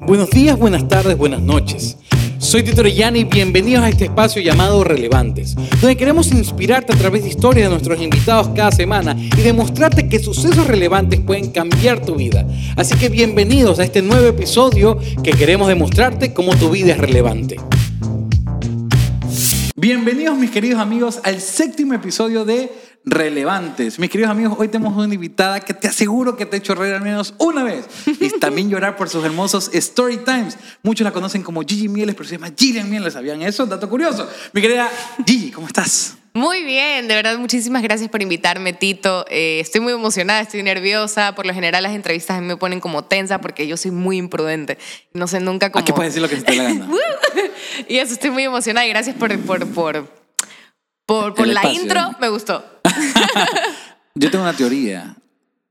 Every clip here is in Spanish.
Buenos días, buenas tardes, buenas noches. Soy Tito Orellana y bienvenidos a este espacio llamado Relevantes, donde queremos inspirarte a través de historias de nuestros invitados cada semana y demostrarte que sucesos relevantes pueden cambiar tu vida. Así que bienvenidos a este nuevo episodio que queremos demostrarte cómo tu vida es relevante. Bienvenidos mis queridos amigos al séptimo episodio de Relevantes. Mis queridos amigos, hoy tenemos una invitada que te aseguro que te ha hecho reír al menos una vez y también llorar por sus hermosos story times. Muchos la conocen como Gigi Mieles, pero se llama Gillian Mieles. ¿Sabían eso? Dato curioso. Mi querida Gigi, ¿cómo estás? Muy bien, de verdad, muchísimas gracias por invitarme, Tito. Eh, estoy muy emocionada, estoy nerviosa. Por lo general, las entrevistas a mí me ponen como tensa porque yo soy muy imprudente. No sé nunca cómo. Aquí puedes decir lo que se te la gana. y eso, estoy muy emocionada y gracias por, por, por, por, la espacio. intro. Me gustó. Yo tengo una teoría.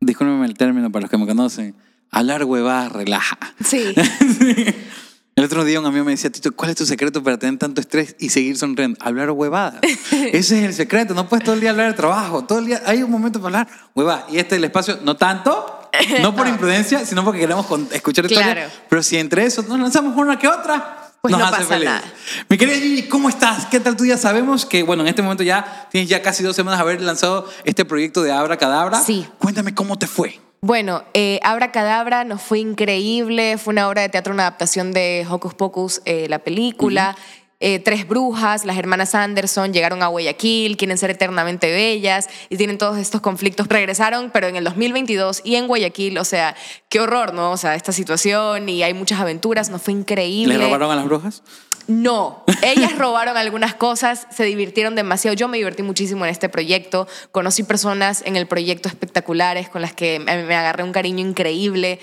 Discúlpeme el término para los que me conocen. Hablar huevada relaja. Sí. El otro día un amigo me decía, Tito, ¿cuál es tu secreto para tener tanto estrés y seguir sonriendo? Hablar huevadas. Ese es el secreto. No puedes todo el día hablar de trabajo. Todo el día hay un momento para hablar huevadas. Y este es el espacio, no tanto, no por imprudencia, sino porque queremos escuchar historias. Claro. Pero si entre eso nos lanzamos una que otra, Pues nos no hace pasa feliz. nada. Mi querida Gigi, ¿cómo estás? ¿Qué tal tú? Ya sabemos que, bueno, en este momento ya tienes ya casi dos semanas de haber lanzado este proyecto de Abra Cadabra. Sí. Cuéntame cómo te fue. Bueno, eh, Abra Cadabra nos fue increíble. Fue una obra de teatro, una adaptación de Hocus Pocus, eh, la película. Eh, tres brujas, las hermanas Anderson, llegaron a Guayaquil, quieren ser eternamente bellas y tienen todos estos conflictos. Regresaron, pero en el 2022 y en Guayaquil, o sea, qué horror, ¿no? O sea, esta situación y hay muchas aventuras, nos fue increíble. ¿Les robaron a las brujas? No, ellas robaron algunas cosas, se divirtieron demasiado. Yo me divertí muchísimo en este proyecto. Conocí personas en el proyecto espectaculares con las que me agarré un cariño increíble.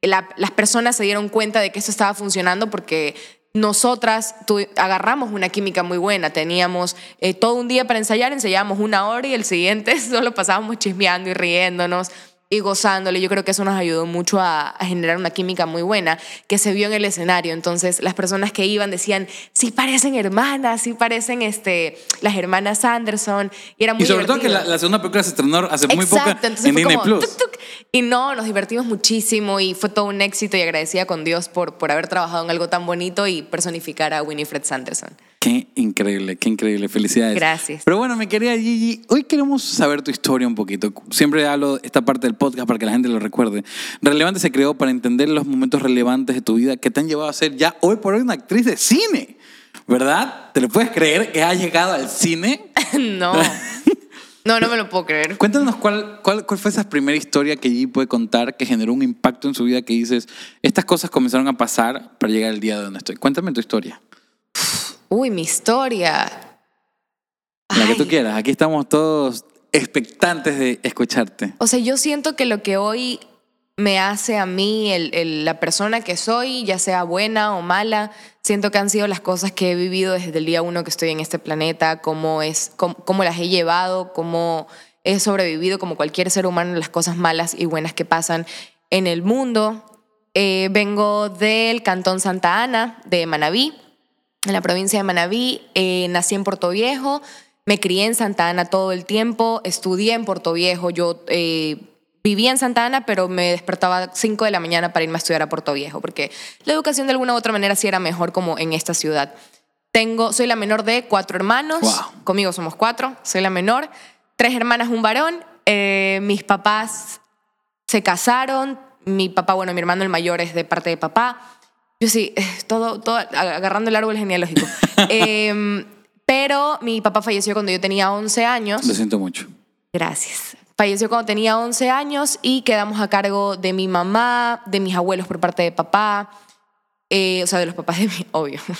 La- las personas se dieron cuenta de que esto estaba funcionando porque nosotras agarramos una química muy buena. Teníamos eh, todo un día para ensayar, ensayábamos una hora y el siguiente solo pasábamos chismeando y riéndonos y gozándole. Yo creo que eso nos ayudó mucho a, a generar una química muy buena que se vio en el escenario. Entonces, las personas que iban decían, sí parecen hermanas, sí parecen este, las hermanas Anderson. Y era muy Y sobre todo que la, la segunda película se estrenó hace muy poco en Disney como Plus. tuc, tuc. Y no, nos divertimos muchísimo y fue todo un éxito y agradecida con Dios por, por haber trabajado en algo tan bonito y personificar a Winifred Sanderson. Qué increíble, qué increíble. Felicidades. Gracias. Pero bueno, mi querida Gigi, hoy queremos saber tu historia un poquito. Siempre hablo esta parte del podcast para que la gente lo recuerde. Relevante se creó para entender los momentos relevantes de tu vida que te han llevado a ser ya hoy por hoy una actriz de cine. ¿Verdad? ¿Te lo puedes creer que has llegado al cine? no. No, no me lo puedo creer. Cuéntanos cuál, cuál, cuál fue esa primera historia que Gigi puede contar que generó un impacto en su vida que dices, estas cosas comenzaron a pasar para llegar al día de donde estoy. Cuéntame tu historia. Uy, mi historia. La que tú quieras. Aquí estamos todos expectantes de escucharte. O sea, yo siento que lo que hoy me hace a mí el- el- la persona que soy, ya sea buena o mala, siento que han sido las cosas que he vivido desde el día uno que estoy en este planeta, cómo, es, cómo, cómo las he llevado, cómo he sobrevivido como cualquier ser humano las cosas malas y buenas que pasan en el mundo. Eh, vengo del Cantón Santa Ana, de Manabí, en la provincia de Manabí. Eh, nací en Puerto Viejo, me crié en Santa Ana todo el tiempo, estudié en Puerto Viejo. Yo eh, vivía en Santa Ana, pero me despertaba a 5 de la mañana para irme a estudiar a Puerto Viejo, porque la educación de alguna u otra manera sí era mejor como en esta ciudad. Tengo, soy la menor de cuatro hermanos, Wow. conmigo somos cuatro, soy la menor, tres hermanas, un varón. Eh, mis papás se casaron. Mi papá, bueno, mi hermano el mayor es de parte de papá. Yo sí, todo, todo agarrando el árbol genealógico. Em, pero mi papá falleció cuando yo tenía 11 años. Lo siento mucho. Gracias. Falleció cuando tenía 11 años y quedamos a cargo de mi mamá, de mis abuelos por parte de papá. Eh, o sea, de los papás de mi, obvio.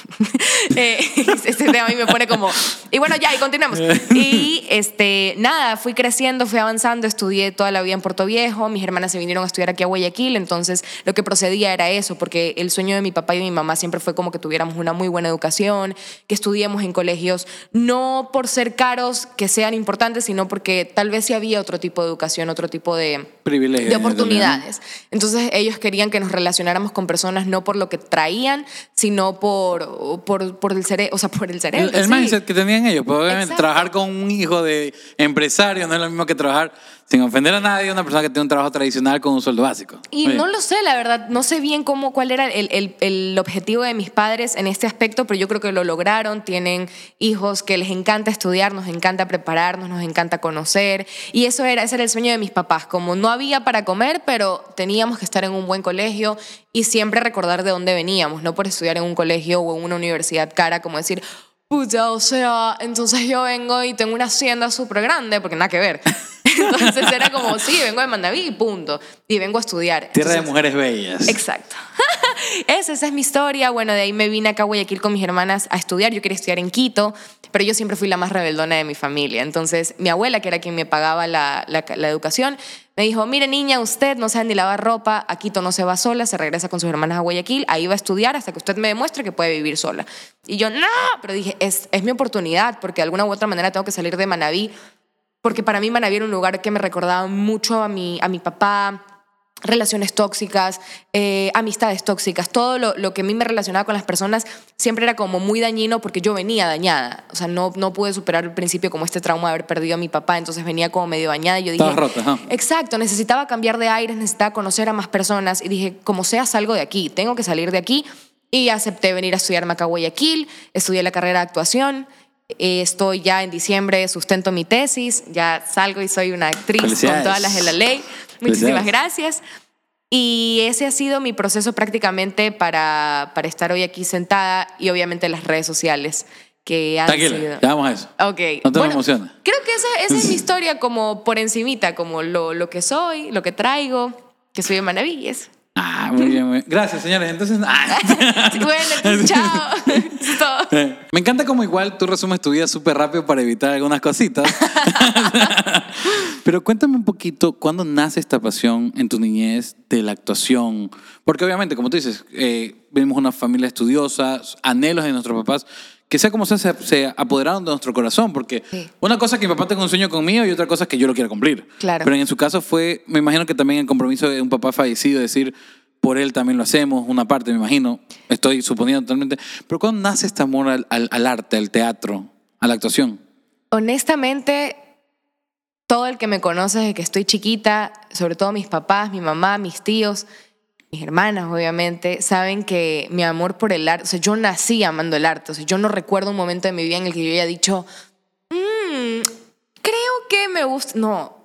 Eh, este tema a mí me pone como... Y bueno, ya, y continuamos. Y este, nada, fui creciendo, fui avanzando, estudié toda la vida en Puerto Viejo, mis hermanas se vinieron a estudiar aquí a Guayaquil, entonces lo que procedía era eso, porque el sueño de mi papá y de mi mamá siempre fue como que tuviéramos una muy buena educación, que estudiemos en colegios, no por ser caros, que sean importantes, sino porque tal vez sí había otro tipo de educación, otro tipo de Privilegio. de oportunidades. Entonces ellos querían que nos relacionáramos con personas no por lo que traían, sino por, por, por el cerebro, o sea, por el cerebro. El, el sí. mindset que tenían ellos, pues obviamente trabajar con un hijo de empresario no es lo mismo que trabajar sin ofender a nadie, una persona que tiene un trabajo tradicional con un sueldo básico. Y Oye, no lo sé, la verdad, no sé bien cómo, cuál era el, el- el objetivo de mis padres en este aspecto, pero yo creo que lo lograron. Tienen hijos que les encanta estudiar, nos encanta prepararnos, nos encanta conocer. Y eso era, ese era el sueño de mis papás. Como no había para comer, pero teníamos que estar en un buen colegio y siempre recordar de dónde veníamos, no por estudiar en un colegio o en una universidad cara, como decir, puta, o sea, entonces yo vengo y tengo una hacienda súper grande, porque nada que ver. Entonces era como, sí, vengo de Mandaví punto. Y vengo a estudiar. Tierra de Entonces, mujeres bellas. Exacto. esa, esa es mi historia. Bueno, de ahí me vine acá a Guayaquil con mis hermanas a estudiar. Yo quería estudiar en Quito, pero yo siempre fui la más rebeldona de mi familia. Entonces, mi abuela, que era quien me pagaba la, la- la educación, me dijo, mire niña, usted no sabe ni lavar ropa, a Quito no se va sola, se regresa con sus hermanas a Guayaquil, ahí va a estudiar hasta que usted me demuestre que puede vivir sola. Y yo, no, pero dije, es, es mi oportunidad, porque de alguna u otra manera tengo que salir de Manabí, porque para mí Manaví era un lugar que me recordaba mucho a mi, a mi papá, relaciones tóxicas, eh, amistades tóxicas, todo lo, lo que a mí me relacionaba con las personas siempre era como muy dañino porque yo venía dañada, o sea, no, no pude superar al principio como este trauma de haber perdido a mi papá, entonces venía como medio dañada y yo dije, rota, exacto, necesitaba cambiar de aires, necesitaba conocer a más personas y dije, como sea, salgo de aquí, tengo que salir de aquí. Y acepté venir a estudiar acá a Guayaquil, estudié la carrera de actuación, eh, estoy ya en diciembre, sustento mi tesis, ya salgo y soy una actriz con todas las de la ley. Muchísimas Felicidades. gracias. Y ese ha sido mi proceso prácticamente para, para estar hoy aquí sentada y obviamente las redes sociales que han sido... Tranquila, ya vamos a eso. Ok. No te bueno, emociones. Creo que esa, esa es mi historia como por encimita, como lo, lo que soy, lo que traigo, que soy de eso. Ah, muy bien, muy bien. Gracias, señores. Entonces, ah. Bueno, chao. Todo. Eh, Me encanta como igual tú resumes tu vida súper rápido para evitar algunas cositas. Pero cuéntame un poquito, ¿cuándo nace esta pasión en tu niñez de la actuación? Porque obviamente, como tú dices, eh, venimos una familia estudiosa, anhelos de nuestros papás, que sea como sea, se, se apoderaron de nuestro corazón. Porque Sí. una cosa es que mi papá tenga un sueño conmigo y otra cosa es que yo lo quiera cumplir. Claro. Pero en su caso fue, me imagino que también el compromiso de un papá fallecido, decir, por él también lo hacemos, una parte, me imagino, estoy suponiendo totalmente. Pero ¿cuándo nace este amor al, al- al arte, al teatro, a la actuación? Honestamente, todo el que me conoce desde que estoy chiquita, sobre todo mis papás, mi mamá, mis tíos, mis hermanas, obviamente, saben que mi amor por el arte, o sea, yo nací amando el arte, o sea, yo no recuerdo un momento de mi vida en el que yo haya dicho, "Mm, creo que me gusta, no.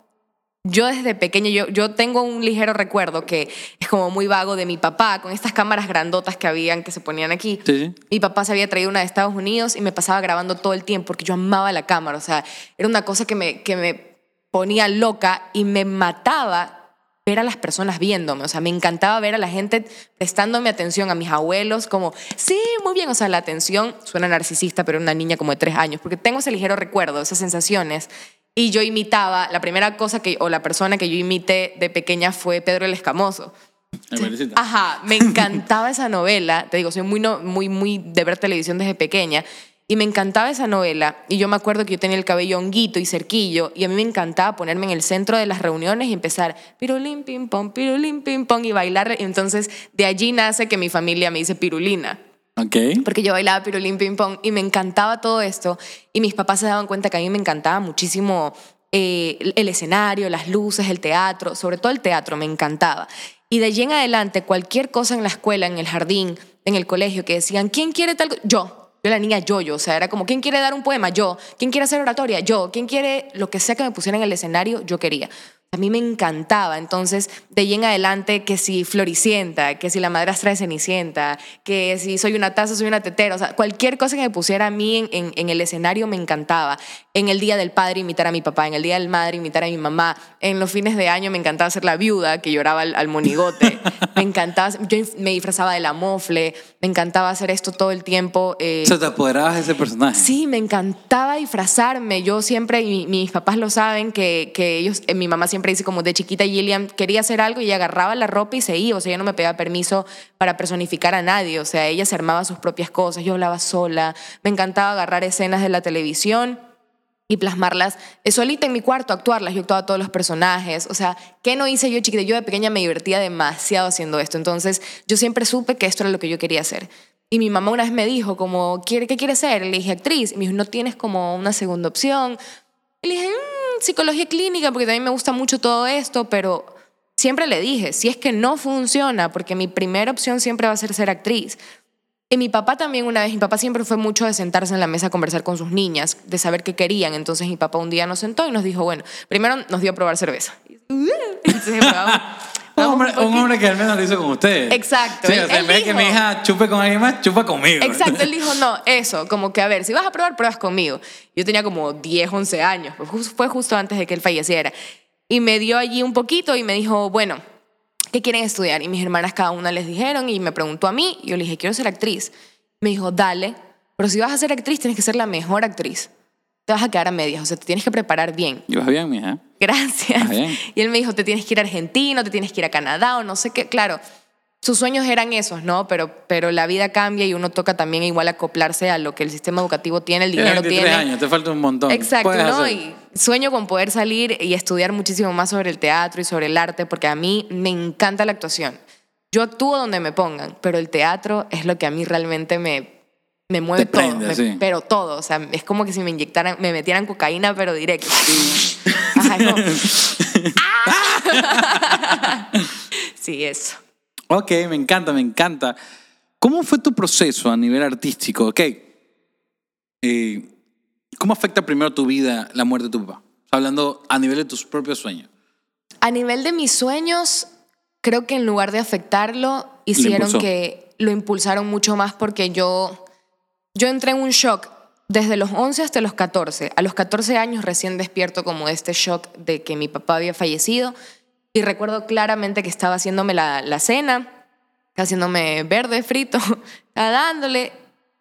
Yo desde pequeña, yo, yo tengo un ligero recuerdo que es como muy vago de mi papá, con estas cámaras grandotas que habían, que se ponían aquí. Sí. Mi papá se había traído una de Estados Unidos y me pasaba grabando todo el tiempo porque yo amaba la cámara. O sea, era una cosa que me, que me ponía loca y me mataba ver a las personas viéndome. O sea, me encantaba ver a la gente prestándome atención, a mis abuelos, como, sí, muy bien. O sea, la atención suena narcisista, pero una niña como de tres años, porque tengo ese ligero recuerdo, esas sensaciones. Y yo imitaba, la primera cosa que, o la persona que yo imité de pequeña fue Pedro el Escamoso. Bailecito. Ajá, me encantaba esa novela. Te digo, soy muy, no- muy, muy de ver televisión desde pequeña. Y me encantaba esa novela. Y yo me acuerdo que yo tenía el cabello honguito y cerquillo. Y a mí me encantaba ponerme en el centro de las reuniones y empezar pirulín, pim, pom, pirulín, pim, pom y bailar. Y entonces de allí nace que mi familia me dice pirulina Ok. porque yo bailaba pirulín ping pong y me encantaba todo esto y mis papás se daban cuenta que a mí me encantaba muchísimo eh, el- el escenario, las luces, el teatro, sobre todo el teatro me encantaba. Y de allí en adelante cualquier cosa en la escuela, en el jardín, en el colegio que decían, ¿quién quiere tal? co-?" Yo. Yo la niña yo, yo, o sea, era como, ¿quién quiere dar un poema? Yo. ¿Quién quiere hacer oratoria? Yo. ¿Quién quiere lo que sea que me pusiera en el escenario? Yo quería. A mí me encantaba. Entonces, de ahí en adelante, que si Floricienta, que si la madrastra de Cenicienta, que si soy una taza, soy una tetera. O sea, cualquier cosa que me pusiera a mí en el escenario me encantaba. En el Día del Padre imitar a mi papá, en el Día del Madre imitar a mi mamá. En los fines de año me encantaba ser la viuda que lloraba al, al monigote. me encantaba, yo me disfrazaba de la mofle. Me encantaba hacer esto todo el tiempo. eh, O sea, te apoderabas de ese personaje. Sí, me encantaba disfrazarme. Yo siempre, y mis papás lo saben, que, que ellos, eh, mi mamá siempre dice como de chiquita Gillian quería hacer algo y agarraba la ropa y se iba. O sea, ella no me pedía permiso para personificar a nadie. O sea, ella se armaba sus propias cosas. Yo hablaba sola. Me encantaba agarrar escenas de la televisión y plasmarlas eh, solita en mi cuarto, actuarlas. Yo actuaba todos los personajes. O sea, ¿qué no hice yo chiquita? Yo de pequeña me divertía demasiado haciendo esto. Entonces, yo siempre supe que esto era lo que yo quería hacer. Y mi mamá una vez me dijo como, ¿qué, quieres ser? Le dije, actriz. Y me dijo, ¿no tienes como una segunda opción? Y dije, "Mm, psicología clínica, porque también me gusta mucho todo esto, pero siempre le dije, si es que no funciona, porque mi primera opción siempre va a ser ser actriz. Y mi papá también una vez, mi papá siempre fue mucho de sentarse en la mesa a conversar con sus niñas, de saber qué querían. Entonces mi papá un día nos sentó y nos dijo, bueno, primero nos dio a probar cerveza. Entonces, vamos- Un hombre, un un hombre que al menos lo hizo con ustedes. Exacto. Sí, Él- o sea, en vez de que dijo- mi hija chupe con alguien más, chupa conmigo. Exacto, él dijo, no, eso, como que a ver, si vas a probar, pruebas conmigo. Yo tenía como 10, 11 años, pues fue justo antes de que él falleciera. Y me dio allí un poquito y me dijo, bueno, ¿qué quieren estudiar? Y mis hermanas cada una les dijeron y me preguntó a mí y yo le dije, quiero ser actriz. Me dijo, dale, pero si vas a ser actriz tienes que ser la mejor actriz. Te vas a quedar a medias, o sea, te tienes que preparar bien. Y vas bien, mija. Gracias. Bien. Y él me dijo, te tienes que ir a Argentina, te tienes que ir a Canadá o no sé qué. Claro, sus sueños eran esos, ¿no? Pero, pero la vida cambia y uno toca también igual acoplarse a lo que el sistema educativo tiene, el dinero 23 tiene. años, te falta un montón. Exacto, Puedes ¿no? Y sueño con poder salir y estudiar muchísimo más sobre el teatro y sobre el arte, porque a mí me encanta la actuación. Yo actúo donde me pongan, pero el teatro es lo que a mí realmente me, me mueve Te prende, todo, me- sí. pero todo. O sea, es como que si me inyectaran, me metieran cocaína, pero directo. Ajá, es como- ¡Ah! sí, eso. Ok, me encanta, me encanta. ¿Cómo fue tu proceso a nivel artístico? Ok. Eh, ¿Cómo afecta primero tu vida la muerte de tu papá? Hablando a nivel de tus propios sueños. A nivel de mis sueños, creo que en lugar de afectarlo, hicieron que lo impulsaron mucho más porque yo, yo entré en un shock desde los 11 hasta los 14. A los 14 años recién despierto como de este shock de que mi papá había fallecido y recuerdo claramente que estaba haciéndome la, la cena, haciéndome verde frito, dándole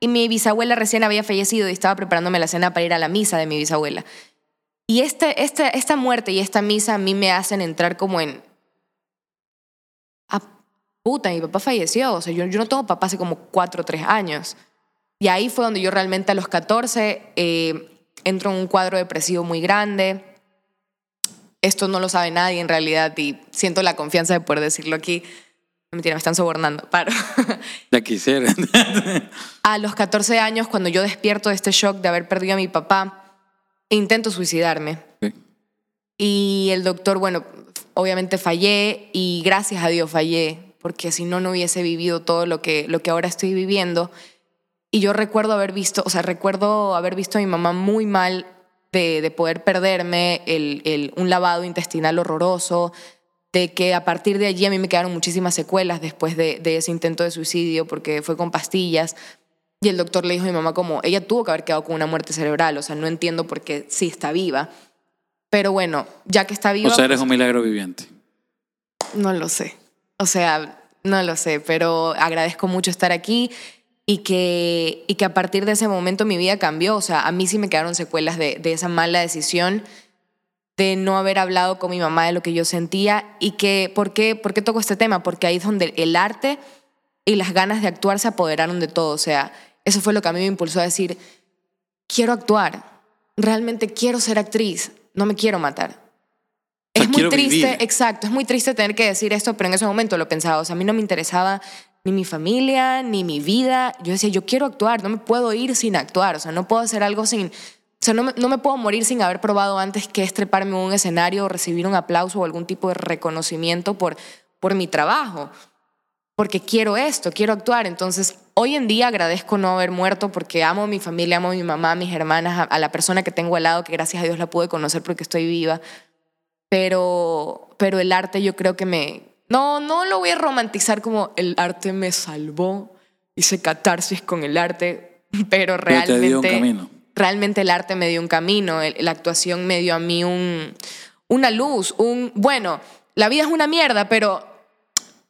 y mi bisabuela recién había fallecido y estaba preparándome la cena para ir a la misa de mi bisabuela. Y este, este, esta muerte y esta misa a mí me hacen entrar como en... Ah, puta, mi papá falleció. O sea, yo, yo no tengo papá hace como cuatro o tres años. Y ahí fue donde yo realmente a los 14 eh, entro en un cuadro depresivo muy grande. Esto no lo sabe nadie en realidad y siento la confianza de poder decirlo aquí. No, Mentira, me están sobornando. Paro. Ya quisiera. a los 14 años, cuando yo despierto de este shock de haber perdido a mi papá, intento suicidarme. Ok. Y el doctor, bueno, obviamente fallé y gracias a Dios fallé, porque si no, no hubiese vivido todo lo que, lo que ahora estoy viviendo. Y yo recuerdo haber visto, o sea, recuerdo haber visto a mi mamá muy mal de, de poder perderme, el, el- un lavado intestinal horroroso, de que a partir de allí a mí me quedaron muchísimas secuelas después de, de ese intento de suicidio, porque fue con pastillas. Y el doctor le dijo a mi mamá como, ella tuvo que haber quedado con una muerte cerebral, o sea, no entiendo por qué sí está viva. Pero bueno, ya que está viva... o sea, eres pues, un milagro viviente. no lo sé. O sea, no lo sé, pero agradezco mucho estar aquí y que, y que a partir de ese momento mi vida cambió. O sea, a mí sí me quedaron secuelas de, de esa mala decisión de no haber hablado con mi mamá de lo que yo sentía y que, ¿por qué, ¿por qué toco este tema? Porque ahí es donde el arte y las ganas de actuar se apoderaron de todo. O sea, eso fue lo que a mí me impulsó a decir, quiero actuar, realmente quiero ser actriz, no me quiero matar. O sea, es muy triste, vivir. exacto, es muy triste tener que decir esto, pero en ese momento lo pensaba. O sea, a mí no me interesaba ni mi familia, ni mi vida. Yo decía, yo quiero actuar, no me puedo ir sin actuar. O sea, no puedo hacer algo sin. O sea, no me, no me puedo morir sin haber probado antes que es treparme en un escenario o recibir un aplauso o algún tipo de reconocimiento por, por mi trabajo. Porque quiero esto, quiero actuar. Entonces, hoy en día agradezco no haber muerto porque amo a mi familia, amo a mi mamá, a mis hermanas, a, a la persona que tengo al lado, que gracias a Dios la pude conocer porque estoy viva pero, pero el arte yo creo que me... No, no lo voy a romantizar como el arte me salvó, hice catarsis con el arte, pero Pero te dio un realmente... camino. Realmente el arte me dio un camino, el- la actuación me dio a mí un, una luz, un... Bueno, la vida es una mierda, pero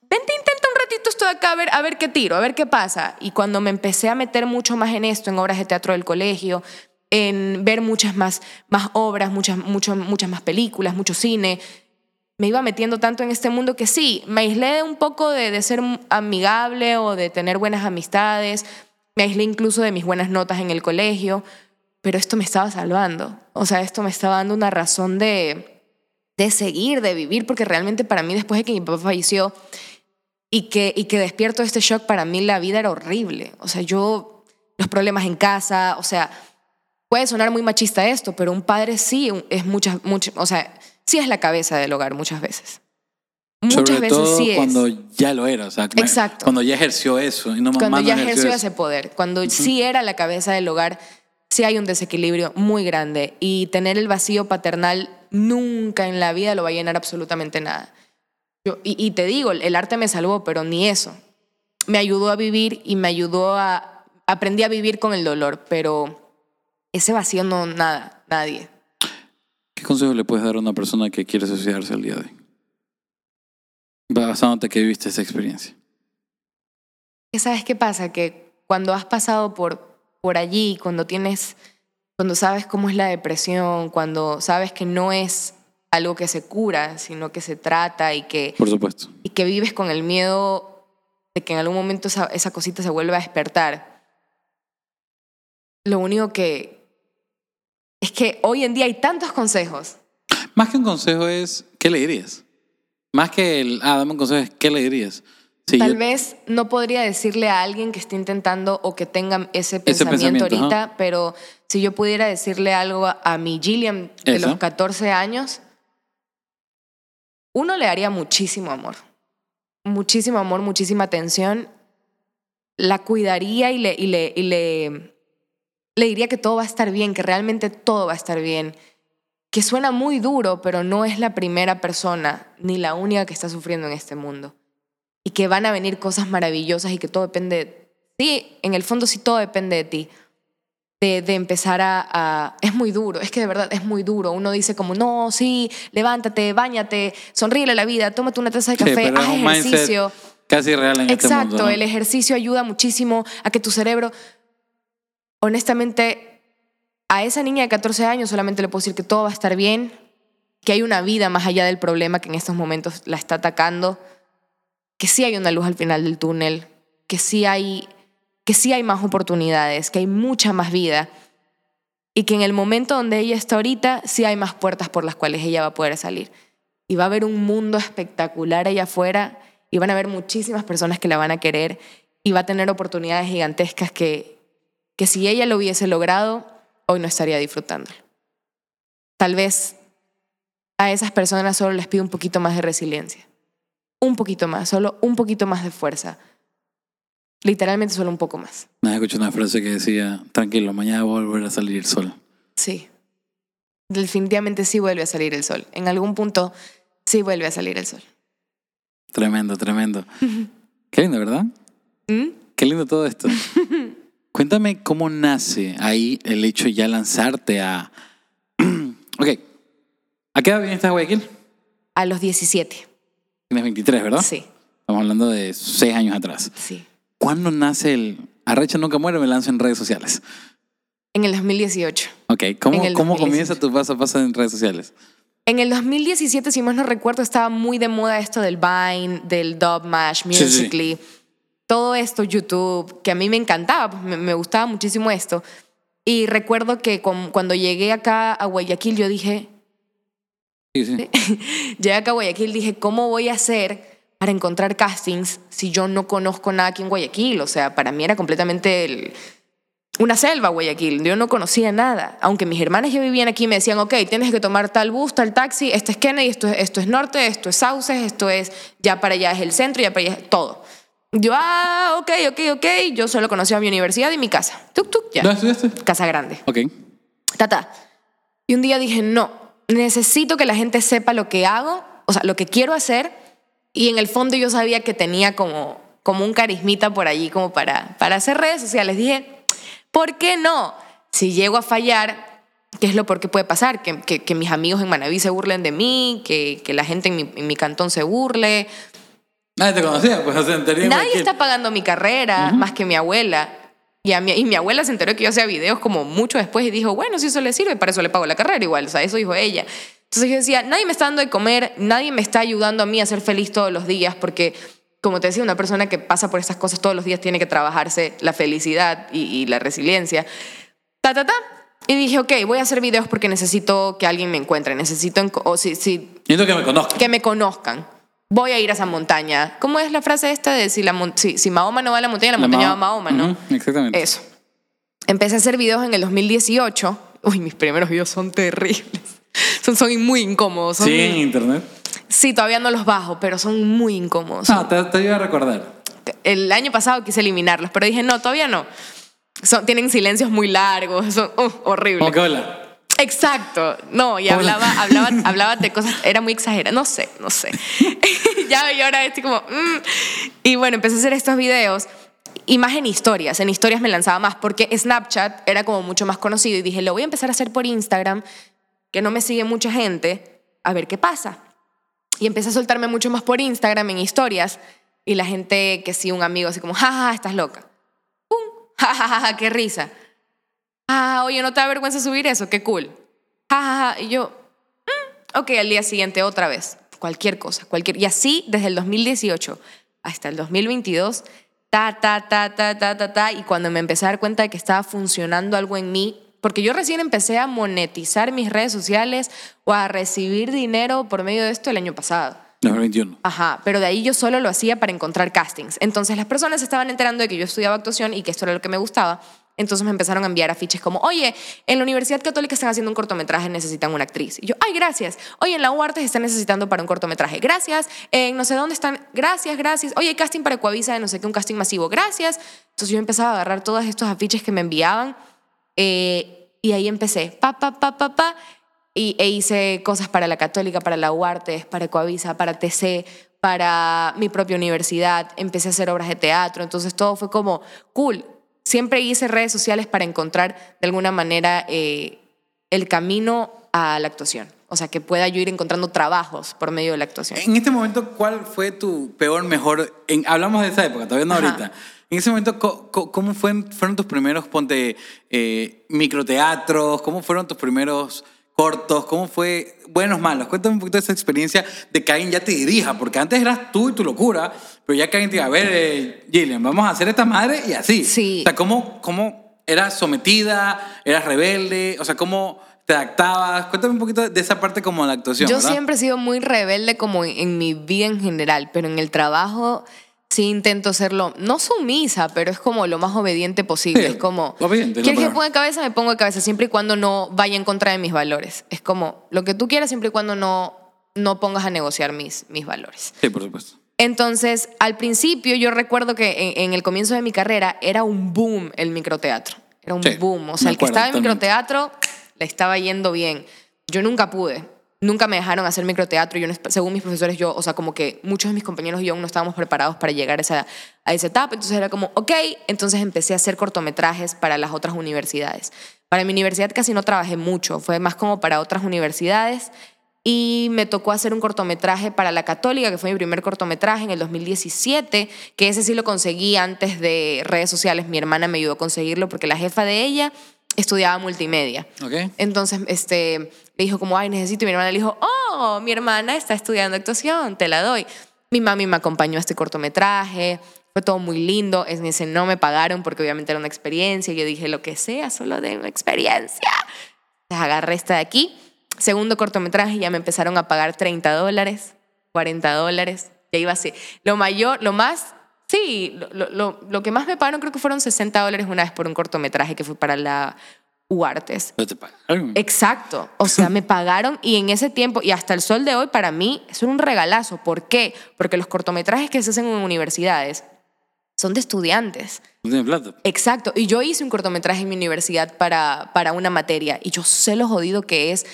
vente, intenta un ratito esto de acá, a ver, a ver qué tiro, a ver qué pasa. Y cuando me empecé a meter mucho más en esto, en obras de teatro del colegio, en ver muchas más, más obras, muchas, mucho- muchas más películas, mucho cine, me iba metiendo tanto en este mundo que sí, me aislé un poco de, de ser amigable o de tener buenas amistades, me aislé incluso de mis buenas notas en el colegio, pero esto me estaba salvando. O sea, esto me estaba dando una razón de, de seguir, de vivir, porque realmente para mí después de que mi papá falleció, y que, y que despierto este shock, para mí la vida era horrible. O sea, yo, los problemas en casa, o sea, puede sonar muy machista esto, pero un padre sí es muchas, muchas, o sea, sí es la cabeza del hogar muchas veces. Muchas Sobre veces todo sí es. cuando ya lo era, o sea, Exacto. cuando ya ejerció eso y no cuando más ya no ejerció eso. ese poder, cuando sí era la cabeza del hogar, sí hay un desequilibrio muy grande y tener el vacío paternal nunca en la vida lo va a llenar absolutamente nada. Yo- y, y te digo, el arte me salvó, pero ni eso. Me ayudó a vivir y me ayudó a... Aprendí a vivir con el dolor, pero ese vacío no, nada, nadie. ¿Qué consejo le puedes dar a una persona que quiere suicidarse al día de hoy? Basándote que viviste esa experiencia. ¿Qué sabes qué pasa? Que cuando has pasado por, por allí, cuando tienes, cuando sabes cómo es la depresión, cuando sabes que no es algo que se cura, sino que se trata y que, Por supuesto. y que vives con el miedo de que en algún momento esa, esa cosita se vuelva a despertar. Lo único que es que hoy en día hay tantos consejos. Más que un consejo es, ¿qué le dirías? Más que el, ah, dame un consejo, es, ¿qué le dirías? Sí, Tal yo- vez no podría decirle a alguien que esté intentando o que tenga ese Ese pensamiento, ahorita, pero si yo pudiera decirle algo a, a mi Gillian de Eso. los 14 años, uno le daría muchísimo amor. Muchísimo amor, muchísima atención. La cuidaría y le, y le, y le, le diría que todo va a estar bien, que realmente todo va a estar bien. Que suena muy duro, pero no es la primera persona ni la única que está sufriendo en este mundo y que van a venir cosas maravillosas y que todo depende, sí, en el fondo sí todo depende de ti, de, de empezar a, a- Es muy duro, es que de verdad es muy duro. Uno dice como, no, sí, levántate, bañate, sonríe a la vida, tómate una taza de café, haz ejercicio. casi real en este Exacto, mundo. ¿no? el ejercicio ayuda muchísimo a que tu cerebro, honestamente, a esa niña de 14 años solamente le puedo decir que todo va a estar bien, que hay una vida más allá del problema que en estos momentos la está atacando, que sí hay una luz al final del túnel, que sí hay, que sí hay más oportunidades, que hay mucha más vida y que en el momento donde ella está ahorita sí hay más puertas por las cuales ella va a poder salir. Y va a haber un mundo espectacular allá afuera y van a haber muchísimas personas que la van a querer y va a tener oportunidades gigantescas que, que si ella lo hubiese logrado, hoy no estaría disfrutando. Tal vez a esas personas solo les pido un poquito más de resiliencia. Un poquito más, solo un poquito más de fuerza. Literalmente solo un poco más. Vez escuché una frase que decía, tranquilo, mañana va a volver a salir el sol. Sí. Definitivamente sí vuelve a salir el sol. En algún punto sí vuelve a salir el sol. Tremendo, tremendo. Qué lindo, ¿verdad? ¿Mm? Qué lindo todo esto. Cuéntame cómo nace ahí el hecho de ya lanzarte a... ok. ¿A qué edad viniste a Guayaquil? A los 17. Tienes 23, ¿verdad? Sí, Estamos hablando de 6 años atrás. sí. ¿Cuándo nace el Arrecha Nunca Muere? Me lanzo en redes sociales. En el 2018. Ok, ¿cómo, cómo 2018. comienza tu paso a paso en redes sociales? En el 2017, si más no recuerdo, estaba muy de moda esto del Vine, del Dub Mash, Sí, sí. Todo esto, YouTube, que a mí me encantaba, pues, me, me gustaba muchísimo esto. Y recuerdo que con- cuando llegué acá a Guayaquil, yo dije, Sí, sí. llegué acá a Guayaquil, dije, ¿cómo voy a hacer para encontrar castings si yo no conozco nada aquí en Guayaquil? O sea, para mí era completamente el- una selva Guayaquil, yo no conocía nada. Aunque mis hermanas ya vivían aquí, me decían, ok, tienes que tomar tal bus, tal taxi, este es Kennedy, esto es, esto es Norte, esto es Sauces, esto es, ya para allá es el centro, ya para allá es todo. Yo, ah, ok, ok, ok, yo solo conocía mi universidad y mi casa. Tuk, tuk, ya. ¿No estudiaste? Casa grande. Ok. Tata. Y un día dije, no, necesito que la gente sepa lo que hago, o sea, lo que quiero hacer. Y en el fondo yo sabía que tenía como, como un carismita por allí como para, para hacer redes sociales. Dije, ¿por qué no? Si llego a fallar, ¿qué es lo por qué puede pasar? Que, que- que mis amigos en Manaví se burlen de mí, que, que la gente en mi, en mi cantón se burle. Nadie te conocía, pues, o sea, Nadie Guayaquil. está pagando mi carrera más que mi abuela. Y, a mi, y mi abuela se enteró que yo hacía videos como mucho después y dijo, bueno, si eso le sirve, para eso le pago la carrera igual. O sea, eso dijo ella. Entonces yo decía, nadie me está dando de comer, nadie me está ayudando a mí a ser feliz todos los días, porque, como te decía, una persona que pasa por estas cosas todos los días tiene que trabajarse la felicidad y, y la resiliencia. Ta, ta, ta. Y dije, ok, voy a hacer videos porque necesito que alguien me encuentre, necesito, o si, si Necesito que me conozcan. que me conozcan. Voy a ir a esa montaña. ¿Cómo es la frase esta de si, la, mon- si, si Mahoma no va a la montaña, la, montaña va a Mahoma, no? Exactamente. Eso. Empecé a hacer videos en el 2018. Uy, mis primeros videos son terribles. Son, son muy incómodos. son- Sí, en internet. Sí, todavía no los bajo, pero son muy incómodos. No, te, te iba a recordar. El año pasado quise eliminarlos, pero dije, no, todavía no. Son, tienen silencios muy largos, son uh, horribles. Que hola. Exacto, no, y hablaba, hablaba, hablaba de cosas, era muy exagerada, no sé, no sé. ya yo ahora estoy como, mm. y bueno, empecé a hacer estos videos y más en historias, en historias me lanzaba más porque Snapchat era como mucho más conocido y dije, lo voy a empezar a hacer por Instagram, que no me sigue mucha gente, a ver qué pasa. Y empecé a soltarme mucho más por Instagram en historias y la gente que sí, un amigo así como, jajaja, ja, ja, estás loca. ¡Pum! jajaja, ja, ja, qué risa. Ah, oye, ¿no te da vergüenza subir eso? Qué cool. Ja, ja, ja. Y yo, mm, ok, al día siguiente otra vez. Cualquier cosa, cualquier. Y así desde el 2018 hasta el 2022, ta, ta, ta, ta, ta, ta, ta. Y cuando me empecé a dar cuenta de que estaba funcionando algo en mí, porque yo recién empecé a monetizar mis redes sociales o a recibir dinero por medio de esto el año pasado. 2021. Ajá, pero de ahí yo solo lo hacía para encontrar castings. Entonces las personas se estaban enterando de que yo estudiaba actuación y que esto era lo que me gustaba. Entonces me empezaron a enviar afiches como, oye, en la Universidad Católica están haciendo un cortometraje, necesitan una actriz. Y yo, ay, gracias. Oye, en la UARTES están necesitando para un cortometraje. Gracias. En no sé dónde están. Gracias, gracias. Oye, casting para Ecuavisa de no sé qué, un casting masivo. Gracias. Entonces yo empezaba a agarrar todos estos afiches que me enviaban eh, y ahí empecé. Pa, pa, pa, pa, pa. Y, e hice cosas para la Católica, para la UARTES, para Ecuavisa, para TC, para mi propia universidad. Empecé a hacer obras de teatro. Entonces todo fue como cool. Siempre hice redes sociales para encontrar de alguna manera eh, el camino a la actuación. O sea, que pueda yo ir encontrando trabajos por medio de la actuación. En este momento, ¿cuál fue tu peor, mejor? en- hablamos de esa época, todavía no Ajá. ahorita. En ese momento, ¿cómo fue- fueron tus primeros, ponte, eh, microteatros? ¿Cómo fueron tus primeros cortos? ¿Cómo fue, buenos, malos? Cuéntame un poquito de esa experiencia de que alguien ya te dirija, porque antes eras tú y tu locura, pero ya que alguien te diga, a ver, eh, Gillian, vamos a hacer esta madre y así. Sí. O sea, ¿cómo, cómo eras sometida? ¿Eras rebelde? O sea, ¿cómo te adaptabas? Cuéntame un poquito de esa parte como de la actuación. Yo ¿verdad? siempre he sido muy rebelde como en, en mi vida en general, pero en el trabajo sí intento serlo, no sumisa, pero es como lo más obediente posible. Sí, es como, obediente ¿quieres que ponga de cabeza? Me pongo de cabeza, siempre y cuando no vaya en contra de mis valores. Es como lo que tú quieras, siempre y cuando no, no pongas a negociar mis, mis valores. Sí, por supuesto. Entonces, al principio yo recuerdo que en, en el comienzo de mi carrera era un boom el microteatro. Era un Sí, boom. O sea, el que estaba en microteatro le estaba yendo bien. Yo nunca pude. Nunca me dejaron hacer microteatro. Yo, según mis profesores, yo, o sea, como que muchos de mis compañeros y yo aún no estábamos preparados para llegar a esa, a esa etapa. Entonces era como, ok. Entonces empecé a hacer cortometrajes para las otras universidades. Para mi universidad casi no trabajé mucho. Fue más como para otras universidades. Y me tocó hacer un cortometraje para la Católica, que fue mi primer cortometraje en el 2017, que ese sí lo conseguí antes de redes sociales. Mi hermana me ayudó a conseguirlo porque la jefa de ella estudiaba multimedia. Entonces, este, le dijo como, ay, necesito. Y mi hermana le dijo, oh, mi hermana está estudiando actuación, te la doy. Mi mami me acompañó a este cortometraje. Fue todo muy lindo. En ese no me pagaron porque obviamente era una experiencia. Yo dije, lo que sea, solo de una experiencia. Entonces agarré esta de aquí. Segundo cortometraje, ya me empezaron a pagar 30 dólares, 40 dólares. Ya iba así. Lo mayor, lo más, sí, lo, lo- lo, que más me pagaron creo que fueron 60 dólares una vez por un cortometraje que fue para la UARTES. No te pagaron. Exacto. O sea, me pagaron y en ese tiempo, y hasta el sol de hoy, para mí, era un regalazo. ¿Por qué? Porque los cortometrajes que se hacen en universidades son de estudiantes. No tienes plata. Exacto. Y yo hice un cortometraje en mi universidad para, para una materia y yo sé lo jodido que es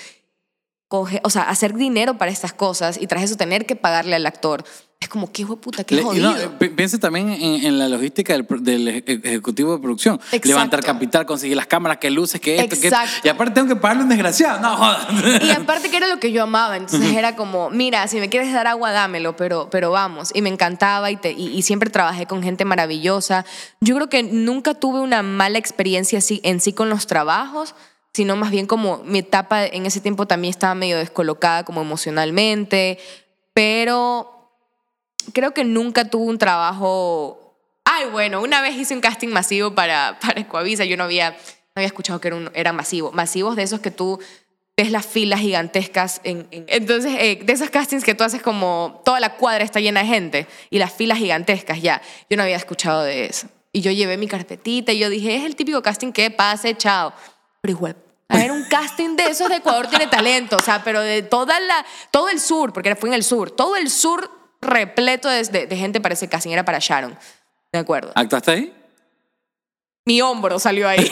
coge, o sea, hacer dinero para estas cosas y tras eso tener que pagarle al actor. Es como, qué hijo de puta, qué jodido. no, pi- piensa también en, en la logística del, del eje- ejecutivo de producción. Exacto. Levantar capital, conseguir las cámaras, que luces, que esto, que esto. Exacto. Y aparte tengo que pagarle un desgraciado. No, jodas. Y aparte que era lo que yo amaba, entonces era como, mira, si me quieres dar agua, dámelo, pero, pero vamos. Y me encantaba y, te- y, y siempre trabajé con gente maravillosa. Yo creo que nunca tuve una mala experiencia así, en sí con los trabajos, sino más bien como mi etapa en ese tiempo también estaba medio descolocada como emocionalmente, pero creo que nunca tuve un trabajo... Ay, bueno, una vez hice un casting masivo para, para Ecuavisa, yo no había, no había escuchado que era, un, era masivo. Masivos de esos que tú ves las filas gigantescas. En, en- entonces, eh, de esos castings que tú haces como toda la cuadra está llena de gente y las filas gigantescas, ya. Yo no había escuchado de eso. Y yo llevé mi carpetita y yo dije, es el típico casting que pase, chao. Pero igual, a ver, un casting de esos de Ecuador tiene talento, o sea, pero de toda la, todo el sur, porque fue en el sur, todo el sur repleto de, de- de gente para ese casting, era para Sharon. De acuerdo. ¿Actuaste ahí? Mi hombro salió ahí.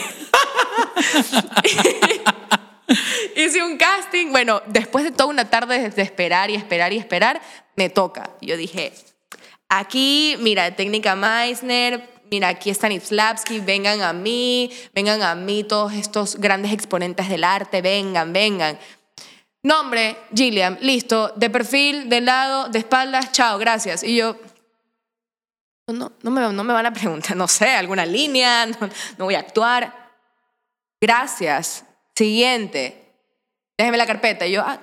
Hice un casting. Bueno, después de toda una tarde de esperar y esperar y esperar, me toca. Yo dije, aquí, mira, técnica Meissner, mira, aquí Stanislavski, vengan a mí, vengan a mí todos estos grandes exponentes del arte, vengan, vengan. Nombre, Gilliam, listo, de perfil, de lado, de espaldas, chao, gracias. Y yo, no, no, me, no me van a preguntar, no sé, alguna línea, no, no voy a actuar. Gracias. Siguiente. Déjeme la carpeta. Y yo, ah,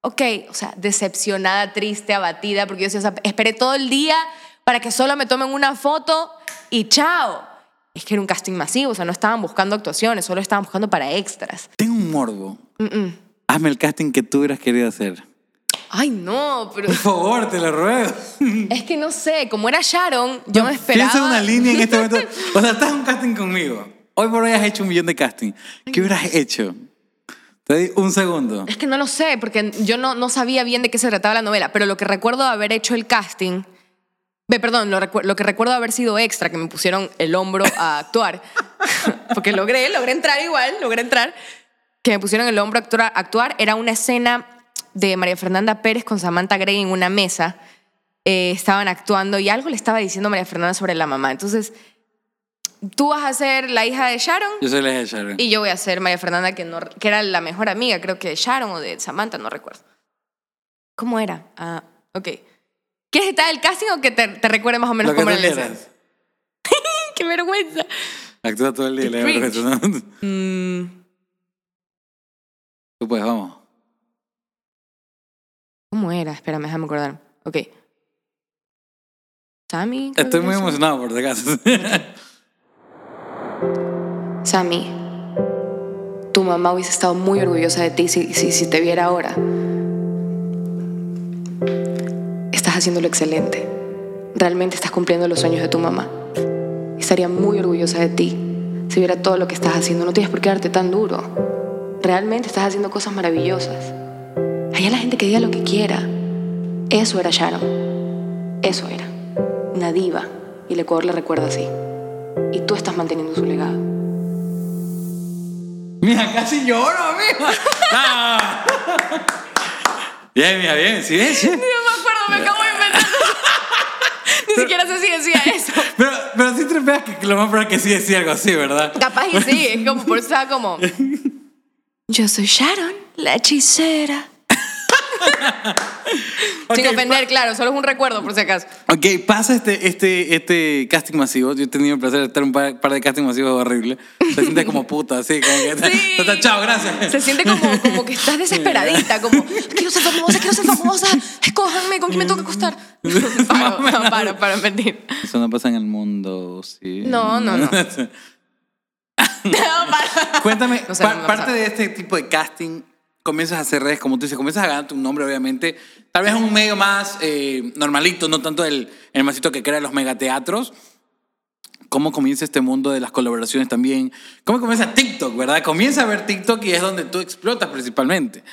ok, o sea, decepcionada, triste, abatida, porque yo o sea, esperé todo el día para que solo me tomen una foto y chao. Es que era un casting masivo, o sea, no estaban buscando actuaciones, solo estaban buscando para extras. Tengo un morbo. Mm-mm. Hazme el casting que tú hubieras querido hacer. Ay, no, pero Por favor, te lo ruego. es que no sé, como era Sharon, yo me esperaba. Piensa una línea en este momento. O sea, estás en un casting conmigo. Hoy por hoy has hecho un millón de casting. ¿Qué hubieras hecho? Te doy un segundo. Es que no lo sé, porque yo no, no sabía bien de qué se trataba la novela, pero lo que recuerdo de haber hecho el casting, ve, perdón, lo, lo que recuerdo haber sido extra, que me pusieron el hombro a actuar, porque logré, logré entrar igual, logré entrar, que me pusieron el hombro a actuar, actuar era una escena de María Fernanda Pérez con Samantha Gray en una mesa, eh, estaban actuando y algo le estaba diciendo María Fernanda sobre la mamá, entonces... Tú vas a ser la hija de Sharon Yo soy la de Sharon. y yo voy a ser María Fernanda, que, no, que era la mejor amiga, creo que de Sharon o de Samantha, no recuerdo. ¿Cómo era? Ah, ok. ¿Quieres estar el casting o que te, te recuerde más o menos Lo cómo era la. ¡Qué vergüenza! Actúa todo el día. La vergüenza, ¿no? Mm, Tú puedes, vamos. ¿Cómo era? Espérame, déjame acordar. Ok. Sammy. Estoy muy emocionado por si acaso. Sammy, tu mamá hubiese estado muy orgullosa de ti si, si, si te viera ahora. Estás haciéndolo excelente. Realmente estás cumpliendo los sueños de tu mamá. Estaría muy orgullosa de ti si viera todo lo que estás haciendo. No tienes por qué darte tan duro. Realmente estás haciendo cosas maravillosas. Allá la gente que diga lo que quiera. Eso era Sharon. Eso era. Una diva. Y el Ecuador la recuerda así. Y tú estás manteniendo su legado. Mira, casi lloro, mija. Ah. Bien, mira, bien. Sí, sí. No me acuerdo, me acabo de inventar. Ni siquiera sé si decía eso. Pero, pero sí te veas que lo más probable es que sí decía algo así, ¿verdad? Capaz y sí, es como, por eso estaba como. Yo soy Sharon, la hechicera. Sin ofender, claro, solo es un recuerdo por si acaso. Ok, pasa este, este, este casting masivo. Yo he tenido el placer de estar en un par, par de casting masivos horrible. Se siente como puta, así, como que. Sí. Tata, Chao, gracias. Se siente como, como que estás desesperadita, como quiero ser famosa, quiero ser famosa, escójanme, ¿con quién me tengo que acostar? Paro, no, paro, para mentir. Eso no pasa en el mundo, sí. No, no, no. No. Cuéntame, No sé, pa- parte de este tipo de casting, comienzas a hacer redes, como tú dices, comienzas a ganarte un nombre, obviamente. Tal vez un medio más eh, normalito, no tanto el, el masito que crea los megateatros. ¿Cómo comienza este mundo de las colaboraciones también? ¿Cómo comienza TikTok, verdad? Comienza a ver TikTok y es donde tú explotas principalmente.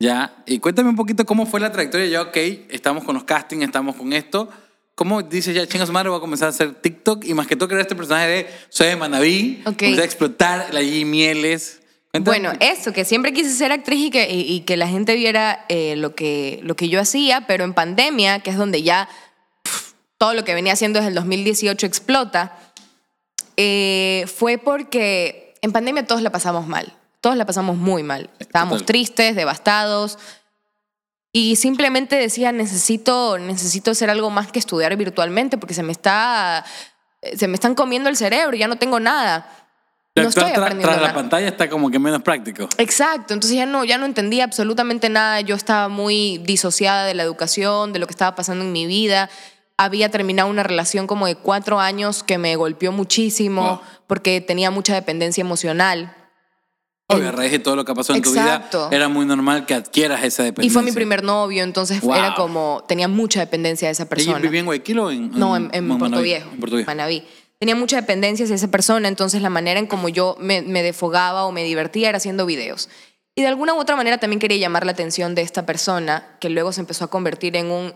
¿Ya? Y cuéntame un poquito cómo fue la trayectoria. Ya, ok, estamos con los castings, estamos con esto. ¿Cómo dices ya, chingas madre, voy a comenzar a hacer TikTok? Y más que todo, crear este personaje de Soy de Manaví. Ok. A explotar la G Mieles. Cuéntame. Bueno, eso, que siempre quise ser actriz y que, y, y que la gente viera eh, lo, que, lo que yo hacía, pero en pandemia, que es donde ya pf, todo lo que venía haciendo desde el 2018 explota, eh, fue porque en pandemia todos la pasamos mal, todos la pasamos muy mal. Estábamos Total. tristes, devastados. Y simplemente decía, necesito, necesito hacer algo más que estudiar virtualmente porque se me está, se me están comiendo el cerebro, ya no tengo nada. No estoy aprendiendo tras la nada. pantalla está como que menos práctico. Exacto, entonces ya no, ya no entendía absolutamente nada, yo estaba muy disociada de la educación, de lo que estaba pasando en mi vida. Había terminado una relación como de cuatro años que me golpeó muchísimo porque tenía mucha dependencia emocional. Obvio, a raíz de todo lo que pasado en tu vida, Exacto. era muy normal que adquieras esa Y dependencia. fue mi primer novio, entonces Wow. era como, tenía mucha dependencia de esa ¿Ella persona. vivía en Guayaquil o en, No, en, en Puerto? Viejo. En Puerto Viejo. Manaví. Tenía mucha dependencia hacia esa persona, entonces la manera en como yo me, me defogaba o me divertía era haciendo videos. Y de alguna u otra manera también quería llamar la atención de esta persona, que luego se empezó a convertir en un...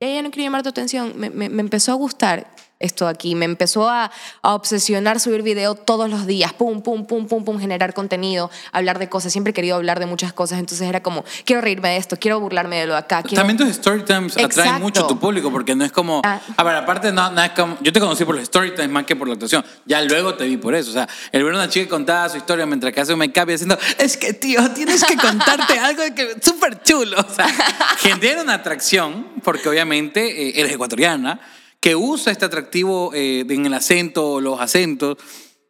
Ya, ya no quiero llamar tu atención, me, me- me empezó a gustar esto aquí, me empezó a, a obsesionar subir video todos los días, pum, pum, pum, pum, pum, generar contenido, hablar de cosas, siempre he querido hablar de muchas cosas, entonces era como, quiero reírme de esto, quiero burlarme de lo de acá, quiero... También tus story times atraen Exacto. mucho a tu público porque no es como. Ah. A ver, aparte, no, no es como. Yo te conocí por los story times más que por la actuación. Ya luego te vi por eso. O sea, el ver una chica que contaba su historia mientras que hace un make-up y haciendo. Es que, tío, tienes que contarte algo que súper chulo. O sea, genera una atracción porque obviamente eh, eres ecuatoriana que usa este atractivo eh, en el acento, los acentos.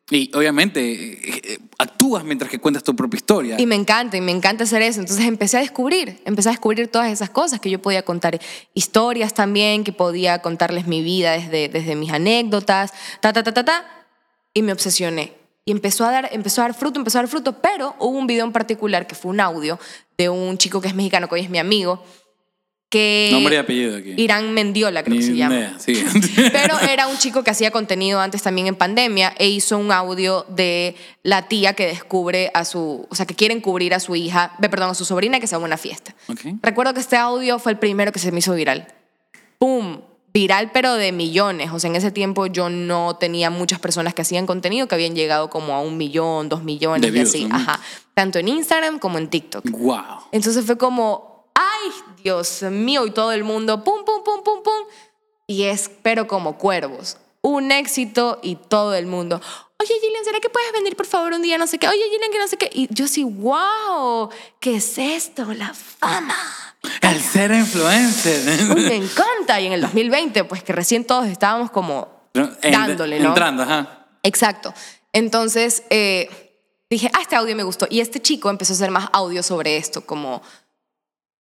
Y obviamente eh, eh, actúas mientras que cuentas tu propia historia. Y me encanta, y me encanta hacer eso. Entonces empecé a descubrir, empecé a descubrir todas esas cosas, que yo podía contar historias también, que podía contarles mi vida desde, desde mis anécdotas, ta, ta, ta, ta, ta. Y me obsesioné. Y empezó a, dar, empezó a dar fruto, empezó a dar fruto, pero hubo un video en particular que fue un audio de un chico que es mexicano, que hoy es mi amigo, que... Nombre y apellido aquí. Irán Mendiola, creo Ni que se llama. idea, sí. Pero era un chico que hacía contenido antes también en pandemia e hizo un audio de la tía que descubre a su, o sea, que quieren cubrir a su hija, perdón, a su sobrina que se va a una fiesta. Ok. Recuerdo que este audio fue el primero que se me hizo viral. ¡Pum! Viral, pero de millones. O sea, en ese tiempo yo no tenía muchas personas que hacían contenido que habían llegado como a un millón, dos millones De y views, así. ¿no? Ajá. Tanto en Instagram como en TikTok. Wow. Entonces fue como, ay, Dios mío, y todo el mundo, pum, pum, pum, pum, pum. Y es, pero como cuervos. Un éxito y todo el mundo. Oye, Gillian, ¿será que puedes venir por favor un día? No sé qué. Oye, Gillian, que no sé qué. Y yo sí, wow, ¿qué es esto? La fama. El ser influencer. Uy, me encanta. Y en el 2020, pues que recién todos estábamos como En- dándole, ¿no? Entrando, ajá. Exacto. Entonces eh, dije, ah, este audio me gustó. Y este chico empezó a hacer más audio sobre esto, como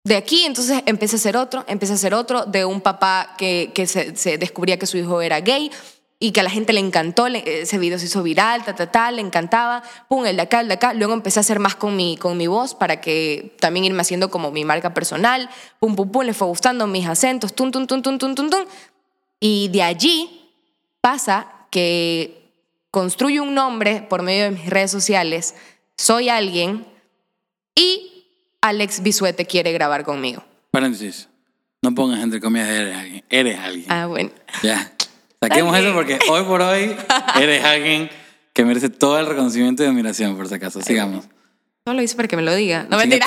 de aquí. Entonces empecé a hacer otro, empecé a hacer otro de un papá que, que se, se descubría que su hijo era gay y que a la gente le encantó. le- ese video se hizo viral, ta, ta, ta, le encantaba. Pum, el de acá, el de acá. Luego empecé a hacer más con mi, con mi voz para que también irme haciendo como mi marca personal. Pum, pum, pum, le fue gustando mis acentos, tum, tum, tum, tum, tum, tum, tum. Y de allí pasa que construyo un nombre por medio de mis redes sociales, soy alguien y Alex Bisuete quiere grabar conmigo. Paréntesis. No pongas entre comillas eres alguien. Eres alguien. Ah, bueno. Ya. Saquemos Está eso porque hoy por hoy eres alguien que merece todo el reconocimiento y admiración, por si acaso. Sigamos. No lo hice para que me lo diga. No, mentira.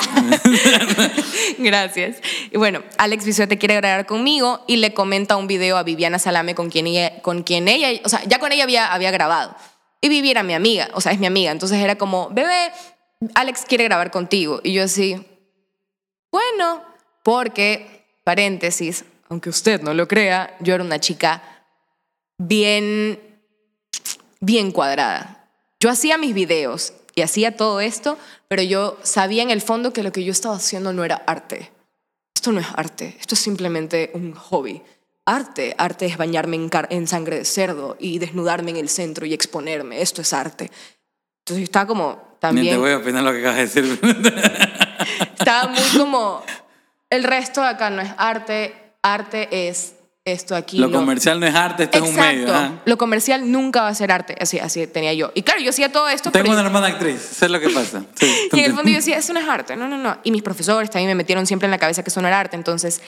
Gracias. Y bueno, Alex Bisuete quiere grabar conmigo y le comenta un video a Viviana Salame con quien ella, con quien ella o sea, ya con ella había, había grabado. Y Vivi era mi amiga, o sea, es mi amiga. Entonces era como, bebé, Alex quiere grabar contigo. Y yo así, bueno, porque, paréntesis, aunque usted no lo crea, yo era una chica bien, bien cuadrada. Yo hacía mis videos y hacía todo esto, pero yo sabía en el fondo que lo que yo estaba haciendo no era arte. Esto no es arte, esto es simplemente un hobby. Arte, arte es bañarme en, sangre de cerdo y desnudarme en el centro y exponerme. Esto es arte. Entonces yo estaba como Ni te también voy a opinar lo que acabas de decir. estaba muy como el resto de acá no es arte, arte es esto aquí. lo comercial no es arte, esto es un medio. Exacto. ajá. Lo comercial nunca va a ser arte. Así, así tenía yo. Y claro, yo hacía todo esto. Tengo pero una yo- hermana actriz, sé lo que pasa. Sí, y en el fondo yo decía, eso no es arte. No, no, no. Y mis profesores también me metieron siempre en la cabeza que eso no era arte. Entonces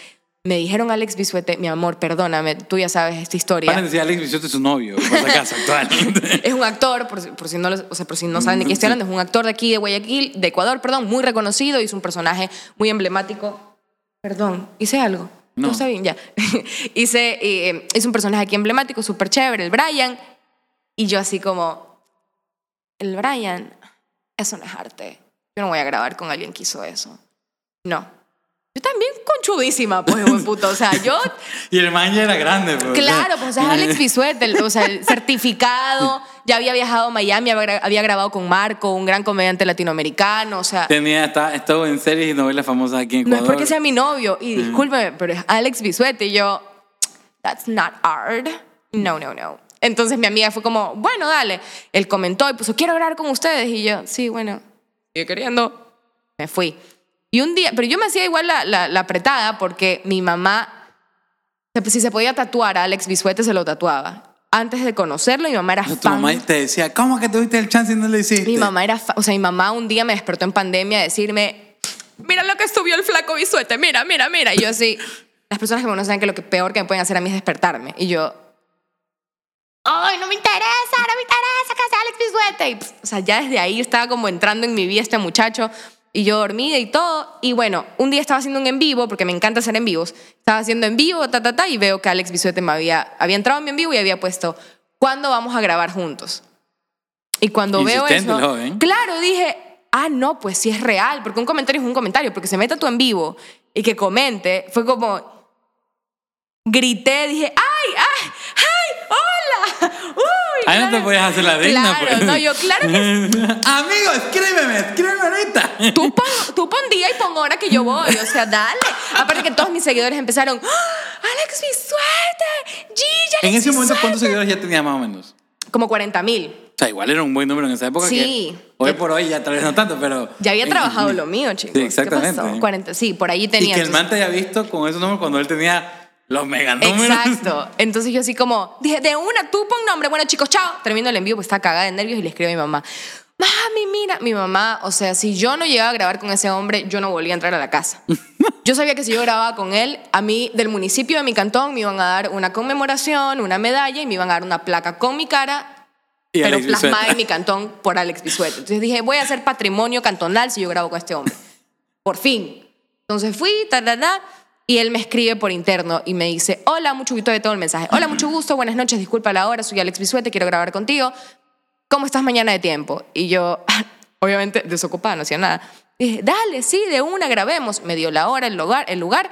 me dijeron, Alex Bisuete, mi amor, perdóname, tú ya sabes esta historia. Paréntesis, Alex Bisuete es su novio, por si acaso, actual. Es un actor, por, si- por si no, o sea, por si no saben de quién estoy hablando, es un actor de aquí, de Guayaquil, de Ecuador, perdón, muy reconocido, hizo un personaje muy emblemático. Perdón, hice algo. No. No, está bien, ya. hice, eh, hizo un personaje aquí emblemático, súper chévere, el Brian. Y yo así como, el Brian, eso no es arte. Yo no voy a grabar con alguien que hizo eso. No. Yo también conchudísima, pues, buen puto. O sea, yo y el man ya era grande. Pues, Claro, pues es Alex Bisuete, el- o sea, el certificado, ya había viajado a Miami, había, gra- había grabado con Marco, un gran comediante latinoamericano, o sea, Tenía, estuvo en series y novelas famosas aquí en no Ecuador. es porque sea mi novio, y discúlpeme, pero es Alex Bisuete, y yo, that's not art, no, no, no. Entonces mi amiga fue como, bueno, dale. Él comentó y puso, quiero grabar con ustedes, y yo, sí, bueno, sigue queriendo. Me fui. Y un día, pero yo me hacía igual la, la, la apretada porque mi mamá, si se podía tatuar a Alex Bisuete, se lo tatuaba. Antes de conocerlo, mi mamá era Tu fan. mamá te decía, ¿cómo que tuviste el chance y no lo hiciste? Mi mamá era, fa- o sea, mi mamá un día me despertó en pandemia a decirme, mira lo que subió el flaco Bisuete, mira, mira, mira. Y yo así, las personas que me conocen que lo que peor que me pueden hacer a mí es despertarme. Y yo, ay, no me interesa, no me interesa que sea Alex Bisuete. Y, o sea, ya desde ahí estaba como entrando en mi vida este muchacho. Y yo dormida y todo. Y bueno, un día estaba haciendo un en vivo, porque me encanta hacer en vivos. Estaba haciendo en vivo, ta, ta, ta, y veo que Alex Bisuete me había, había entrado en mi en vivo y había puesto, ¿cuándo vamos a grabar juntos? Y cuando veo eso, joven. claro, dije, ah, no, pues sí es real, porque un comentario es un comentario, porque se meta tú en vivo y que comente, fue como, grité, dije, hola, Ahí no te podías hacer la digna. Claro, pues. no, yo, claro que Amigo, escríbeme, escríbeme ahorita. Tú pon, tú pon día y pon hora que yo voy, o sea, dale. Aparte que todos mis seguidores empezaron, ¡Ah! Alex Bisuete, Gigi, Alex En ese momento, Bisuete". ¿cuántos seguidores ya tenía más o menos? Como 40 mil. O sea, igual era un buen número en esa época. Sí. que hoy por hoy ya tal vez no tanto, pero. Ya había trabajado lo mío, chicos. Sí, exactamente. ¿Qué pasó? 40, sí, por ahí Y tenía. que el man te haya visto con esos números cuando él tenía los mega números. Exacto. Entonces yo así como, dije, de una, tú pon nombre. Bueno, chicos, chao. Termino el envío, pues estaba cagada de nervios y le escribo a mi mamá. Mami, mira, mi mamá, o sea, si yo no llegaba a grabar con ese hombre, yo no volvía a entrar a la casa. Yo sabía que si yo grababa con él, a mí del municipio de mi cantón me iban a dar una conmemoración, una medalla y me iban a dar una placa con mi cara, Y pero Alex plasmada en mi cantón por Alex Bisuete. Entonces dije, voy a hacer patrimonio cantonal si yo grabo con este hombre. Por fin. Entonces fui, ta, ta, ta, y él me escribe por interno y me dice, hola, mucho gusto de todo el mensaje. Hola, mucho gusto, buenas noches, disculpa la hora, soy Alex Bisuete, quiero grabar contigo. ¿Cómo estás mañana de tiempo? Y yo, obviamente, desocupada, no hacía nada. Dije, dale, sí, de una, grabemos. Me dio la hora, el lugar, el lugar.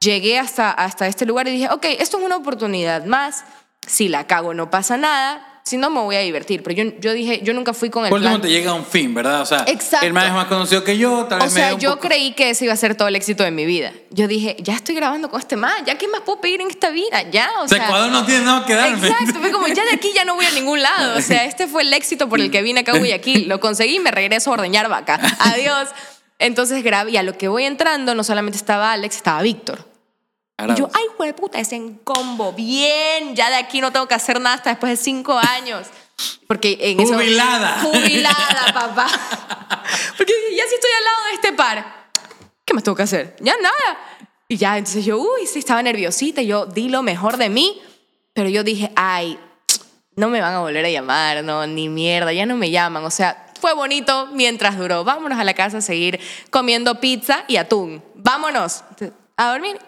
Llegué hasta, hasta este lugar y dije, ok, esto es una oportunidad más. Si la cago, no pasa nada. Si no, me voy a divertir. Pero yo, yo dije, yo nunca fui con el Por último plan. te llega a un fin, ¿verdad? O sea, Exacto. el man es más conocido que yo, tal vez O sea, yo poco- creí que ese iba a ser todo el éxito de mi vida. Yo dije, ya estoy grabando con este man, ya qué más puedo pedir en esta vida, ya, o O sea, sea. Ecuador no tiene nada que darme. Exacto, fue como, ya de aquí ya no voy a ningún lado. O sea, este fue el éxito por el que vine acá a Guayaquil. Lo conseguí y me regreso a ordeñar vaca. Adiós. Entonces grabé, y a lo que voy entrando, no solamente estaba Alex, estaba Víctor. Y yo, ay, güey, puta, es en combo. Bien, ya de aquí no tengo que hacer nada hasta después de cinco años. Porque en eso- Jubilada. Jubilada, papá. Porque ya si estoy al lado de este par, ¿qué más tengo que hacer? Ya nada. Y ya, entonces yo, uy, sí, estaba nerviosita. Yo di lo mejor de mí. Pero yo dije, ay, no me van a volver a llamar, no, ni mierda, ya no me llaman. O sea, fue bonito mientras duró. Vámonos a la casa a seguir comiendo pizza y atún. Vámonos a dormir.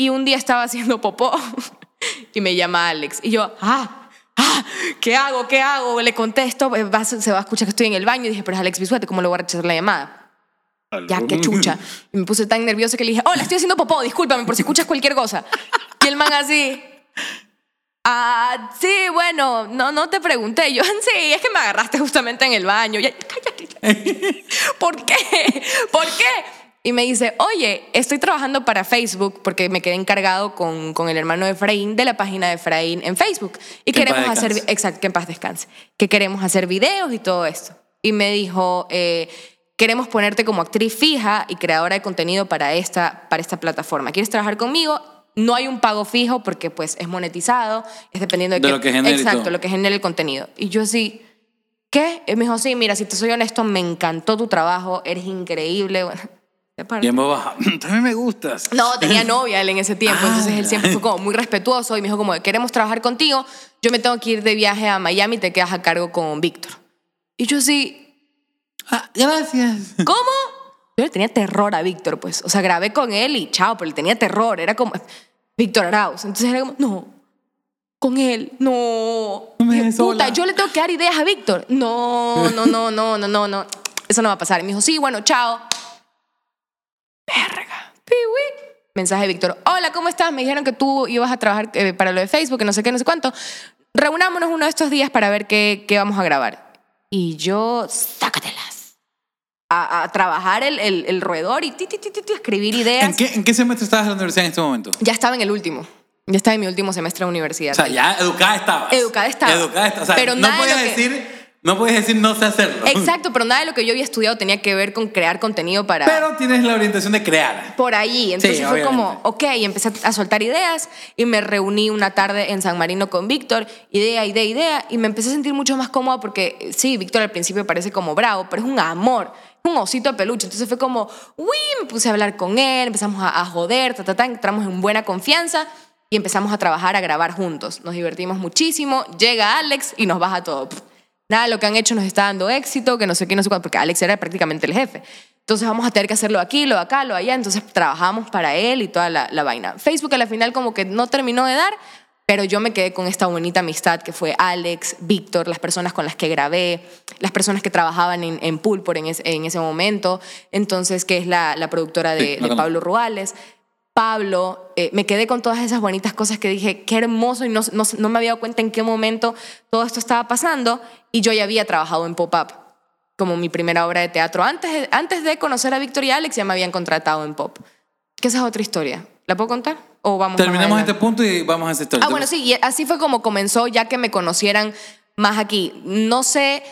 Y un día estaba haciendo popó y me llama Alex. Y yo, ah, ah, ¿qué hago? ¿Qué hago? Le contesto, eh, va- se va a escuchar que estoy en el baño. Y dije, pero es Alex Bisuete, ¿cómo le voy a rechazar la llamada? Ya, qué chucha. Y me puse tan nerviosa que le dije, hola, estoy haciendo popó, discúlpame por si escuchas cualquier cosa. Y el man así, ah, sí, bueno, no, no te pregunté. Yo, sí, es que me agarraste justamente en el baño. Cállate. ¿Por qué? ¿Por qué? Y me dice, oye, estoy trabajando para Facebook porque me quedé encargado con, con el hermano de Efraín de la página de Efraín en Facebook. Y Que queremos hacer, exacto, que en paz descanse, que queremos hacer videos y todo esto. Y me dijo, eh, queremos ponerte como actriz fija y creadora de contenido para esta, para esta plataforma. ¿Quieres trabajar conmigo? No hay un pago fijo porque pues es monetizado, es dependiendo de, De qué- lo que genere Exacto, lo que genere el contenido. Y yo así, ¿qué? Y me dijo, sí, mira, si te soy honesto, me encantó tu trabajo, eres increíble. Bueno, de parte. Bien boba. También me gustas. No, tenía novia él en ese tiempo, entonces él siempre Ah. fue como muy respetuoso y me dijo como, queremos trabajar contigo, yo me tengo que ir de viaje a Miami, te quedas a cargo con Víctor. Y yo así, Ah, gracias. ¿cómo? Yo le tenía terror a Víctor, pues, o sea, grabé con él y chao, pero le tenía terror, era como Víctor Arauz, entonces era como, no, con él, no. No me Y Puta, sola. yo le tengo que dar ideas a Víctor. No, no, no, no, no, no, no. Eso no va a pasar. Y me dijo, sí, bueno, chao. Verga. Piwi. Mensaje de Víctor. Hola, ¿cómo estás? Me dijeron que tú ibas a trabajar eh, para lo de Facebook, no sé qué, no sé cuánto. Reunámonos uno de estos días para ver qué, qué vamos a grabar. Y yo, sácatelas. A, a trabajar el, el, el roedor y ti, ti, ti, ti, escribir ideas. ¿En qué, ¿En qué semestre estabas en la universidad en este momento? Ya estaba en el último. Ya estaba en mi último semestre de universidad. O sea, ya educada estabas. Educada estaba. Educada estabas. O sea, Pero no podías que- decir, No puedes decir no sé hacerlo. Exacto, pero nada de lo que yo había estudiado tenía que ver con crear contenido para... Pero tienes la orientación de crear. por ahí. Entonces Sí, fue como, ok, y empecé a soltar ideas y me reuní una tarde en San Marino con Víctor, idea, idea, idea, y me empecé a sentir mucho más cómoda porque sí, Víctor al principio parece como bravo, pero es un amor, un osito de peluche. Entonces fue como, uy, me puse a hablar con él, empezamos a, a joder, ta, ta, ta, entramos en buena confianza y empezamos a trabajar, a grabar juntos. Nos divertimos muchísimo, llega Alex y nos baja todo. Nada, lo que han hecho nos está dando éxito, que no sé qué, no sé cuánto, porque Alex era prácticamente el jefe. Entonces vamos a tener que hacerlo aquí, lo acá, lo allá. Entonces trabajamos para él y toda la, la vaina. Facebook a la final como que no terminó de dar, pero yo me quedé con esta bonita amistad que fue Alex, Víctor, las personas con las que grabé, las personas que trabajaban en, en Pulpor en, ese- en ese momento, entonces que es la, la productora de, de. Pablo Ruales. Pablo, eh, me quedé con todas esas bonitas cosas que dije, qué hermoso, y no, no, no me había dado cuenta en qué momento todo esto estaba pasando, y yo ya había trabajado en Pop-Up como mi primera obra de teatro. Antes, de- antes de conocer a Víctor y Alex ya me habían contratado en Pop. Que esa es otra historia. ¿La puedo contar? ¿O vamos Terminamos este punto y vamos a esa historia. Ah, bueno, sí, y así fue como comenzó, ya que me conocieran más aquí. No sé,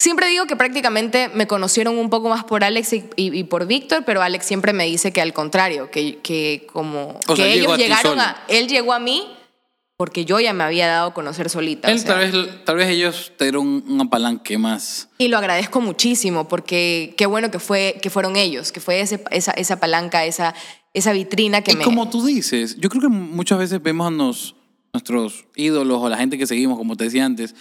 siempre digo que prácticamente me conocieron un poco más por Alex y, y- y por Víctor, pero Alex siempre me dice que al contrario, que, que como O que ellos llegaron a, él llegó a mí porque yo ya me había dado a conocer solita. o Él, sea. tal, vez, tal vez ellos te dieron un, un apalanque más. Y lo agradezco muchísimo porque qué bueno que, fue, que fueron ellos, que fue ese- esa, esa palanca, esa, esa vitrina que y me... como tú dices, yo creo que muchas veces vemos a nos- nuestros ídolos o la gente que seguimos, como te decía antes,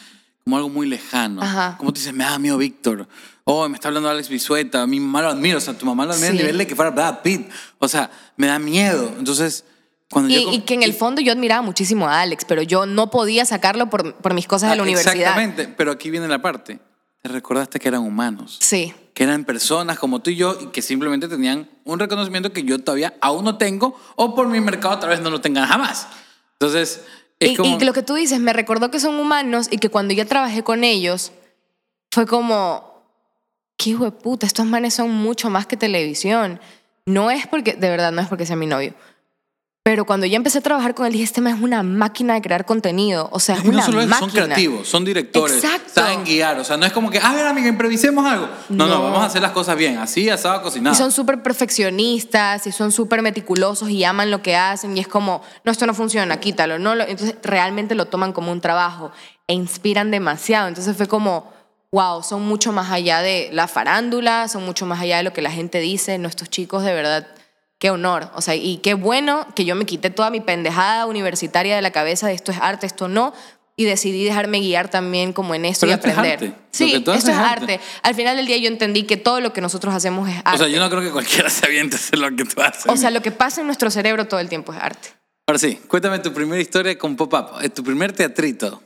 como algo muy lejano. Ajá. Como tú dices, me da miedo Víctor. Oh, me está hablando Alex Bisueta. Mi mamá lo admiro. O sea, tu mamá lo admira Sí. a nivel de que fuera Brad Pitt. O sea, me da miedo. Entonces, cuando Y, yo... y que en el fondo yo admiraba muchísimo a Alex, pero yo no podía sacarlo por, por mis cosas de la Ah, universidad. Exactamente. Pero aquí viene la parte. Te recordaste que eran humanos. Sí. que eran personas como tú y yo y que simplemente tenían un reconocimiento que yo todavía aún no tengo o por mi mercado tal vez no lo tengan jamás. Entonces, es Y, como... y lo que tú dices, me recordó que son humanos y que cuando ya trabajé con ellos, fue como, qué hijo de puta, estos manes son mucho más que televisión. No es porque, de verdad, no es porque sea mi novio. Pero cuando ya empecé a trabajar con él, dije, este man es una máquina de crear contenido. O sea, es no una solo eso, máquina. son creativos, son directores, Exacto. saben guiar. O sea, no es como que, a ver, amiga, improvisemos algo. No, no, No. vamos a hacer las cosas bien, así, asado, cocinado. Y son súper perfeccionistas y son súper meticulosos y aman lo que hacen y es como, no, esto no funciona, quítalo. No, entonces realmente lo toman como un trabajo e inspiran demasiado. Entonces fue como, wow, son mucho más allá de la farándula, son mucho más allá de lo que la gente dice. Nuestros chicos, de verdad, qué honor. O sea, y qué bueno que yo me quité toda mi pendejada universitaria de la cabeza de esto es arte, esto no. Y decidí dejarme guiar también como en esto Pero y esto es aprender. arte. Lo Sí, esto es es arte. arte. Al final del día yo entendí que todo lo que nosotros hacemos es arte. O sea, yo no creo que cualquiera se aviente a hacer lo que tú haces. O sea, lo que pasa en nuestro cerebro todo el tiempo es arte. Ahora sí, cuéntame tu primera historia con Pop-Up, eh, tu primer teatrito.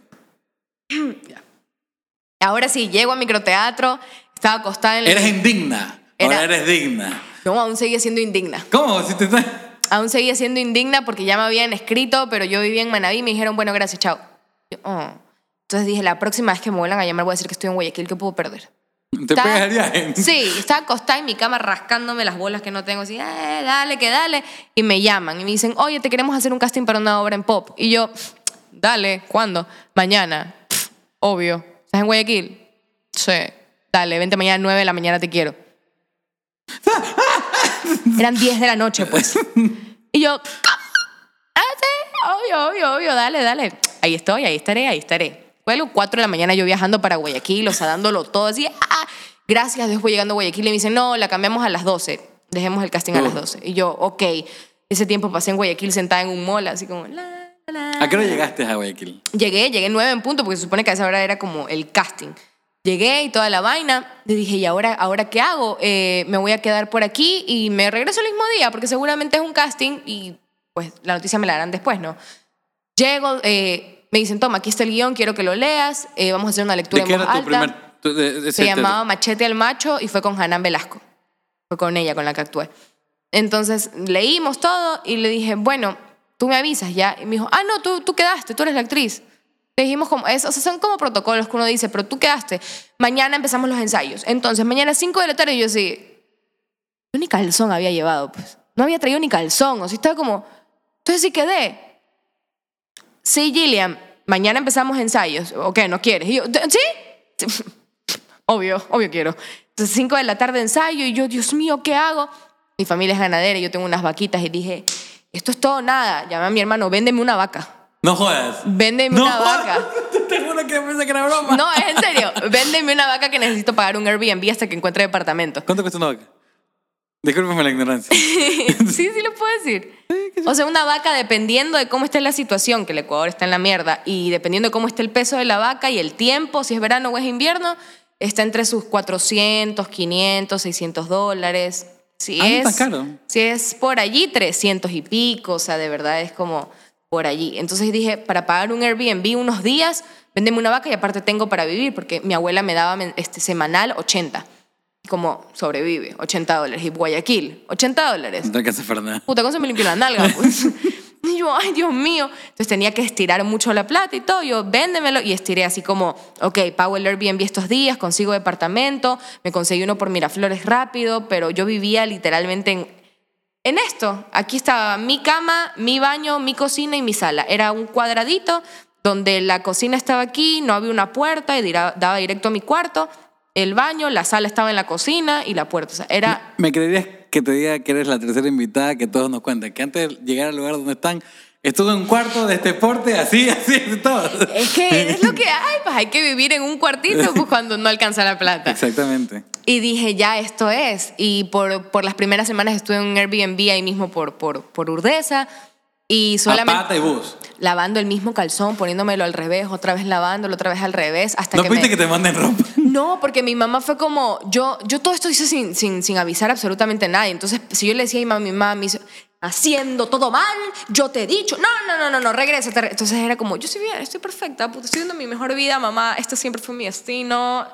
Ahora sí, llego a microteatro, estaba acostada en el... Eres indigna, ahora eres digna. No, aún seguía siendo indigna. ¿Cómo? Si te. Aún seguía siendo indigna porque ya me habían escrito, pero yo vivía en Manaví y me dijeron, bueno, gracias, chao. Yo, "Oh". Entonces dije, la próxima vez que me vuelvan a llamar voy a decir que estoy en Guayaquil, que puedo perder. Te Estaba- pegas el viaje. Sí, estaba acostada en mi cama rascándome las bolas que no tengo, así, "Eh, dale, que dale. Y me llaman y me dicen, oye, te queremos hacer un casting para una obra en pop. Y yo, dale, ¿cuándo? Mañana. "Pff, Obvio. ¿Estás en Guayaquil? Sí. Dale, vente mañana a 9 de la mañana, te quiero. Eran 10 de la noche, pues. Y yo, ah, sí, obvio, obvio, obvio, dale, dale. Ahí estoy, ahí estaré, ahí estaré. Las 4 de la mañana yo viajando para Guayaquil, o sea, dándolo todo así. ah, gracias, voy llegando a Guayaquil y me dicen, no, la cambiamos a las 12. Dejemos el casting a las Uh. 12. Y yo, ok. Ese tiempo pasé en Guayaquil sentada en un mall, así como, la, la, ¿A qué hora llegaste a Guayaquil? Llegué, llegué nueve en punto, porque se supone que a esa hora era como el casting. Llegué y toda la vaina. Y dije, ¿y ahora, ahora qué hago? Eh, me voy a quedar por aquí y me regreso el mismo día, porque seguramente es un casting y pues la noticia me la darán después, ¿no? Llego, eh, me dicen, toma, aquí está el guion, quiero que lo leas, eh, vamos a hacer una lectura ¿De qué en voz era tu alta. primer... tu- de- de- Se llamaba Machete al Macho y fue con Hanan Velasco. Fue con ella con la que actué. Entonces leímos todo y le dije, bueno, tú me avisas ya. Y me dijo, ah, no, tú, tú quedaste, tú eres la actriz. Dijimos como, eso, o sea, son como protocolos que uno dice, pero tú quedaste. Mañana empezamos los ensayos. Entonces, mañana a 5 de la tarde y yo sí, yo ni calzón había llevado, pues. No había traído ni calzón, o sea, estaba como, entonces sí quedé. Sí, Gillian, mañana empezamos ensayos. ¿O qué? ¿No quieres? Y yo, "D- ¿sí? obvio, obvio quiero. Entonces, 5 de la tarde ensayo y yo, Dios mío, ¿qué hago? Mi familia es ganadera y yo tengo unas vaquitas y dije, esto es todo nada. Llamé a mi hermano, véndeme una vaca. No jodas. Véndeme No una vaca. Te juro que pensé que era broma. No, es en serio. Véndeme una vaca que necesito pagar un Airbnb hasta que encuentre departamento. ¿Cuánto cuesta una vaca? Discúlpeme la ignorancia. sí, sí lo puedo decir. O sea, una vaca dependiendo de cómo esté la situación, que el Ecuador está en la mierda, y dependiendo de cómo esté el peso de la vaca y el tiempo, si es verano o es invierno, está entre sus 400, 500, 600 dólares. Si Ah, es, caro. Si es por allí, 300 y pico, o sea, de verdad es como por allí. Entonces dije, para pagar un Airbnb unos días, véndeme una vaca y aparte tengo para vivir, porque mi abuela me daba este, semanal 80. Como sobrevive, 80 dólares. Y Guayaquil, 80 dólares. No alcanza para nada. Puta, ¿cómo se me limpió la nalga? Pues? Y yo, ay, Dios mío. Entonces tenía que estirar mucho la plata y todo. Yo, véndemelo. Y estiré así como, ok, pago el Airbnb estos días, consigo departamento, me conseguí uno por Miraflores rápido, pero yo vivía literalmente en, en esto. Aquí estaba mi cama, mi baño, mi cocina y mi sala. Era un cuadradito donde la cocina estaba aquí, no había una puerta y daba directo a mi cuarto. El baño, la sala estaba en la cocina y la puerta. Era ¿Me creerías que te diga que eres la tercera invitada que todos nos cuentan? Que antes de llegar al lugar donde están, estuve en un cuarto de este porte, así, así, todo. Es que es lo que hay, pues hay que vivir en un cuartito pues, cuando no alcanza la plata. Exactamente. Y dije, ya, esto es. Y por, por las primeras semanas estuve en un Airbnb ahí mismo por, por, por Urdesa. Y A solamente pata y bus. lavando el mismo calzón, poniéndomelo al revés, otra vez lavándolo, otra vez al revés, hasta ¿No que fuiste me... que te manden ropa? No, porque mi mamá fue como, yo, yo todo esto hice sin, sin, sin avisar absolutamente a nadie. Entonces, si yo le decía a mi mamá, mi mamá me hizo, haciendo todo mal, yo te he dicho, no, no, no, no, no, regresa. Entonces era como, yo estoy bien, estoy perfecta, puta, estoy viendo mi mejor vida, mamá, esto siempre fue mi destino.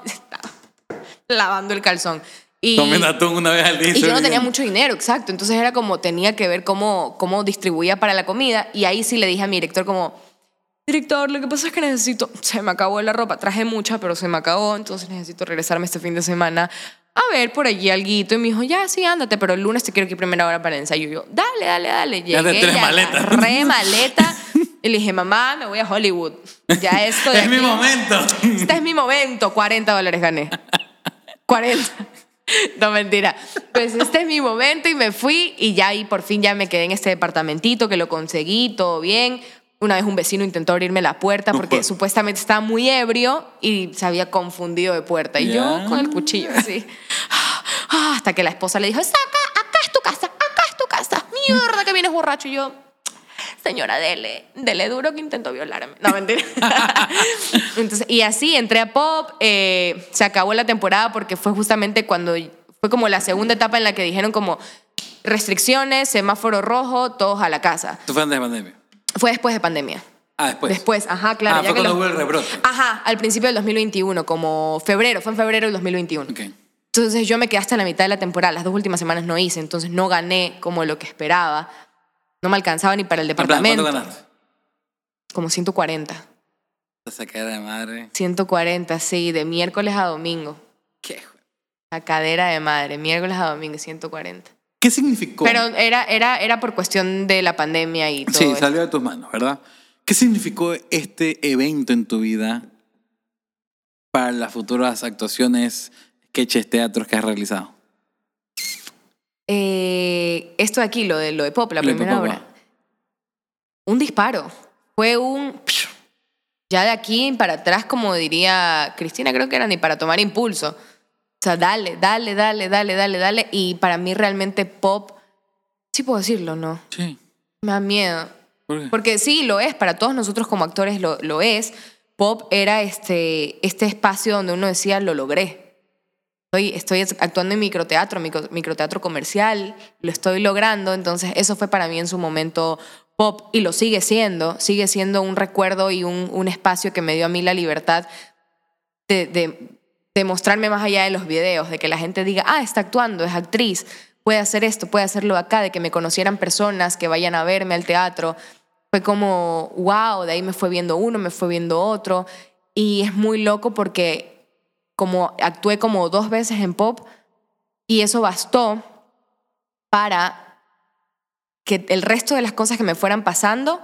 Lavando el calzón. Y, Comiendo atún una vez al día. y yo no tenía mucho dinero, exacto. Entonces era como, tenía que ver cómo, cómo distribuía para la comida. Y ahí sí le dije a mi director como, director, lo que pasa es que necesito, se me acabó la ropa, traje mucha, pero se me acabó, entonces necesito regresarme este fin de semana a ver por allí alguito. Y me dijo, ya, sí, ándate, pero el lunes te quiero que primera hora para el ensayo. Y yo, dale, dale, dale. Ya Llegué, tres ya maletas. agarré maleta. Y le dije, mamá, me voy a Hollywood. Ya esto de Es mi momento. este es mi momento. 40 dólares gané. 40. No, mentira. Pues este es mi momento y me fui y ya ahí por fin ya me quedé en este departamentito que lo conseguí, todo bien. Una vez un vecino intentó abrirme la puerta porque supuestamente estaba muy ebrio y se había confundido de puerta. Y yo con el cuchillo así. Ah, Hasta que la esposa le dijo, saca, acá es tu casa, acá es tu casa. Mierda que vienes borracho. Y yo, señora, dele, dele duro que intentó violarme. No, mentira. Entonces, y así entré a Pop, eh, se acabó la temporada porque fue justamente cuando, fue como la segunda etapa en la que dijeron como restricciones, semáforo rojo, todos a la casa. Tú fue antes de pandemia. Fue después de pandemia. Ah, después. Después, ajá, claro. Ah, ya fue que cuando los- hubo el rebrote. Ajá, al principio del 2021, como febrero, fue en febrero del 2021. Ok. Entonces yo me quedé hasta la mitad de la temporada, las dos últimas semanas no hice, entonces no gané como lo que esperaba. No me alcanzaba ni para el plan, departamento. ¿Cuánto ganaste? Como 140. Esa cadera de madre. 140, sí, de miércoles a domingo. ¿Qué? La cadera de madre, miércoles a domingo, 140. ¿Qué significó? Pero era, era, era por cuestión de la pandemia y todo. Sí, eso. salió de tus manos, ¿verdad? ¿Qué significó este evento en tu vida para las futuras actuaciones, sketches, teatros que has realizado? Eh, esto de aquí, lo de, lo de Pop, la Lo primera Pop, obra. Un disparo. Fue un... Ya de aquí para atrás, como diría Cristina, creo que era ni para tomar impulso. O sea, dale, dale, dale, dale, dale, dale. Y para mí realmente Pop, sí puedo decirlo, ¿no? Sí. Me da miedo. ¿Por qué? Porque sí, lo es, para todos nosotros como actores lo, lo es. Pop era este, este espacio donde uno decía, lo logré. Estoy, estoy actuando en microteatro, micro- microteatro comercial, lo estoy logrando. Entonces, eso fue para mí en su momento pop y lo sigue siendo. Sigue siendo un recuerdo y un, un espacio que me dio a mí la libertad de, de, de mostrarme más allá de los videos, de que la gente diga, ah, está actuando, es actriz, puede hacer esto, puede hacerlo acá, de que me conocieran personas que vayan a verme al teatro. Fue como, wow, de ahí me fue viendo uno, me fue viendo otro. Y es muy loco porque como actué como dos veces en pop y eso bastó para que el resto de las cosas que me fueran pasando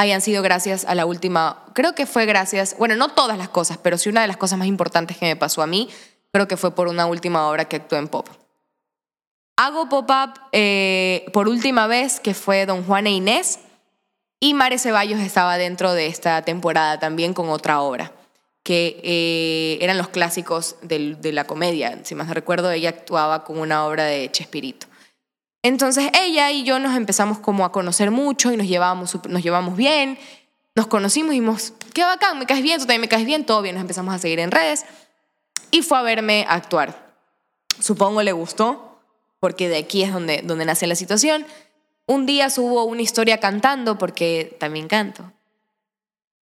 hayan sido gracias a la última, creo que fue gracias, bueno, no todas las cosas, pero sí una de las cosas más importantes que me pasó a mí, creo que fue por una última obra que actué en pop. Hago pop-up eh, por última vez, que fue Don Juan e Inés, y Mare Ceballos estaba dentro de esta temporada también con otra obra, que eh, eran los clásicos de la comedia. Si más recuerdo, ella actuaba con una obra de Chespirito. Entonces ella y yo nos empezamos como a conocer mucho y nos llevábamos, nos llevamos bien, nos conocimos y dijimos, qué bacán, me caes bien, tú también me caes bien, todo bien, nos empezamos a seguir en redes y fue a verme actuar. Supongo le gustó, porque de aquí es donde, donde nace la situación. Un día subo una historia cantando, porque también canto.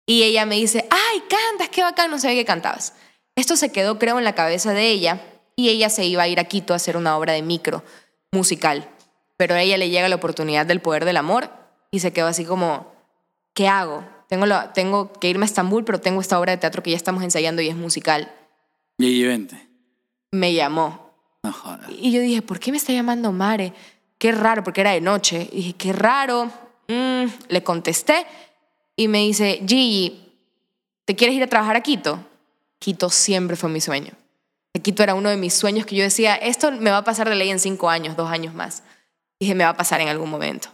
Y ella me dice, ay, cantas, qué bacán, no sabía que cantabas. Esto se quedó, creo, en la cabeza de ella y ella se iba a ir a Quito a hacer una obra de micro musical. Pero a ella le llega la oportunidad del poder del amor y se quedó así como, ¿qué hago? Tengo, la- tengo que irme a Estambul, pero tengo esta obra de teatro que ya estamos ensayando y es musical. Y vente. Me llamó. No jodas. Y yo dije, ¿por qué me está llamando Mare? Qué raro, porque era de noche. Y dije, qué raro. Mm, le contesté y me dice, Gigi, ¿te quieres ir a trabajar a Quito? Quito siempre fue mi sueño. Quito era uno de mis sueños que yo decía, esto me va a pasar de ley en cinco años, dos años más. Dije, me va a pasar en algún momento.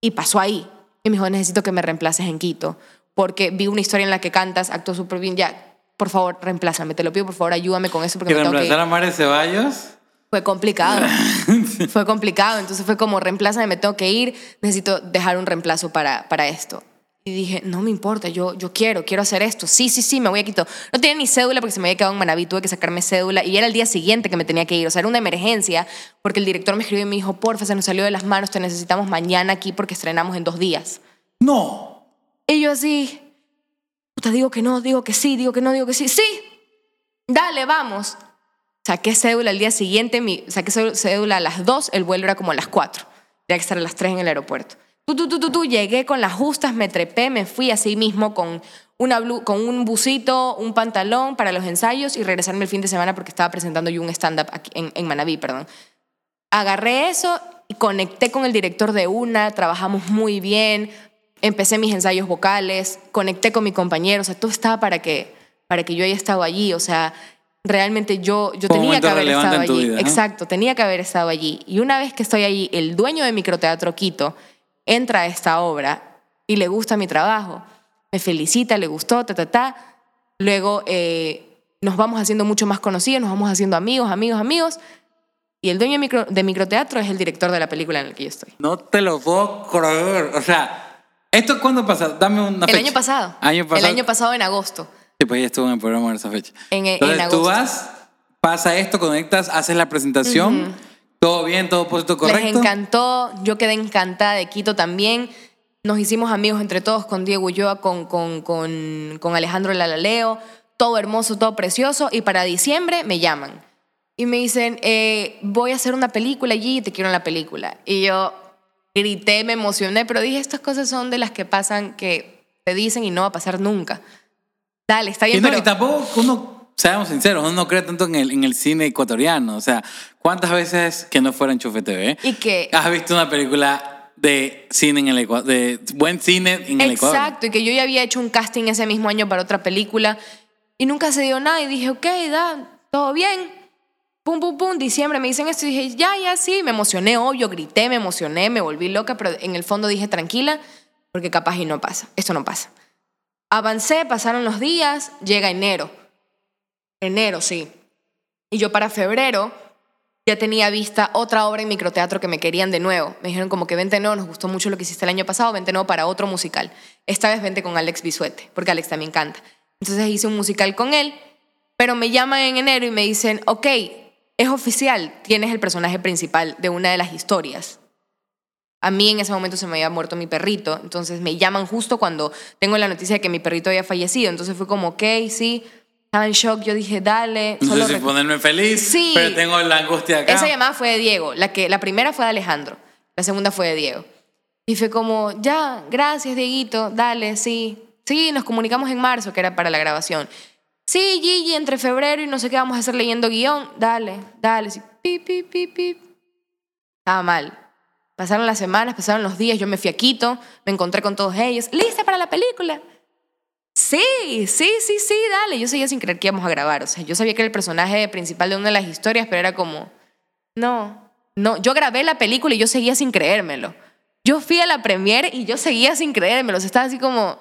Y pasó ahí. Y me dijo, necesito que me reemplaces en Quito, porque vi una historia en la que cantas, actuó súper bien, ya, por favor, reemplázame, te lo pido, por favor, ayúdame con eso, porque ¿Que me tengo que ir". reemplazar a Mare Ceballos? Fue complicado. fue complicado. Entonces fue como, reemplázame, me tengo que ir, necesito dejar un reemplazo para, para esto. Y dije, no me importa, yo, yo quiero, quiero hacer esto. Sí, sí, sí, me voy a Quito. No tenía ni cédula porque se me había quedado en Manaví, tuve que sacarme cédula y era el día siguiente que me tenía que ir. O sea, era una emergencia porque el director me escribió y me dijo, porfa, se nos salió de las manos, te necesitamos mañana aquí porque estrenamos en dos días. No. Y yo así, puta, digo que no, digo que sí, digo que no, digo que sí. Sí, dale, vamos. Saqué cédula el día siguiente, mi, saqué cédula- a las 2, el vuelo era como a las 4. Tenía que estar a las 3 en el aeropuerto. Tú, tú, tú, tú, tú, llegué con las justas, me trepé, me fui así mismo con, una blu- con un busito, un pantalón para los ensayos y regresarme el fin de semana porque estaba presentando yo un stand-up en, en Manaví, perdón. Agarré eso y conecté con el director de una, trabajamos muy bien, empecé mis ensayos vocales, conecté con mi compañero, o sea, todo estaba para que, para que yo haya estado allí, o sea, realmente yo, yo tenía que haber estado allí. vida, ¿no? Exacto, tenía que haber estado allí. Y una vez que estoy allí, el dueño de Microteatro Quito entra a esta obra y le gusta mi trabajo, me felicita, le gustó, ta, ta, ta. Luego eh, nos vamos haciendo mucho más conocidos, nos vamos haciendo amigos, amigos, amigos. Y el dueño de, micro- de Microteatro es el director de la película en la que yo estoy. No te lo puedo creer. O sea, ¿esto cuándo pasa? Dame una El fecha. año pasado. Año pasado. El año pasado en agosto. Sí, pues ya estuvo en el programa en esa fecha. En- en Entonces tú agosto. vas, pasa esto, conectas, haces la presentación, todo bien, todo puesto correcto. Les encantó, yo quedé encantada de Quito también. Nos hicimos amigos entre todos con Diego Ulloa, con, con, con, con Alejandro Lalaleo, todo hermoso, todo precioso. Y para diciembre me llaman y me dicen, eh, voy a hacer una película allí y te quiero en la película. Y yo grité, me emocioné, pero dije, estas cosas son de las que pasan, que te dicen y no va a pasar nunca. Dale, está bien, Y, no, pero... y tampoco uno, seamos sinceros, uno no cree tanto en el, en el cine ecuatoriano. O sea, ¿cuántas veces que no fuera Enchufe TV? Y que- Has visto una película de cine en el Ecuador, de buen cine en el Ecuador. Exacto, y que yo ya había hecho un casting ese mismo año para otra película y nunca se dio nada y dije, ok, da, todo bien. Pum, pum, pum, diciembre me dicen esto y dije, ya, ya, sí, me emocioné, obvio, grité, me emocioné, me volví loca, pero en el fondo dije, tranquila, porque capaz y no pasa, esto no pasa. Avancé, pasaron los días, llega enero. Enero, sí. Y yo para febrero ya tenía vista otra obra en microteatro que me querían de nuevo. Me dijeron como que vente nuevo, nos gustó mucho lo que hiciste el año pasado, vente nuevo para otro musical. Esta vez vente con Alex Bisuete, porque Alex también canta. Entonces hice un musical con él, pero me llaman en enero y me dicen, ok, es oficial, tienes el personaje principal de una de las historias. A mí en ese momento se me había muerto mi perrito, entonces me llaman justo cuando tengo la noticia de que mi perrito había fallecido. Entonces fue como, ok, sí, estaba en shock, yo dije, dale. No solo sé si ponerme feliz, Sí. pero tengo la angustia acá. esa llamada fue de Diego. La, que, la primera fue de Alejandro. La segunda fue de Diego. Y fue como, ya, gracias, Dieguito, dale, sí. Sí, nos comunicamos en marzo, que era para la grabación. Sí, Gigi, entre febrero y no sé qué vamos a hacer leyendo guion. Dale, dale. Sí, pip, pip, pip, pip. Estaba mal. Pasaron las semanas, pasaron los días, yo me fui a Quito, me encontré con todos ellos. ¿Lista para la película? Sí, sí, sí, sí, dale. Yo seguía sin creer que íbamos a grabar. O sea, yo sabía que era el personaje principal de una de las historias, pero era como, no, no. Yo grabé la película y yo seguía sin creérmelo. Yo fui a la premiere y yo seguía sin creérmelo. O sea, estaba así como,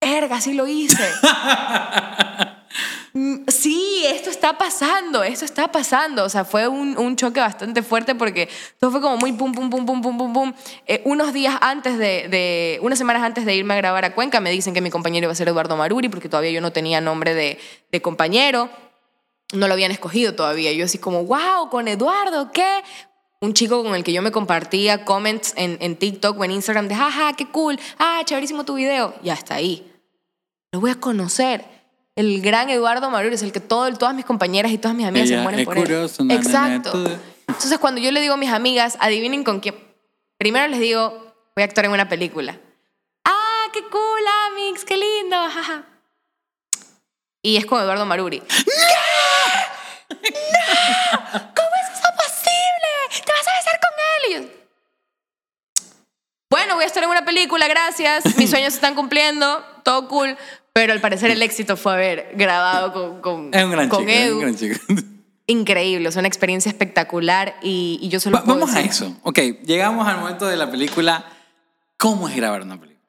erga, sí lo hice. Mm, sí, esto está pasando, esto está pasando. O sea, fue un, un, choque bastante fuerte porque todo fue como muy pum, pum, pum, pum, pum, pum, pum. Eh, unos días antes de, de, unas semanas antes de irme a grabar a Cuenca, me dicen que mi compañero iba a ser Eduardo Maruri porque todavía yo no tenía nombre de, compañero. No lo habían escogido todavía. Yo así como, wow, con Eduardo, ¿qué? un chico con el que yo me compartía comments en, en TikTok o en Instagram de, jaja, qué cool, ah, chéverísimo tu video. Y hasta ahí. Lo voy a conocer el gran Eduardo Maruri es el que todo, todas mis compañeras y todas mis amigas se mueren por curioso, él. Exacto. Entonces, cuando yo le digo a mis amigas, adivinen con quién. Primero les digo, voy a actuar en una película. ¡Ah, qué cool, Amix! ¡Qué lindo! Y es con Eduardo Maruri. ¡No! ¡No! ¿Cómo es eso posible? ¿Te vas a besar con él? bueno, voy a estar en una película, gracias. Mis sueños se están cumpliendo, todo cool. Pero al parecer el éxito fue haber grabado con, con, es un gran con chico, Edu. Es un gran chico. Increíble, es una experiencia espectacular y, y yo solo Va, puedo Vamos decir, a eso. Ok, llegamos al momento de la película. ¿Cómo es grabar una película?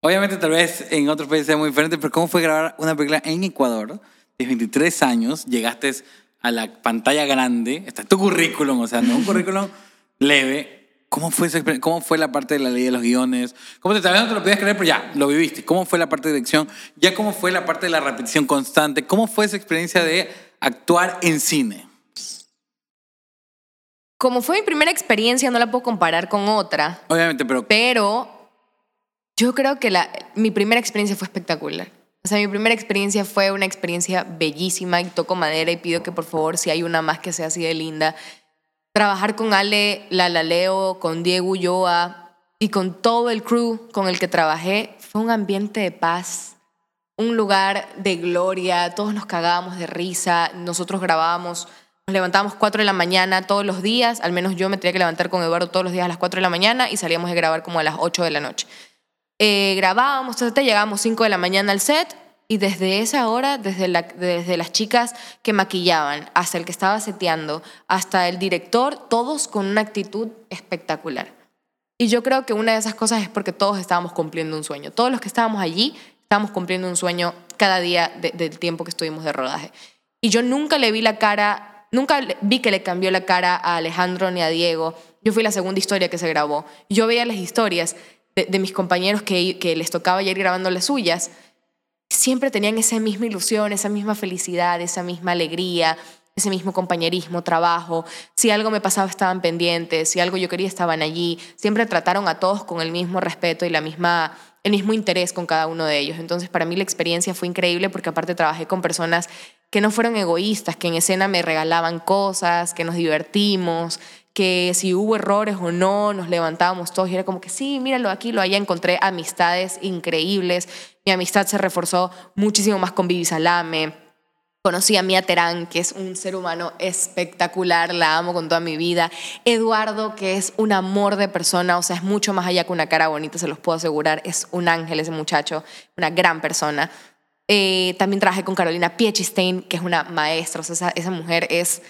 Obviamente, tal vez en otros países sea muy diferente, pero ¿cómo fue grabar una película en Ecuador? De 23 años, llegaste a la pantalla grande, está tu currículum, o sea, no un currículum leve. ¿Cómo fue, esa? ¿Cómo fue la parte de la ley de los guiones? ¿Cómo te, tal vez no te lo podías creer, pero ya, lo viviste? ¿Cómo fue la parte de dirección? ¿Ya cómo fue la parte de la repetición constante? ¿Cómo fue esa experiencia de actuar en cine? Como fue mi primera experiencia, no la puedo comparar con otra, Obviamente, pero pero yo creo que la, mi primera experiencia fue espectacular. O sea, mi primera experiencia fue una experiencia bellísima y toco madera y pido que por favor, si hay una más que sea así de linda, trabajar con Ale Lalaleo, con Diego Ulloa y con todo el crew con el que trabajé fue un ambiente de paz, un lugar de gloria, todos nos cagábamos de risa, nosotros grabábamos, nos levantábamos 4 de la mañana todos los días, al menos yo me tenía que levantar con Eduardo todos los días a las 4 de la mañana y salíamos de grabar como a las 8 de la noche. Eh, grabábamos, llegábamos 5 de la mañana al set y desde esa hora, desde, desde las chicas que maquillaban, hasta el que estaba seteando, hasta el director, todos con una actitud espectacular. Y yo creo que una de esas cosas es porque todos estábamos cumpliendo un sueño. Todos los que estábamos allí estábamos cumpliendo un sueño cada día de- del tiempo que estuvimos de rodaje. Y yo nunca le vi la cara, nunca vi que le cambió la cara a Alejandro ni a Diego. Yo fui la segunda historia que se grabó. Yo veía las historias de, mis compañeros que, que les tocaba ir grabando las suyas siempre tenían esa misma ilusión, esa misma felicidad, esa misma alegría, ese mismo compañerismo, trabajo. Si algo me pasaba estaban pendientes, si algo yo quería estaban allí. Siempre trataron a todos con el mismo respeto y la misma, el mismo interés con cada uno de ellos. Entonces para mí la experiencia fue increíble porque aparte trabajé con personas que no fueron egoístas, que en escena me regalaban cosas, que nos divertimos, que si hubo errores o no, nos levantábamos todos y era como que sí, míralo aquí, lo allá, encontré amistades increíbles. Mi amistad se reforzó muchísimo más con Vivi Salame. Conocí a Mia Terán, que es un ser humano espectacular, la amo con toda mi vida. Eduardo, que es un amor de persona, o sea, es mucho más allá que una cara bonita, se los puedo asegurar. Es un ángel ese muchacho, una gran persona. Eh, también trabajé con Carolina Piechestein, que es una maestra, o sea, esa mujer es,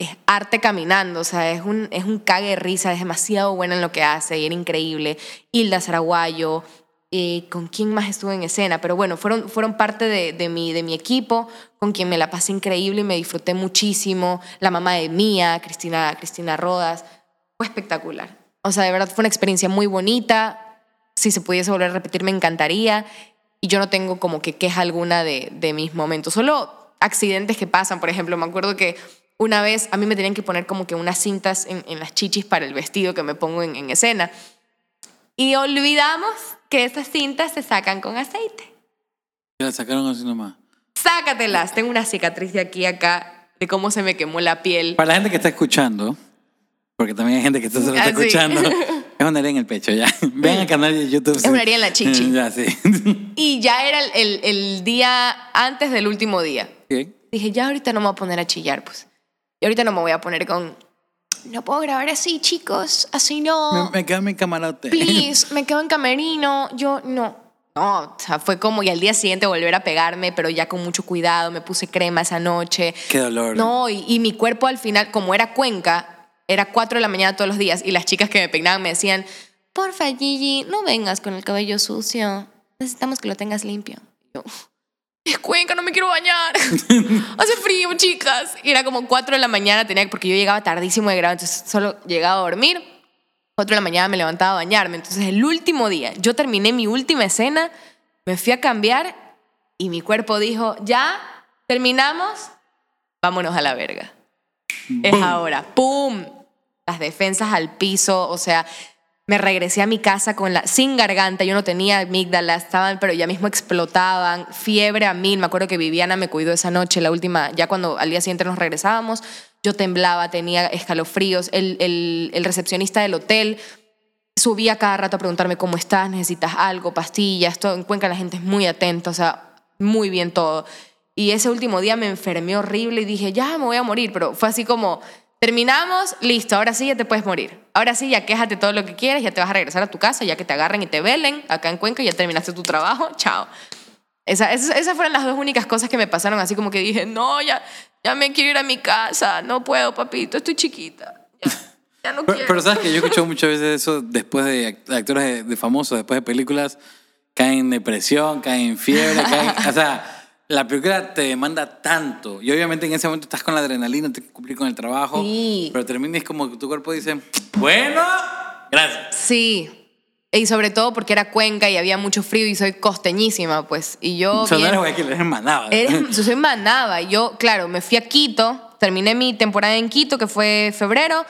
es arte caminando, o sea, es un, es un cague de risa, es demasiado buena en lo que hace y era increíble. Hilda Zaraguayo, eh, con quién más estuve en escena, pero bueno, fueron, fueron parte de, de, mi, de mi equipo, con quien me la pasé increíble y me disfruté muchísimo. La mamá de Mía, Cristina, Cristina Rodas, fue espectacular. O sea, de verdad fue una experiencia muy bonita. Si se pudiese volver a repetir, me encantaría. Y yo no tengo como que queja alguna de, de mis momentos, solo accidentes que pasan. Por ejemplo, me acuerdo que una vez a mí me tenían que poner como que unas cintas en, en las chichis para el vestido que me pongo en, en escena. Y olvidamos que esas cintas se sacan con aceite. Ya la sacaron así nomás. Sácatelas. Tengo una cicatriz de aquí a acá de cómo se me quemó la piel. Para la gente que está escuchando, porque también hay gente que está, solo está Ah, sí. escuchando, es una herida en el pecho, ya. Ven al canal de YouTube. Es una herida en la chichi. Ya, sí. Y ya era el, el- el día antes del último día. Dije, ya ahorita no me voy a poner a chillar, pues. Y ahorita no me voy a poner con no puedo grabar así, chicos, así no. Me, me quedo en mi camarote. Please, me quedo en camerino. Yo no. No, o sea, fue como y al día siguiente volver a pegarme, pero ya con mucho cuidado, me puse crema esa noche. Qué dolor. No, y, y mi cuerpo al final, como era Cuenca, era 4 de la mañana todos los días y las chicas que me peinaban me decían, porfa Gigi, no vengas con el cabello sucio, necesitamos que lo tengas limpio. Yo, es Cuenca, no me quiero bañar. Hace frío, chicas. Y era como 4 de la mañana, tenía, porque yo llegaba tardísimo de grado, entonces solo llegaba a dormir. 4 de la mañana me levantaba a bañarme. Entonces el último día, yo terminé mi última escena, me fui a cambiar y mi cuerpo dijo, ya, terminamos, vámonos a la verga. Es ahora. ¡Pum! Las defensas al piso, o sea, me regresé a mi casa con la, sin garganta, yo no tenía amígdala, estaban, pero ya mismo explotaban, fiebre a mil, me acuerdo que Viviana me cuidó esa noche, la última, ya cuando al día siguiente nos regresábamos, yo temblaba, tenía escalofríos, el, el, el recepcionista del hotel subía cada rato a preguntarme cómo estás, necesitas algo, pastillas, todo, en Cuenca la gente es muy atenta, o sea, muy bien todo. Y ese último día me enfermé horrible y dije, ya me voy a morir, pero fue así como, terminamos, listo, ahora sí ya te puedes morir. Ahora sí ya quéjate todo lo que quieres, ya te vas a regresar a tu casa, ya que te agarren y te velen acá en Cuenca, ya terminaste tu trabajo, chao. Esa, esas, esas fueron las dos únicas cosas que me pasaron, así como que dije, no, ya, ya me quiero ir a mi casa, no puedo, papito, estoy chiquita. Ya, ya no Pero, quiero. pero sabes que yo he escuchado muchas veces eso después de act- actores de, de famosos, después de películas, caen en depresión, caen en fiebre, caen, o sea, la película te demanda tanto y obviamente en ese momento estás con la adrenalina, que cumplir con el trabajo, Sí. pero termina es como que tu cuerpo dice, bueno, gracias. Sí. Y sobre todo porque era Cuenca y había mucho frío y soy costeñísima, pues. Y yo. No bien- eres eres Manaba. Eres- yo soy manaba. Y Yo, claro, me fui a Quito, terminé mi temporada en Quito, que fue febrero.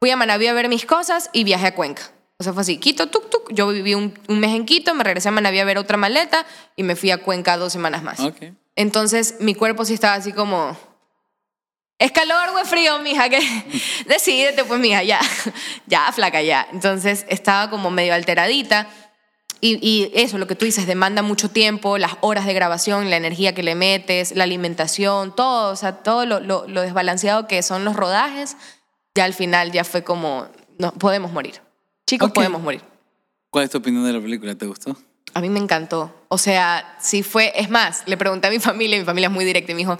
Fui a Manaví a ver mis cosas y viajé a Cuenca. O sea, fue así, Quito, tuk, tuk. Yo viví un, un mes en Quito, me regresé a Manaví a ver otra maleta y me fui a Cuenca dos semanas más. Ok. Entonces, mi cuerpo sí estaba así como... ¿Es calor o es frío, mija? Que Decídete, pues, mija, ya. Ya, flaca, ya. Entonces, estaba como medio alteradita. Y, y eso, lo que tú dices, demanda mucho tiempo, las horas de grabación, la energía que le metes, la alimentación, todo, o sea, todo lo, lo- lo desbalanceado que son los rodajes, ya al final ya fue como, no, podemos morir. Chicos, podemos morir. ¿Cuál es tu opinión de la película? ¿Te gustó? A mí me encantó. O sea, sí fue. Es más, le pregunté a mi familia, y mi familia es muy directa, y me dijo: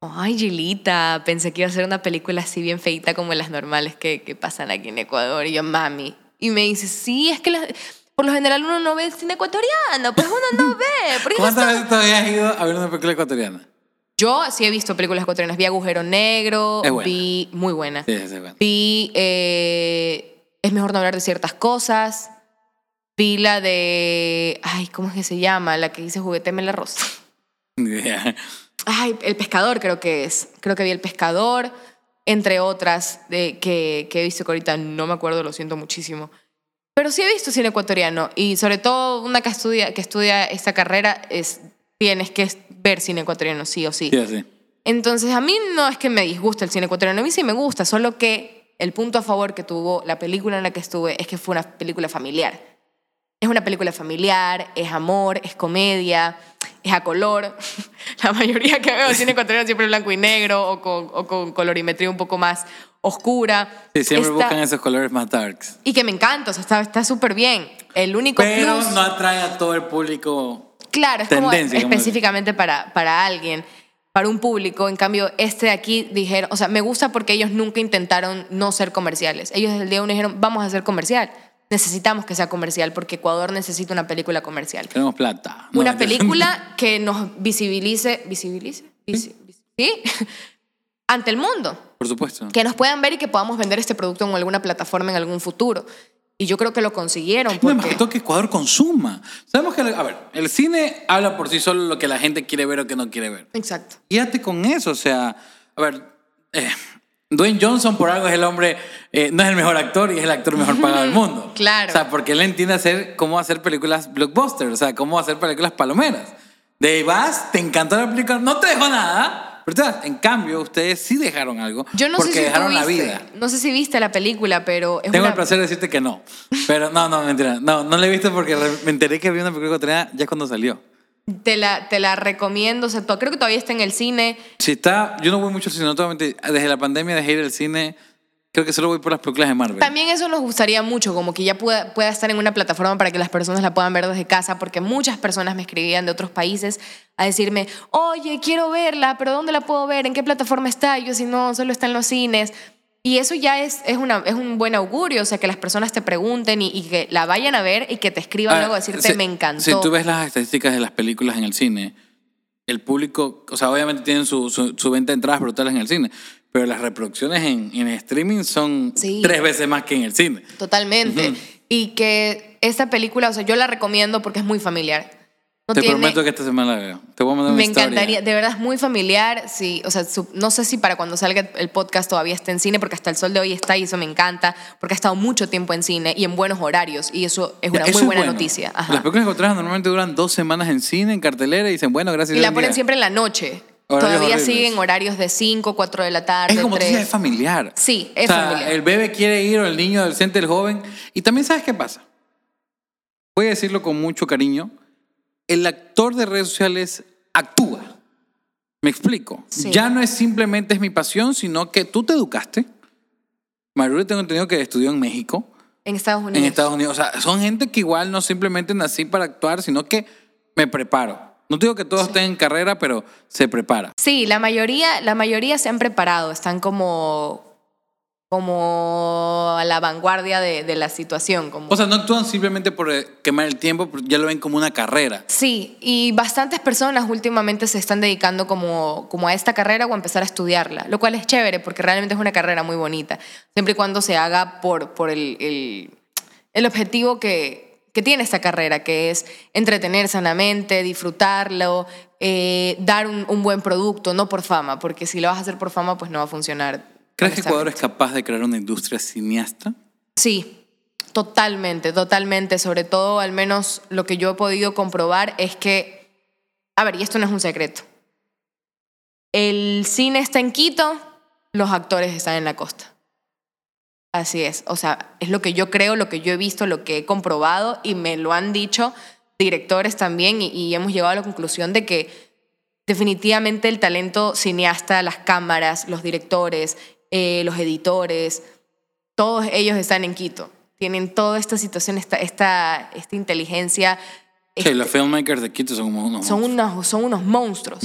Ay, Gilita, pensé que iba a ser una película así bien feita como las normales que, que pasan aquí en Ecuador. Y yo, mami. Y me dice: Sí, es que las- por lo general uno no ve cine ecuatoriano, pues uno no ve. ¿Cuántas veces todavía has ido a ver una película ecuatoriana? Yo sí he visto películas ecuatorianas. Vi Agujero Negro, Es buena. vi. Muy buena. Sí, sí, bueno. Vi eh, Es mejor no hablar de ciertas cosas. Vi la de. Ay, ¿cómo es que se llama? La que dice Jugueteme la rosa. Ni idea. Ay, El Pescador creo que es. Creo que vi El Pescador, entre otras de, que, que he visto que ahorita no me acuerdo, lo siento muchísimo. Pero sí he visto cine ecuatoriano y sobre todo una que estudia, que estudia esta carrera es tienes que ver cine ecuatoriano sí o sí. Sí, así. Entonces, a mí no es que me disguste el cine ecuatoriano, a mí sí me gusta, solo que el punto a favor que tuvo la película en la que estuve es que fue una película familiar. Es una película familiar, es amor, es comedia, es a color. La mayoría que veo cine ecuatoriano siempre es blanco y negro o con, o con colorimetría un poco más oscura. Sí, siempre Está- buscan esos colores más darks. Y que me encanta, o sea, está- súper bien. El único Pero plus... no atrae a todo el público. Claro, es como específicamente para, para alguien, para un público. En cambio, este de aquí dijeron, o sea, me gusta porque ellos nunca intentaron no ser comerciales. Ellos desde el día uno dijeron, vamos a ser comercial. Necesitamos que sea comercial porque Ecuador necesita una película comercial. Queremos plata. No, Una película que nos visibilice, visibilice, Visi- visi- ¿sí? Ante el mundo. Por supuesto. Que nos puedan ver y que podamos vender este producto en alguna plataforma en algún futuro. Y yo creo que lo consiguieron No, más porque... que todo que Ecuador consuma. Sabemos que, a ver, el cine habla por sí solo lo que la gente quiere ver o que no quiere ver. Exacto. Quédate con eso, o sea, a ver, eh, Dwayne Johnson por algo es el hombre, eh, no es el mejor actor y es el actor mejor pagado del mundo. Claro. O sea, porque él entiende hacer, cómo hacer películas blockbuster, o sea, cómo hacer películas palomeras. De vas, te encantó la película, no te dejó nada, das- en cambio ustedes sí dejaron algo Yo no porque sé si dejaron la viste- vida. No sé si viste la película, pero es Tengo una- el placer de decirte que no. Pero no, no, mentira. No, no la he visto porque me enteré que había una película ecuatoriana ya cuando salió. te la, te la recomiendo. O sea, creo que todavía está en el cine. Si está, yo no voy mucho al cine, no te voy a mentir. Desde la pandemia dejé ir al cine creo que solo voy por las películas de Marvel. También eso nos gustaría mucho, como que ya pueda, pueda estar en una plataforma para que las personas la puedan ver desde casa, porque muchas personas me escribían de otros países a decirme, oye, quiero verla, pero ¿dónde la puedo ver? ¿En qué plataforma está? Y yo, si no, solo está en los cines. Y eso ya es, es, una, es un buen augurio, o sea, que las personas te pregunten y, y que la vayan a ver y que te escriban Ah, luego a decirte, si- me encantó. Si tú ves las estadísticas de las películas en el cine, el público, o sea, obviamente tienen su, su, su venta de entradas brutales en el cine, pero las reproducciones en, en streaming son Sí. tres veces más que en el cine. Totalmente. Y que esta película, o sea, yo la recomiendo porque es muy familiar. No Te tiene- prometo que esta semana la veo. Te voy a mandar una Me historia. encantaría, de verdad es muy familiar. Sí, o sea, su- no sé si para cuando salga el podcast todavía esté en cine, porque hasta el sol de hoy está y eso me encanta, porque ha estado mucho tiempo en cine y en buenos horarios, y eso es una eso muy es buena bueno. noticia. Ajá. Las películas encontradas normalmente duran dos semanas en cine, en cartelera, y dicen, bueno, gracias Y la ponen día. siempre en la noche. Horarios Todavía horribles. siguen horarios de 5, 4 de la tarde, Es como tú 3. dices, es familiar. Sí, es o sea, familiar. El bebé quiere ir, o el niño, adolescente, el joven. Y también, ¿sabes qué pasa? Voy a decirlo con mucho cariño. El actor de redes sociales actúa. Me explico. Sí. Ya no es simplemente es mi pasión, sino que tú te educaste. Maruri tengo entendido que estudió en México, En Estados Unidos. en Estados Unidos. O sea, son gente que igual no simplemente nací para actuar, sino que me preparo. No digo que todos estén en carrera, pero se prepara. Sí, la mayoría, la mayoría se han preparado, están como, como a la vanguardia de, de la situación. Como... O sea, no actúan simplemente por eh, quemar el tiempo, ya lo ven como una carrera. Sí, y bastantes personas últimamente se están dedicando como, como a esta carrera o a empezar a estudiarla, lo cual es chévere porque realmente es una carrera muy bonita, siempre y cuando se haga por, por el, el, el objetivo que, que tiene esta carrera, que es entretener sanamente, disfrutarlo, eh, dar un, un buen producto, no por fama, porque si lo vas a hacer por fama, pues no va a funcionar. ¿Crees que Ecuador es capaz de crear una industria cineasta? Sí, totalmente, totalmente. Sobre todo, al menos lo que yo he podido comprobar es que, a ver, y esto no es un secreto. El cine está en Quito, los actores están en la costa. Así es, o sea, es lo que yo creo, lo que yo he visto, lo que he comprobado y me lo han dicho directores también y, y hemos llegado a la conclusión de que definitivamente el talento cineasta, las cámaras, los directores, eh, los editores, todos ellos están en Quito. Tienen toda esta situación, esta, esta, esta inteligencia. Sí, este- los filmmakers de Quito son unos... son, monstruos. unos, son unos monstruos.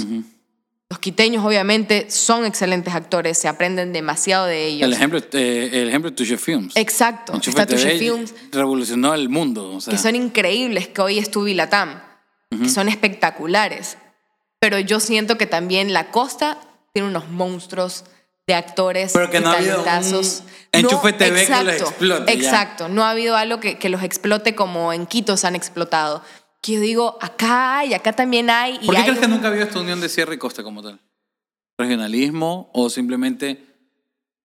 Los quiteños, obviamente, son excelentes actores, se aprenden demasiado de ellos. El ejemplo, eh, el ejemplo de Tuche Films. Exacto. Está Tuche Films, revolucionó el mundo. O sea, que son increíbles, que hoy es tu Vilatam, que son espectaculares. Pero yo siento que también la costa tiene unos monstruos de actores Pero que no ha habido un. Enchufe TV que los explote, ya. Exacto, no ha habido algo que, que los explote como en Quito se han explotado. Que yo digo, acá hay, acá también hay. Y ¿Por qué hay crees que un- nunca ha habido esta unión de Sierra y Costa como tal? ¿Regionalismo o simplemente...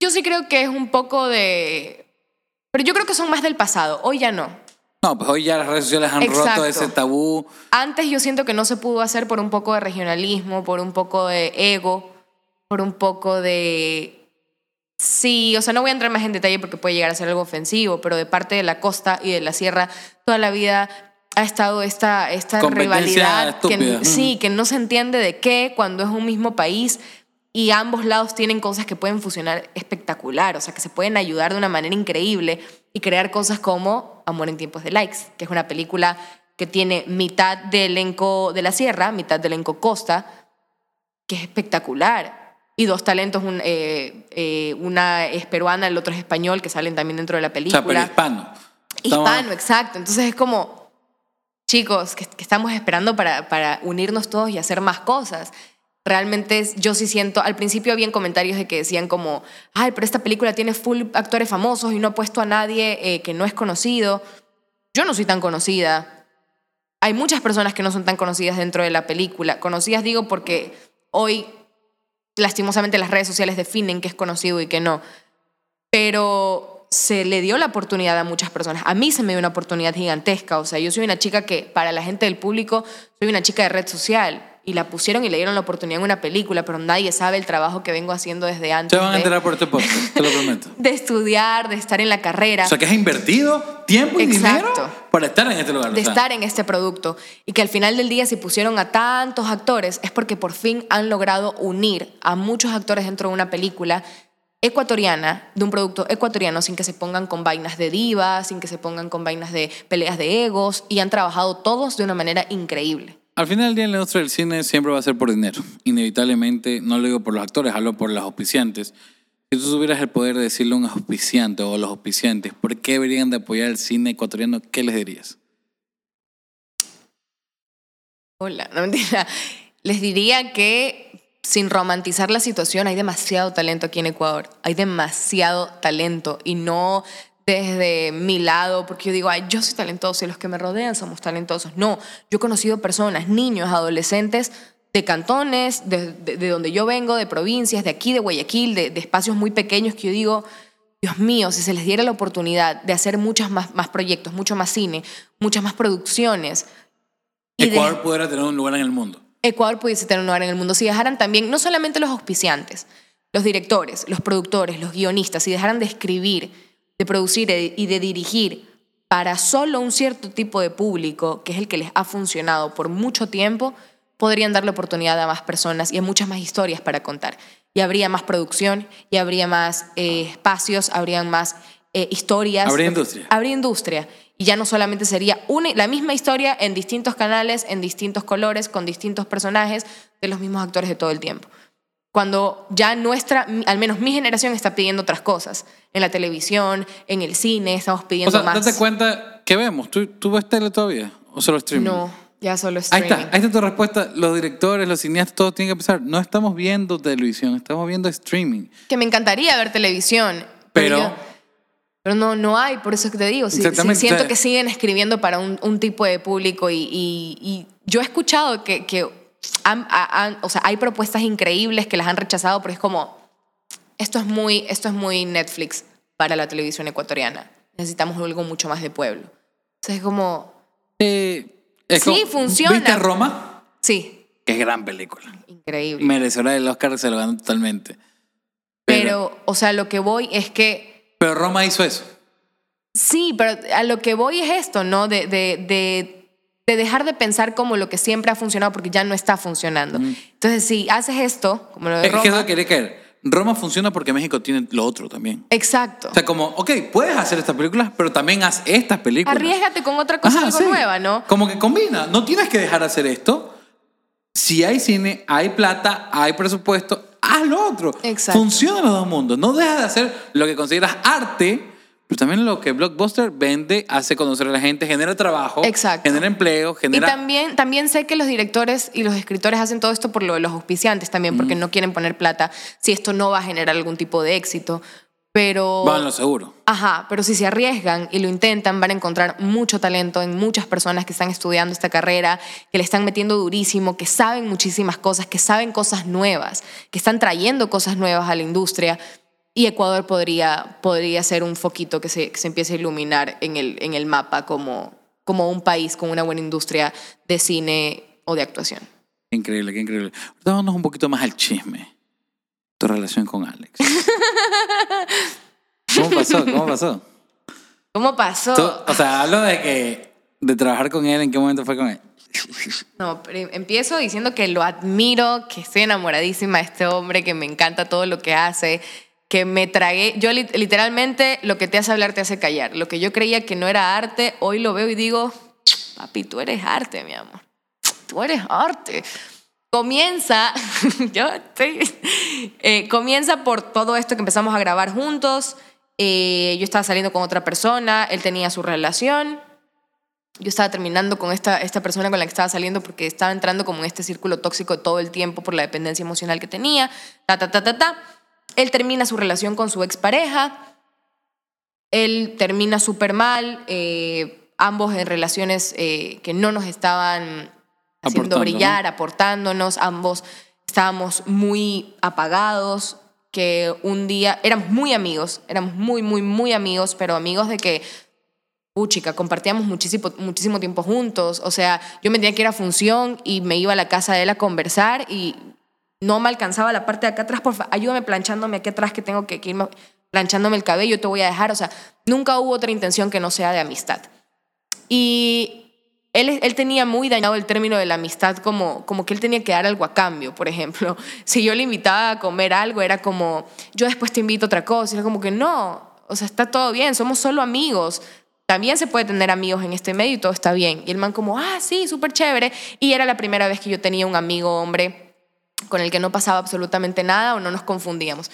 Yo sí creo que es un poco de... Pero yo creo que son más del pasado, hoy ya no. No, pues hoy ya las redes sociales han roto Exacto. ese tabú. Antes yo siento que no se pudo hacer por un poco de regionalismo, por un poco de ego, por un poco de... Sí, o sea, no voy a entrar más en detalle porque puede llegar a ser algo ofensivo, pero de parte de la costa y de la sierra, toda la vida ha estado esta, esta rivalidad que sí, que no se entiende de qué cuando es un mismo país y ambos lados tienen cosas que pueden funcionar espectacular, o sea, que se pueden ayudar de una manera increíble y crear cosas como Amor en tiempos de likes, que es una película que tiene mitad de elenco de la sierra, mitad de elenco costa, que es espectacular. Y dos talentos, un, eh, eh, una es peruana, el otro es español, que salen también dentro de la O sea, película. pero hispano. Estamos- Hispano, exacto. Entonces es como, chicos, que, estamos esperando para, para unirnos todos y hacer más cosas. Realmente yo sí siento, al principio habían comentarios de que decían como, ay, pero esta película tiene full actores famosos y no ha puesto a nadie eh, que no es conocido. Yo no soy tan conocida. Hay muchas personas que no son tan conocidas dentro de la película. Conocidas digo porque hoy lastimosamente las redes sociales definen qué es conocido y qué no. Pero se le dio la oportunidad a muchas personas. A mí se me dio una oportunidad gigantesca. O sea, yo soy una chica que, para la gente del público, soy una chica de red social. Y la pusieron y le dieron la oportunidad en una película, pero nadie sabe el trabajo que vengo haciendo desde antes. Se van a enterar por este podcast, te lo prometo. de estudiar, de estar en la carrera. O sea, que has invertido tiempo y Exacto. dinero para estar en este lugar. de o sea. estar en este producto y que al final del día si pusieron a tantos actores es porque por fin han logrado unir a muchos actores dentro de una película ecuatoriana, de un producto ecuatoriano, sin que se pongan con vainas de divas, sin que se pongan con vainas de peleas de egos, y han trabajado todos de una manera increíble. Al final del día, la industria del cine siempre va a ser por dinero. Inevitablemente, no lo digo por los actores, hablo por los auspiciantes. Si tú tuvieras el poder de decirle a un auspiciante o a los auspiciantes por qué deberían de apoyar el cine ecuatoriano, ¿qué les dirías? Hola, no mentira. Les diría que sin romantizar la situación, hay demasiado talento aquí en Ecuador. Hay demasiado talento y no desde mi lado, porque yo digo, ay, yo soy talentoso y los que me rodean somos talentosos. No, yo he conocido personas, niños, adolescentes de cantones, de, donde yo vengo, de provincias, de aquí, de Guayaquil, de, espacios muy pequeños que yo digo, Dios mío, si se les diera la oportunidad de hacer muchos más, más proyectos, mucho más cine, muchas más producciones. Ecuador pudiera tener un lugar en el mundo. Ecuador pudiese tener un lugar en el mundo. Si dejaran también, no solamente los auspiciantes, los directores, los productores, los guionistas, si dejaran de escribir, de producir y de dirigir para solo un cierto tipo de público, que es el que les ha funcionado por mucho tiempo, podrían darle oportunidad a más personas y a muchas más historias para contar. Y habría más producción, y habría más eh, espacios, habrían más eh, historias. Habría industria. Habría industria. Y ya no solamente sería una, la misma historia en distintos canales, en distintos colores, con distintos personajes, de los mismos actores de todo el tiempo. Cuando ya nuestra, al menos mi generación está pidiendo otras cosas. En la televisión, en el cine, estamos pidiendo o sea, más. Date cuenta, ¿qué vemos? ¿Tú, ¿Tú ves tele todavía? ¿O solo streaming? No, ya solo streaming. Ahí está, ahí está tu respuesta. Los directores, los cineastas, todos tienen que pensar, no estamos viendo televisión, estamos viendo streaming. Que me encantaría ver televisión. Pero pero no, no hay, por eso que te digo. siento que siguen escribiendo para un, tipo de público y, yo he escuchado que, que o sea, hay propuestas increíbles que las han rechazado, pero es como, esto es muy, esto es muy Netflix para la televisión ecuatoriana. Necesitamos algo mucho más de pueblo. Entonces es como... Eh, sí, funciona. ¿Viste Roma? Sí. Qué gran película. Increíble. Merecedora del Oscar, se lo ganó totalmente. pero, o sea, lo que voy es que pero Roma hizo eso. Sí, pero a lo que voy es esto, ¿no? De, de, de, de dejar de pensar como lo que siempre ha funcionado porque ya no está funcionando. Entonces, si haces esto, como lo de Roma... Es que eso caer. Roma funciona porque México tiene lo otro también. Exacto. O sea, como, ok, puedes hacer estas películas, pero también haz estas películas. Arriesgate con otra cosa algo nueva, ¿no? Como que combina. No tienes que dejar de hacer esto. Si hay cine, hay plata, hay presupuesto, haz lo otro. Exacto. Funciona los dos mundos. No dejas de hacer lo que consideras arte, pero también lo que Blockbuster vende, hace conocer a la gente, genera trabajo, genera empleo, genera... Y también, también sé que los directores y los escritores hacen todo esto por lo de los auspiciantes también, porque no quieren poner plata si esto no va a generar algún tipo de éxito. Pero... Van lo seguro. Ajá, pero si se arriesgan y lo intentan, van a encontrar mucho talento en muchas personas que están estudiando esta carrera, que le están metiendo durísimo, que saben muchísimas cosas, que saben cosas nuevas, que están trayendo cosas nuevas a la industria. Y Ecuador podría, podría ser un foquito que se, se empiece a iluminar en el, en el mapa como, como un país con una buena industria de cine o de actuación. Increíble, qué increíble. Ahora un poquito más al chisme tu relación con Alex. ¿Cómo pasó? ¿Cómo pasó? ¿Cómo pasó? o sea, hablo de que de trabajar con él, ¿en qué momento fue con él? No, empiezo diciendo que lo admiro, que estoy enamoradísima de este hombre, que me encanta todo lo que hace, que me tragué. Yo literalmente lo que te hace hablar te hace callar. Lo que yo creía que no era arte, hoy lo veo y digo, papi, tú eres arte, mi amor. Tú eres arte comienza, yo eh, comienza por todo esto que empezamos a grabar juntos. Eh, yo estaba saliendo con otra persona, él tenía su relación. Yo estaba terminando con esta, esta persona con la que estaba saliendo porque estaba entrando como en este círculo tóxico todo el tiempo por la dependencia emocional que tenía. Ta, ta, ta, ta, ta. Él termina su relación con su expareja. Él termina súper mal. Eh, ambos en relaciones que no nos estaban haciendo brillar, aportándonos, ambos estábamos muy apagados, que un día éramos muy amigos, éramos muy, muy, muy amigos, pero amigos de que, chica, compartíamos muchísimo, muchísimo tiempo juntos, o sea, yo me tenía que ir a función y me iba a la casa de él a conversar y no me alcanzaba la parte de acá atrás, por favor, ayúdame planchándome aquí atrás que tengo que irme planchándome el cabello, te voy a dejar, o sea, nunca hubo otra intención que no sea de amistad. Y él, tenía muy dañado el término de la amistad como, que él tenía que dar algo a cambio, por ejemplo. Si yo le invitaba a comer algo, era como, yo después te invito otra cosa. Era como que no, o sea, está todo bien, somos solo amigos. También se puede tener amigos en este medio y todo está bien. Y el man como, ah, sí, súper chévere. Y era la primera vez que yo tenía un amigo hombre con el que no pasaba absolutamente nada o no nos confundíamos.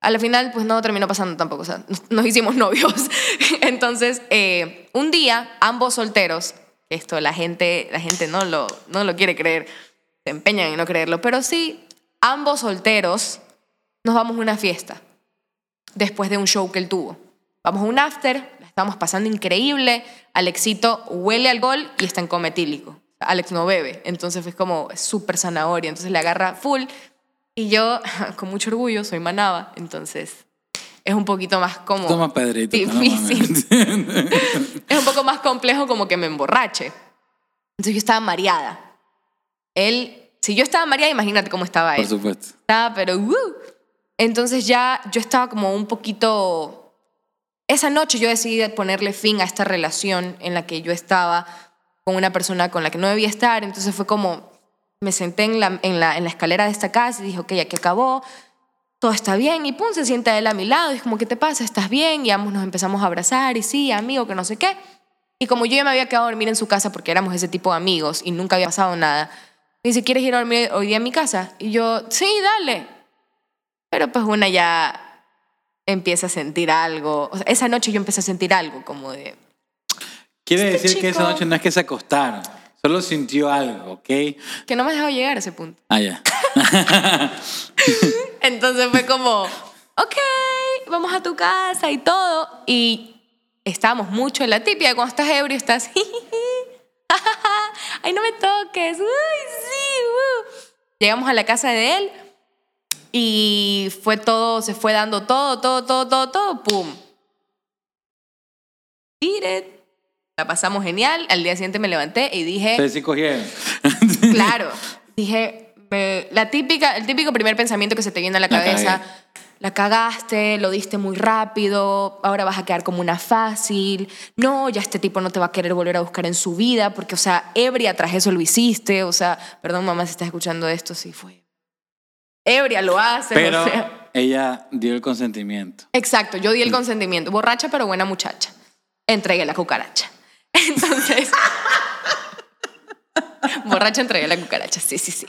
A la final, pues no terminó pasando tampoco, o sea, nos hicimos novios. Entonces, eh, un día, ambos solteros, esto la gente, la gente no, lo, no lo quiere creer, se empeñan en no creerlo, pero sí, ambos solteros nos vamos a una fiesta después de un show que él tuvo. Vamos a un after, estamos pasando increíble, Alexito huele alcohol y está en coma etílico. Alex no bebe, entonces fue como súper zanahoria, entonces le agarra full y yo, con mucho orgullo, soy manaba, entonces es un poquito más como... Toma Pedrito. Difícil. es un poco más complejo como que me emborrache. Entonces yo estaba mareada. Él, si yo estaba mareada, imagínate cómo estaba él. Por supuesto. Estaba, pero... Uh. Entonces ya yo estaba como un poquito... Esa noche yo decidí ponerle fin a esta relación en la que yo estaba con una persona con la que no debía estar. Entonces fue como, me senté en la, en la, en la escalera de esta casa y dije, ok, aquí acabó, todo está bien. Y pum, se sienta él a mi lado y es como, ¿qué te pasa? ¿Estás bien? Y ambos nos empezamos a abrazar y sí, amigo, que no sé qué. Y como yo ya me había quedado a dormir en su casa porque éramos ese tipo de amigos y nunca había pasado nada, me dice, ¿quieres ir a dormir hoy día en mi casa? Y yo, sí, dale. Pero pues una ya empieza a sentir algo. O sea, esa noche yo empecé a sentir algo como de... Quiere Este decir que esa noche no es que se acostaron, solo sintió algo, ¿ok? que no me dejó llegar a ese punto. Ah, ya. Entonces fue como, ok, vamos a tu casa y todo. Y estábamos mucho en la típica, cuando estás ebrio estás, ay, no me toques, uy, sí, uh". Llegamos a la casa de él y fue todo, se fue dando todo, todo, todo, todo, todo, pum. It. La pasamos genial. Al día siguiente me levanté y dije, Ustedes sí cogieron. Claro. Dije, me- la típica, el típico primer pensamiento que se te viene a la La cabeza. cagué. La cagaste, lo diste muy rápido, ahora vas a quedar como una fácil. No, ya este tipo no te va a querer volver a buscar en su vida, porque, o sea, ebria tras eso lo hiciste. O sea, perdón, mamá, si estás escuchando esto, sí fue. Ebria lo hace. Pero o sea. ella dio el consentimiento. Exacto, yo di el consentimiento. Borracha, pero buena muchacha. Entregué la cucaracha. Entonces. Borracha, entregué la cucaracha. Sí, sí, sí.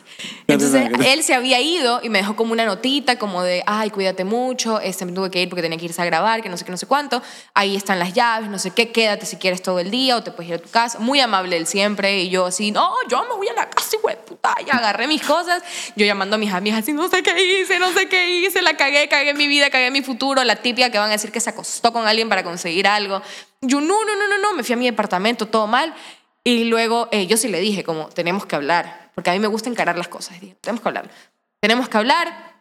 Entonces, él se había ido y me dejó como una notita, como de, ay, cuídate mucho. Este, me tuve que ir porque tenía que irse a grabar, que no sé qué, no sé cuánto. Ahí están las llaves, no sé qué, quédate si quieres todo el día o te puedes ir a tu casa. Muy amable él siempre. Y yo así, no, yo me voy a la casa, güey, Y agarré mis cosas. Yo llamando a mis amigas así, no sé qué hice, no sé qué hice. La cagué, cagué mi vida, cagué mi futuro. La típica que van a decir que se acostó con alguien para conseguir algo. Yo, no, no, no, no, no. Me fui a mi departamento, todo mal. Y luego eh, yo sí le dije, como, tenemos que hablar. Porque a mí me gusta encarar las cosas. Dije, tenemos que hablar. Tenemos que hablar.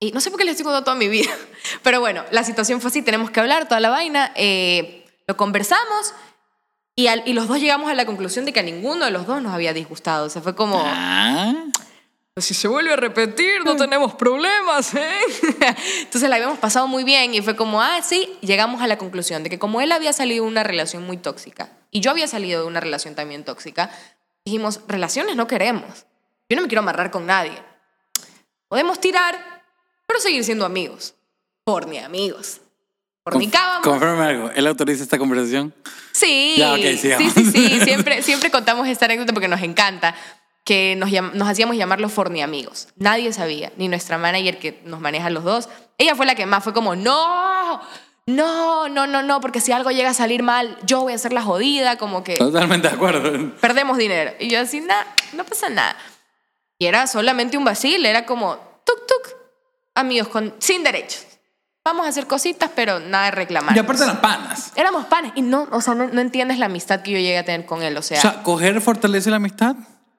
Y no sé por qué les estoy contando toda mi vida. Pero bueno, la situación fue así, tenemos que hablar, toda la vaina. eh, lo conversamos. Y, al- y los dos llegamos a la conclusión de que a ninguno de los dos nos había disgustado. O sea, fue como... Ah. Si se vuelve a repetir, no tenemos problemas, ¿eh? Entonces la habíamos pasado muy bien y fue como, ah, sí, llegamos a la conclusión de que como él había salido de una relación muy tóxica y yo había salido de una relación también tóxica, dijimos, relaciones no queremos. Yo no me quiero amarrar con nadie. Podemos tirar, pero seguir siendo amigos. Por ni amigos. Fornicábamos. Confirme algo. ¿Él autoriza esta conversación? Sí, Ya, ok, sí, sí, sí, siempre, siempre contamos esta anécdota porque nos encanta, que nos, nos hacíamos llamar los forni amigos. Nadie sabía, ni nuestra manager que nos maneja los dos. Ella fue la que más fue como, no, no, no, no, no, porque si algo llega a salir mal, yo voy a ser la jodida, como que Totalmente de acuerdo. perdemos dinero. Y yo así, nada, no pasa nada. Y era solamente un vacil, era como, tuk, tuk, amigos con, sin derechos. Vamos a hacer cositas, pero nada de reclamar. Y aparte las panas. Éramos panes y no, o sea, no, no entiendes la amistad que yo llegué a tener con él. O sea, O sea, ¿coger fortalece la amistad?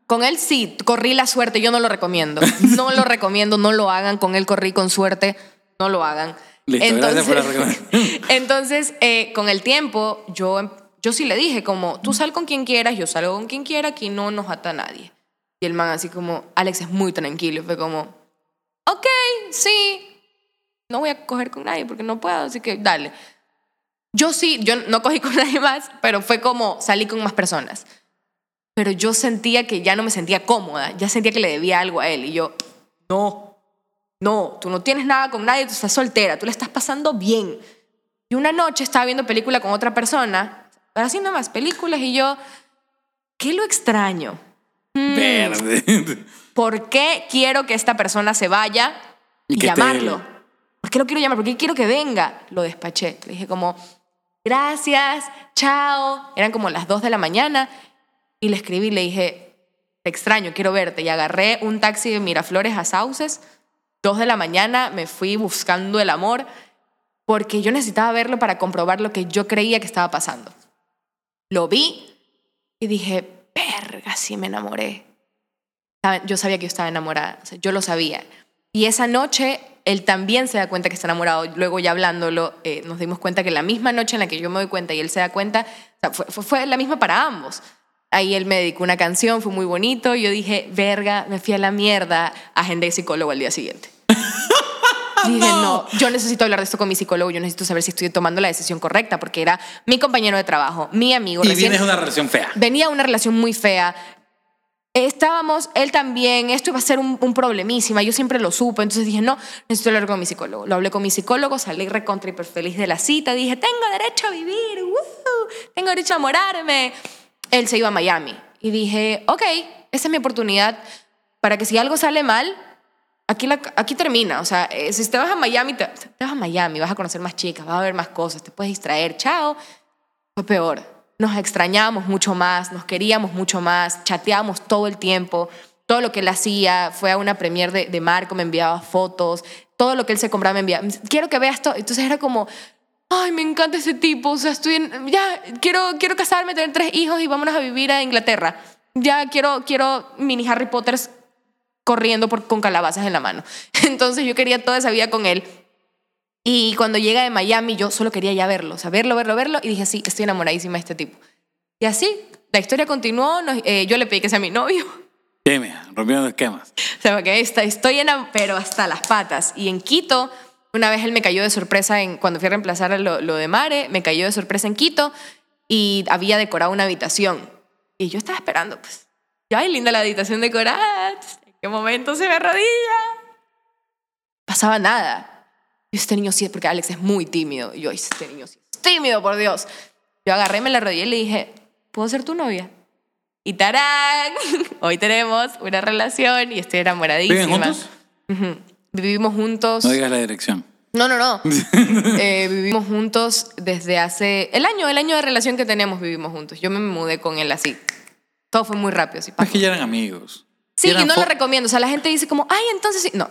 con él sí, corrí la suerte, yo no lo recomiendo. No lo recomiendo, no lo hagan. Con él corrí con suerte, no lo hagan. Listo, gracias por entonces eh, con el tiempo, yo, yo sí le dije como, tú sal con quien quieras, yo salgo con quien quiera, aquí no nos ata a nadie. Y el man así como, Alex es muy tranquilo. Fue como, ok, sí, no voy a coger con nadie porque no puedo, así que dale. Yo sí, yo no cogí con nadie más, pero fue como salí con más personas. pero yo sentía que ya no me sentía cómoda, ya sentía que le debía algo a él. Y yo, no, no, tú no tienes nada con nadie, tú estás soltera, tú le estás pasando bien. Y una noche estaba viendo película con otra persona, haciendo más películas, y yo, ¿qué lo extraño? Mm, Verde. ¿Por qué quiero que esta persona se vaya y, Y te- llamarlo? ¿Por qué lo quiero llamar? ¿Por qué quiero que venga? Lo despaché. Le dije como, gracias, chao. Eran como las 2 de la mañana y le escribí, le dije, te extraño, quiero verte. Y agarré un taxi de Miraflores a Sauces. 2 de la mañana me fui buscando el amor porque yo necesitaba verlo para comprobar lo que yo creía que estaba pasando. Lo vi y dije, verga, sí me enamoré. Yo sabía que yo estaba enamorada, yo lo sabía. Y esa noche él también se da cuenta que está enamorado. Luego ya hablándolo, eh, nos dimos cuenta que la misma noche en la que yo me doy cuenta y él se da cuenta, o sea, fue, fue- fue la misma para ambos. Ahí él me dedicó una canción, fue muy bonito. Yo dije, verga, me fui a la mierda. Agendé psicólogo al día siguiente. Dije, no, yo necesito hablar de esto con mi psicólogo, yo necesito saber si estoy tomando la decisión correcta, porque era mi compañero de trabajo, mi amigo. Y recién- vienes de una relación fea. venía una relación muy fea. Estábamos, él también, esto iba a ser un, un problemísima, yo siempre lo supe, entonces dije, no, necesito hablar con mi psicólogo. Lo hablé con mi psicólogo, salí recontra hiper feliz de la cita, dije, tengo derecho a vivir, tengo derecho a enamorarme. Él se iba a Miami y dije, ok, esa es mi oportunidad para que si algo sale mal, aquí, la- aquí termina. O sea, eh, si te vas Miami, te, te vas a Miami, vas a conocer más chicas, vas a ver más cosas, te puedes distraer, chao fue peor. Nos extrañábamos mucho más, nos queríamos mucho más, chateábamos todo el tiempo. Todo lo que él hacía, fue a una premier de, Marco, me enviaba fotos, todo lo que él se compraba me enviaba. Quiero que veas esto. Entonces era como, ay, me encanta ese tipo, o sea, estoy en, ya, quiero, quiero casarme, tener tres hijos y vámonos a vivir a Inglaterra. Ya quiero, quiero mini Harry Potters corriendo por, con calabazas en la mano. Entonces yo quería toda esa vida con él. Y cuando llega de Miami, yo solo quería ya verlo, o sea, verlo, verlo, verlo, y dije, sí, estoy enamoradísima de este tipo. Y así, la historia continuó, nos- eh, yo le pedí que sea mi novio, Dime, rompiendo esquemas. o sea, porque está, estoy enamorada, pero hasta las patas. Y en Quito, una vez él me cayó de sorpresa en, cuando fui a reemplazar a lo, lo de Mare, me cayó de sorpresa en Quito y había decorado una habitación. Y yo estaba esperando, pues, yo, ay, linda la habitación decorada, ¿en qué momento se me arrodilla? Pasaba nada. Este niño sí, porque Alex es muy tímido. Y yo, "Ay, este niño sí es tímido, por Dios. Yo agarré, me la arrodillé y le dije, ¿puedo ser tu novia? Y tarán, hoy tenemos una relación y estoy enamoradísima. ¿Viven juntos? Ujú. Vivimos juntos. No digas la dirección. No, no, no. Eh, vivimos juntos desde hace... El año, el año de relación que tenemos vivimos juntos. Yo me mudé con él así. Todo fue muy rápido. Así, Es que ya eran amigos. Sí, Y y no lo recomiendo. O sea, la gente dice como, ay, entonces sí. No.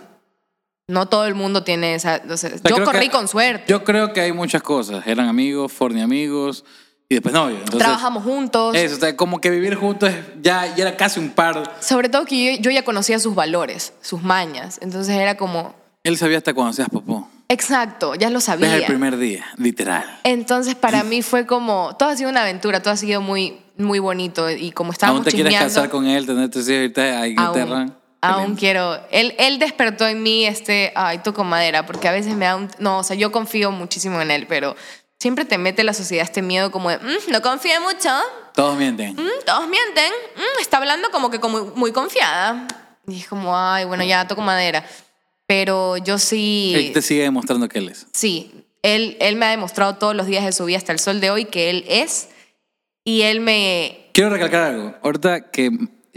No todo el mundo tiene esa... o sea, O sea, yo corrí que- con suerte. Yo creo que hay muchas cosas. Eran amigos, forni amigos y después novios. Trabajamos juntos. Eso, o sea, como que vivir juntos ya, ya era casi un par. Sobre todo que yo, yo ya conocía sus valores, sus mañas. Entonces era como, Él sabía hasta cuando seas popó. exacto, ya lo sabía. Desde el primer día, literal. Entonces para mí fue como, todo ha sido una aventura, todo ha sido muy, muy bonito. Y como ¿Aún estábamos te quieres casar con él, tener tus hijos irte a Inglaterra? aún, aún quiero. Él, él despertó en mí este, ay, toco madera, porque a veces me da un, no, o sea, yo confío muchísimo en él, pero siempre te mete la sociedad este miedo como de, "Mm, no confíe mucho, Todos mienten. Mm, todos mienten, Mm, está hablando como que como muy confiada. Y es como, ay, bueno, ya toco madera. Pero yo sí... Él te sigue demostrando que él es. Sí, él, él me ha demostrado todos los días de su vida hasta el sol de hoy que él es. Y él me... Quiero recalcar algo. Ahorita que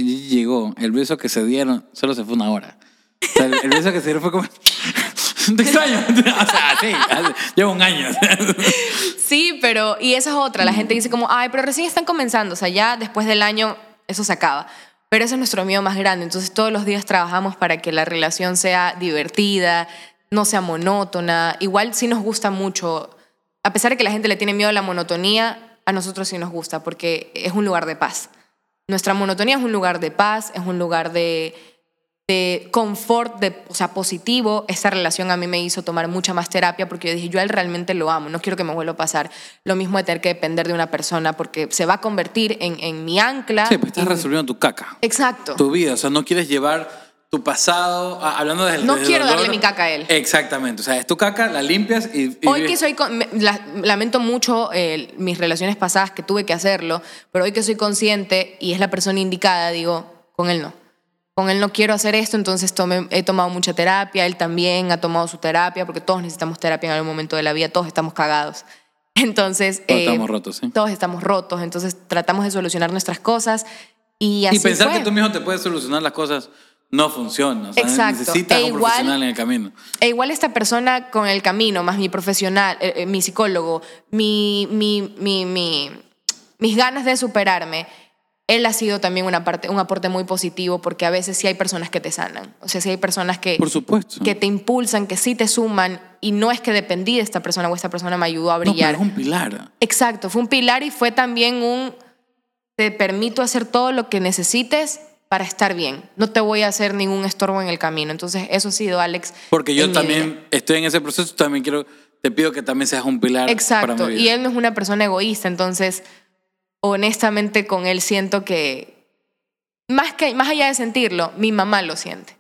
llegó, el beso que se dieron solo se fue una hora. O sea, el, el beso que se dieron fue como... Te extraño. O sea, sí, lleva un año. Sí, pero... Y esa es otra. La gente dice como, ay, pero recién están comenzando. O sea, ya después del año eso se acaba. Pero ese es nuestro miedo más grande. Entonces todos los días trabajamos para que la relación sea divertida, no sea monótona. Igual sí nos gusta mucho. A pesar de que la gente le tiene miedo a la monotonía, a nosotros sí nos gusta porque es un lugar de paz. Nuestra monotonía es un lugar de paz, es un lugar de, de confort, de, o sea, positivo. Esta relación a mí me hizo tomar mucha más terapia porque yo dije, yo a él realmente lo amo, no quiero que me vuelva a pasar lo mismo de tener que depender de una persona porque se va a convertir en, en mi ancla. Sí, pues estás en- resolviendo tu caca. Exacto. Tu vida. O sea, no quieres llevar tu pasado, ah, hablando desde No el quiero darle mi caca a él. Exactamente, o sea, es tu caca, la limpias y... y Hoy que soy, con- me- la- lamento mucho eh, mis relaciones pasadas que tuve que hacerlo, pero hoy que soy consciente y es la persona indicada, digo, con él no. Con él no quiero hacer esto, entonces tomé- he tomado mucha terapia, él también ha tomado su terapia, porque todos necesitamos terapia en algún momento de la vida, todos estamos cagados. Entonces... Todos eh, estamos rotos, sí. Todos estamos rotos, entonces tratamos de solucionar nuestras cosas y así Y pensar fue. que tú mismo te puedes solucionar las cosas no funciona. O sea, Exacto. necesitas E un profesional en el camino. E igual esta persona con el camino, más mi profesional, eh, eh, mi psicólogo, mi, mi, mi, mi- mis ganas de superarme, él ha sido también una parte, un aporte muy positivo porque a veces sí hay personas que te sanan. O sea, sí hay personas que, Por supuesto. que te impulsan, que sí te suman y no es que dependí de esta persona o esta persona me ayudó a no, pero brillar. es un pilar. Exacto, fue un pilar y fue también un te permito hacer todo lo que necesites para estar bien. No te voy a hacer ningún estorbo en el camino. Entonces, eso ha sido Alex. Porque yo también estoy en ese proceso, también quiero, te pido que también seas un pilar para Exacto. mi vida. Y él no es una persona egoísta, entonces, honestamente, con él siento que, más, que, más allá de sentirlo, mi mamá lo siente.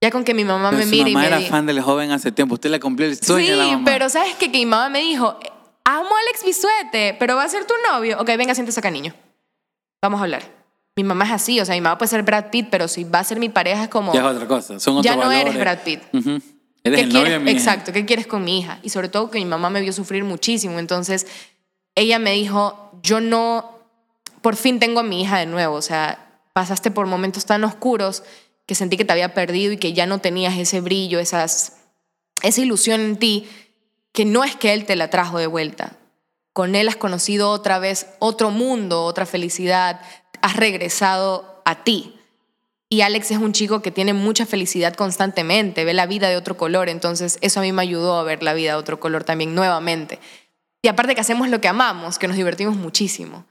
Ya con que mi mamá Pero me mire y mamá me era diga. fan del joven hace tiempo. Usted le cumplió el sueño Sí, a la mamá. pero ¿sabes qué? Que mi mamá me dijo, amo a Alex Bisuete, pero va a ser tu novio. Ok, venga, siéntese acá, niño. Vamos a hablar. Mi mamá es así, o sea, mi mamá puede ser Brad Pitt, pero si va a ser mi pareja es como... Ya es otra cosa. Son otros Ya no eres. Brad Pitt. Eres ¿Qué el novio de mi. Exacto, ¿qué quieres con mi hija? Y sobre todo que mi mamá me vio sufrir muchísimo, entonces ella me dijo, yo no, por fin tengo a mi hija de nuevo, o sea, pasaste por momentos tan oscuros que sentí que te había perdido y que ya no tenías ese brillo, esas, esa ilusión en ti, que no es que él te la trajo de vuelta. Con él has conocido otra vez otro mundo, otra felicidad, has regresado a ti. Y Alex es un chico que tiene mucha felicidad constantemente, ve la vida de otro color, entonces eso a mí me ayudó a ver la vida de otro color también nuevamente. Y aparte que hacemos lo que amamos, que nos divertimos muchísimo.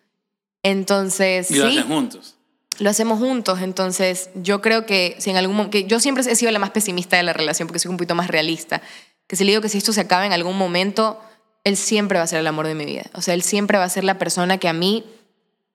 Entonces, Y lo sí, hacen juntos. lo hacemos juntos, entonces yo creo que si en algún momento, que yo siempre he sido la más pesimista de la relación porque soy un poquito más realista, que si le digo que si esto se acaba en algún momento, él siempre va a ser el amor de mi vida. O sea, él siempre va a ser la persona que a mí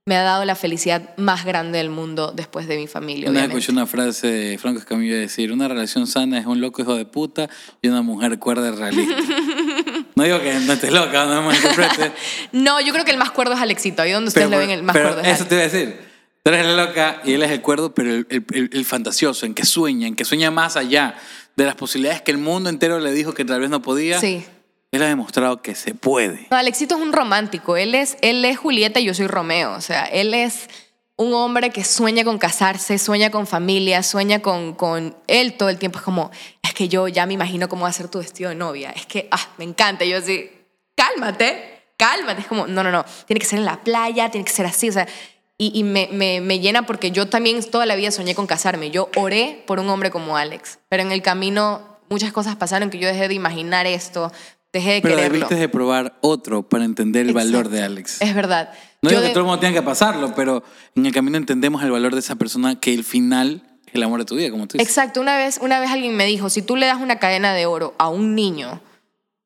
me ha dado la felicidad más grande del mundo después de mi familia. Una vez escuché una frase de Franco Escamillo decir, una relación sana es un loco hijo de puta y una mujer cuerda realista. no digo que no estés loca, no me malinterpretes. No, yo creo que el más cuerdo es Alexito. Ahí donde ustedes le ven el más pero cuerdo. es eso te iba a decir. Tú eres la loca y él es el cuerdo, pero el, el- el- el fantasioso, en que sueña, en que sueña más allá de las posibilidades que el mundo entero le dijo que tal vez no podía. Sí. Él ha demostrado que se puede. Alexito es un romántico. Él es, él es Julieta y yo soy Romeo. O sea, él es un hombre que sueña con casarse, sueña con familia, sueña con, con él todo el tiempo. Es como, es que yo ya me imagino cómo va a ser tu vestido de novia. Es que, ah, me encanta. Yo así, cálmate, cálmate. Es como, no, no, no. Tiene que ser en la playa, tiene que ser así. O sea, y, y me, me, me llena porque yo también toda la vida soñé con casarme. Yo oré por un hombre como Alex. Pero en el camino muchas cosas pasaron que yo dejé de imaginar esto, dejé de Pero quererlo. debiste de probar otro para entender el valor de Alex. Es verdad. No Yo digo que de- todo el mundo tenga que pasarlo, pero en el camino entendemos el valor de esa persona que el final es el amor de tu vida, como tú dices. Exacto, una vez, una vez alguien me dijo, si tú le das una cadena de oro a un niño,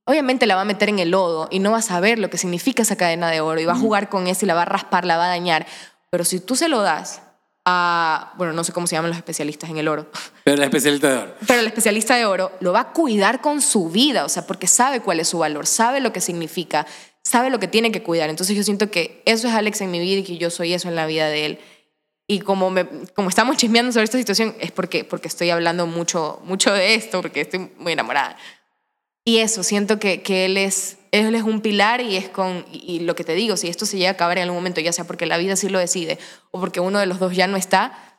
obviamente la va a meter en el lodo y no va a saber lo que significa esa cadena de oro y va a jugar con eso y la va a raspar, la va a dañar. Pero si tú se lo das a, bueno, no sé cómo se llaman los especialistas en el oro, Pero el especialista de oro. pero el especialista de oro lo va a cuidar con su vida, o sea, porque sabe cuál es su valor, sabe lo que significa, sabe lo que tiene que cuidar. Entonces yo siento que eso es Alex en mi vida y que yo soy eso en la vida de él. Y como, me, como estamos chismeando sobre esta situación, es porque, porque estoy hablando mucho, mucho de esto, porque estoy muy enamorada. Y eso, siento que, que él, es, él es un pilar y es con, y, y lo que te digo, si esto se llega a acabar en algún momento, ya sea porque la vida sí lo decide o porque uno de los dos ya no está,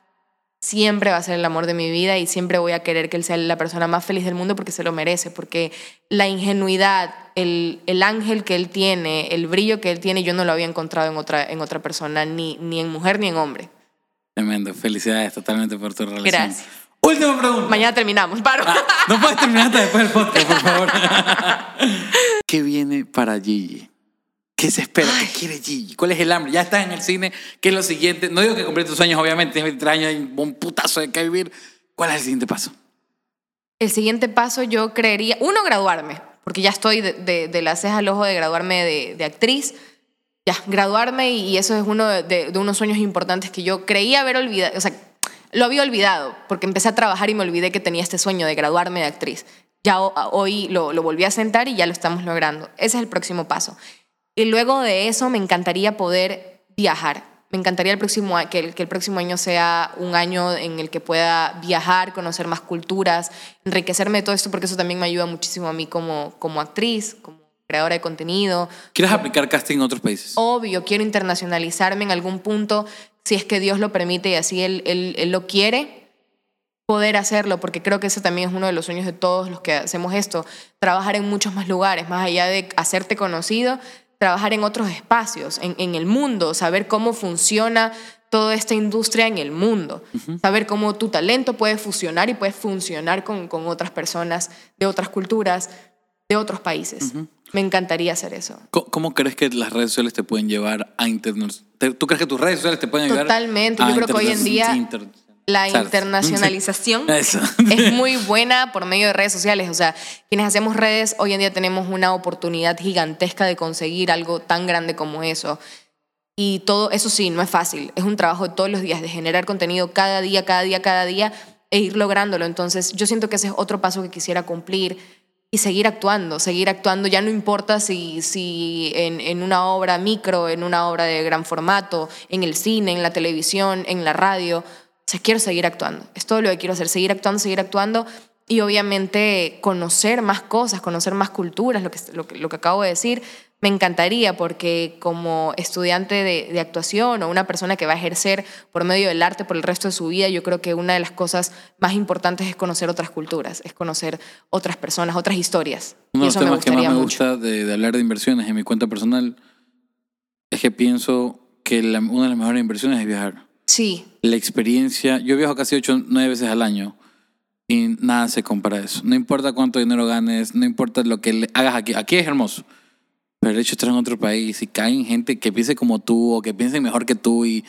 siempre va a ser el amor de mi vida y siempre voy a querer que él sea la persona más feliz del mundo porque se lo merece, porque la ingenuidad, el, el ángel que él tiene, el brillo que él tiene, yo no lo había encontrado en otra, en otra persona, ni, ni en mujer ni en hombre. Tremendo. Felicidades totalmente por tu relación. Gracias. Última pregunta. Mañana terminamos, paro. Ah, no puedes terminar hasta después del podcast, por favor. ¿Qué viene para Gigi? ¿Qué se espera? ¿Qué quiere Gigi? ¿Cuál es el hambre? Ya estás en el cine. ¿Qué es lo siguiente? No digo que completes tus sueños, obviamente. Tienes 23 años, hay un putazo de que vivir. ¿Cuál es el siguiente paso? El siguiente paso yo creería, uno, graduarme, porque ya estoy de, de, de la ceja al ojo de graduarme de, de actriz. Ya, graduarme y, y eso es uno de, de- de unos sueños importantes que yo creía haber olvidado. O sea, Lo había olvidado porque empecé a trabajar y me olvidé que tenía este sueño de graduarme de actriz. Ya ho- hoy lo, volví a sentar y ya lo estamos logrando. Ese es el próximo paso. Y luego de eso me encantaría poder viajar. Me encantaría el próximo, que, el, que el próximo año sea un año en el que pueda viajar, conocer más culturas, enriquecerme de todo esto, porque eso también me ayuda muchísimo a mí como, como actriz, creadora de contenido. ¿Quieres aplicar casting en otros países? Obvio, quiero internacionalizarme en algún punto, si es que Dios lo permite y así Él, él- él lo quiere, poder hacerlo, porque creo que ese también es uno de los sueños de todos los que hacemos esto, trabajar en muchos más lugares, más allá de hacerte conocido, trabajar en otros espacios, en, en el mundo, saber cómo funciona toda esta industria en el mundo, saber cómo tu talento puede fusionar y puede funcionar con, con otras personas de otras culturas, de otros países. Me encantaría hacer eso. ¿Cómo, cómo crees que las redes sociales te pueden llevar a internet? ¿Tú crees que tus redes sociales te pueden ayudar? Totalmente. a Yo creo que hoy en día interna- la internacionalización es muy buena por medio de redes sociales. O sea, quienes hacemos redes, hoy en día tenemos una oportunidad gigantesca de conseguir algo tan grande como eso. Y todo, eso sí, no es fácil. Es un trabajo de todos los días, de generar contenido cada día, cada día, cada día, e ir lográndolo. Entonces, yo siento que ese es otro paso que quisiera cumplir y seguir actuando, seguir actuando. Ya no importa si, si en, en una obra micro, en una obra de gran formato, en el cine, en la televisión, en la radio. O quiero seguir actuando. Es todo lo que quiero hacer, seguir actuando, seguir actuando y obviamente conocer más cosas, conocer más culturas, lo que, lo lo que acabo de decir. Me encantaría porque como estudiante de, de actuación o una persona que va a ejercer por medio del arte por el resto de su vida, yo creo que una de las cosas más importantes es conocer otras culturas, es conocer otras personas, otras historias. Uno de los temas que más me mucho. gusta de, de hablar de inversiones en mi cuenta personal es que pienso que la- una de las mejores inversiones es viajar. Sí, La experiencia, yo viajo casi 8 9 veces al año y nada se compara a eso. No importa cuánto dinero ganes, no importa lo que le hagas aquí. Aquí es hermoso. Pero el hecho de estar en otro país y caen gente que piense como tú o que piense mejor que tú y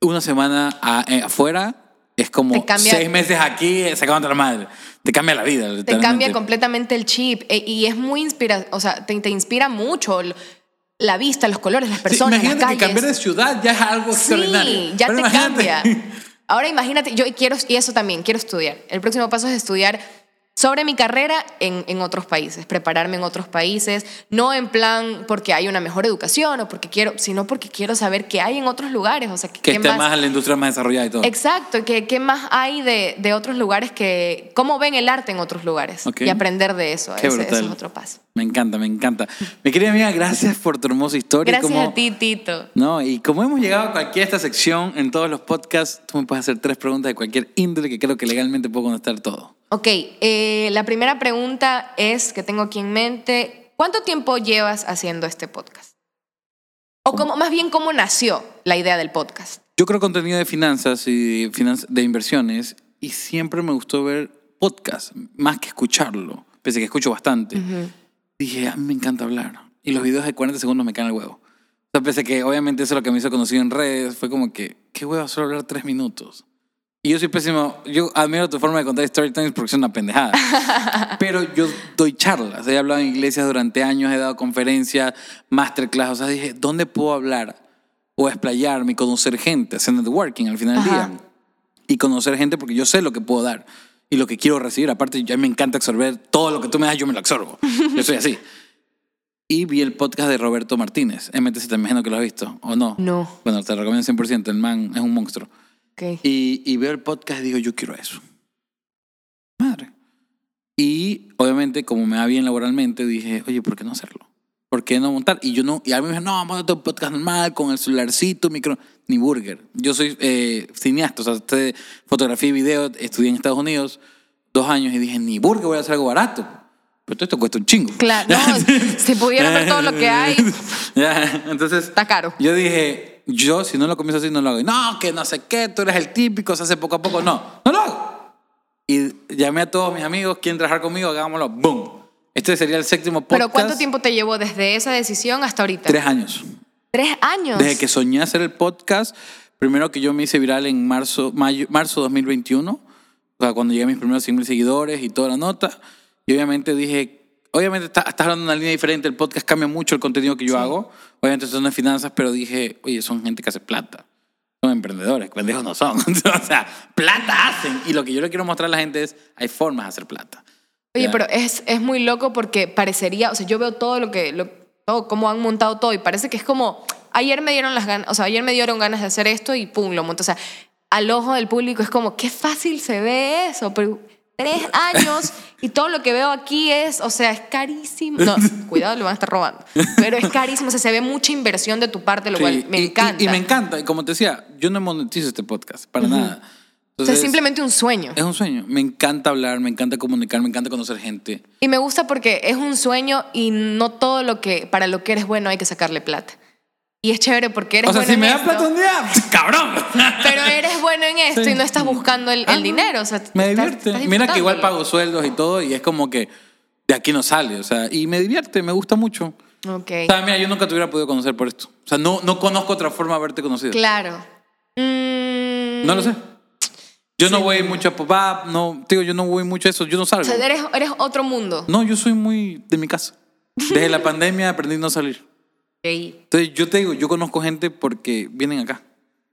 una semana a- eh, afuera es como seis meses aquí eh, sacando la madre. Te cambia la vida. te cambia completamente el chip e- y es muy inspira, o sea, te, te inspira mucho la vista, los colores, las Sí, personas, las imagínate que calles. cambiar de ciudad ya es algo extraordinario. Sí, ya Pero te imagínate- cambia. Ahora imagínate, yo quiero, y eso también, quiero estudiar. El próximo paso es estudiar sobre mi carrera en, en otros países, prepararme en otros países, no en plan porque hay una mejor educación o porque quiero, sino porque quiero saber qué hay en otros lugares, o sea, Que qué esté más... más en la industria más desarrollada y todo. Exacto, ¿qué, qué más hay de, de otros lugares que, cómo ven el arte en otros lugares y aprender de eso, Qué ese, ese brutal. es otro paso. Me encanta, me encanta. Mi querida amiga, gracias por tu hermosa historia. Gracias Como- a ti, Tito. No, y como hemos llegado a cualquier esta sección en todos los podcasts, tú me puedes hacer tres preguntas de cualquier índole que creo que legalmente puedo contestar todo. Ok, eh, la primera pregunta es que tengo aquí en mente, ¿cuánto tiempo llevas haciendo este podcast? O cómo, más bien, ¿cómo nació la idea del podcast? Yo creo contenido de finanzas y de inversiones y siempre me gustó ver podcast, más que escucharlo, pese a que escucho bastante. Dije, a mí me encanta hablar. Y los videos de 40 segundos me caen el huevo. O sea, pese a que obviamente eso es lo que me hizo conocido en redes, fue como que, qué huevo solo hablar tres minutos. Y yo soy pésimo, yo admiro tu forma de contar storytelling porque es una pendejada. Pero yo doy charlas, he hablado en iglesias durante años, he dado conferencias, masterclass, o sea, dije, ¿dónde puedo hablar o explayarme y conocer gente, hacer networking al final del Ajá. día? Y conocer gente porque yo sé lo que puedo dar y lo que quiero recibir. Aparte, a mí me encanta absorber todo lo que tú me das, yo me lo absorbo. Yo soy así. Y vi el podcast de Roberto Martínez, MTZ, te imagino que lo has visto, ¿o no? No. Bueno, te lo recomiendo 100%, el man es un monstruo. Ok. Y, y veo el podcast y digo, yo quiero eso. Madre. Y obviamente, como me va bien laboralmente, dije, oye, ¿por qué no hacerlo? ¿Por qué no montar? Y yo no, y a mí me dijo, no, montate un podcast normal, con el celularcito, micro, ni burger. Yo soy eh, cineasta, o sea, sé fotografía y video, estudié en Estados Unidos dos años y dije, ni burger, voy a hacer algo barato. Pero todo esto cuesta un chingo. Claro, no, si pudieran ver todo lo que hay, entonces, está caro. yo dije, yo si no lo comienzo así, no lo hago. No, que no sé qué, tú eres el típico, se hace poco a poco. No, no lo hago. Y llamé a todos mis amigos, quieren trabajar conmigo, hagámoslo. ¡Boom! Este sería el séptimo podcast. Pero ¿cuánto tiempo te llevó desde esa decisión hasta ahorita? Tres años. Tres años. Desde que soñé hacer el podcast, primero que yo me hice viral en marzo, mayo, marzo 2021, o sea, cuando llegué a mis primeros 100 mil seguidores y toda la nota. Y obviamente dije, obviamente está- estás hablando de una línea diferente, el podcast cambia mucho el contenido que yo hago. Obviamente son de finanzas, pero dije, oye, son gente que hace plata. son emprendedores, pendejos no son. o sea, plata hacen. Y lo que yo le quiero mostrar a la gente es, hay formas de hacer plata. Oye, Ya. pero es, es muy loco porque parecería, o sea, yo veo todo lo que, lo, todo, cómo han montado todo y parece que es como, ayer me dieron las ganas, o sea, ayer me dieron ganas de hacer esto y pum, lo monto. O sea, al ojo del público es como, qué fácil se ve eso, pero tres años y todo lo que veo aquí es, o sea, es carísimo. No, cuidado, lo van a estar robando. Pero es carísimo, o sea, se ve mucha inversión de tu parte, lo Sí, cual me y- encanta. Y, me encanta. Y como te decía, yo no monetizo este podcast, para nada. o sea, es simplemente un sueño. Es un sueño. Me encanta hablar, me encanta comunicar, me encanta conocer gente. Y me gusta porque es un sueño y no todo lo que, para lo que eres bueno hay que sacarle plata. Y es chévere porque eres o sea, bueno si me en da esto, plata un día, ¡cabrón! pero eres bueno en esto Sí. y no estás buscando el, el Ah, dinero. O sea, me divierte. Mira que igual pago sueldos y todo y es como que de aquí no sale. O sea, y me divierte, me gusta mucho. Ok. O sea, mira, yo nunca te hubiera podido conocer por esto. O sea, no, no conozco otra forma de haberte conocido. Claro. Mm, No lo sé. Yo no voy mucho a papá, no, digo, yo no voy mucho a eso, yo no O salgo. sea, eres, eres otro mundo. No, yo soy muy de mi casa. Desde la pandemia aprendí a no salir. Entonces, yo te digo, yo conozco gente porque vienen acá.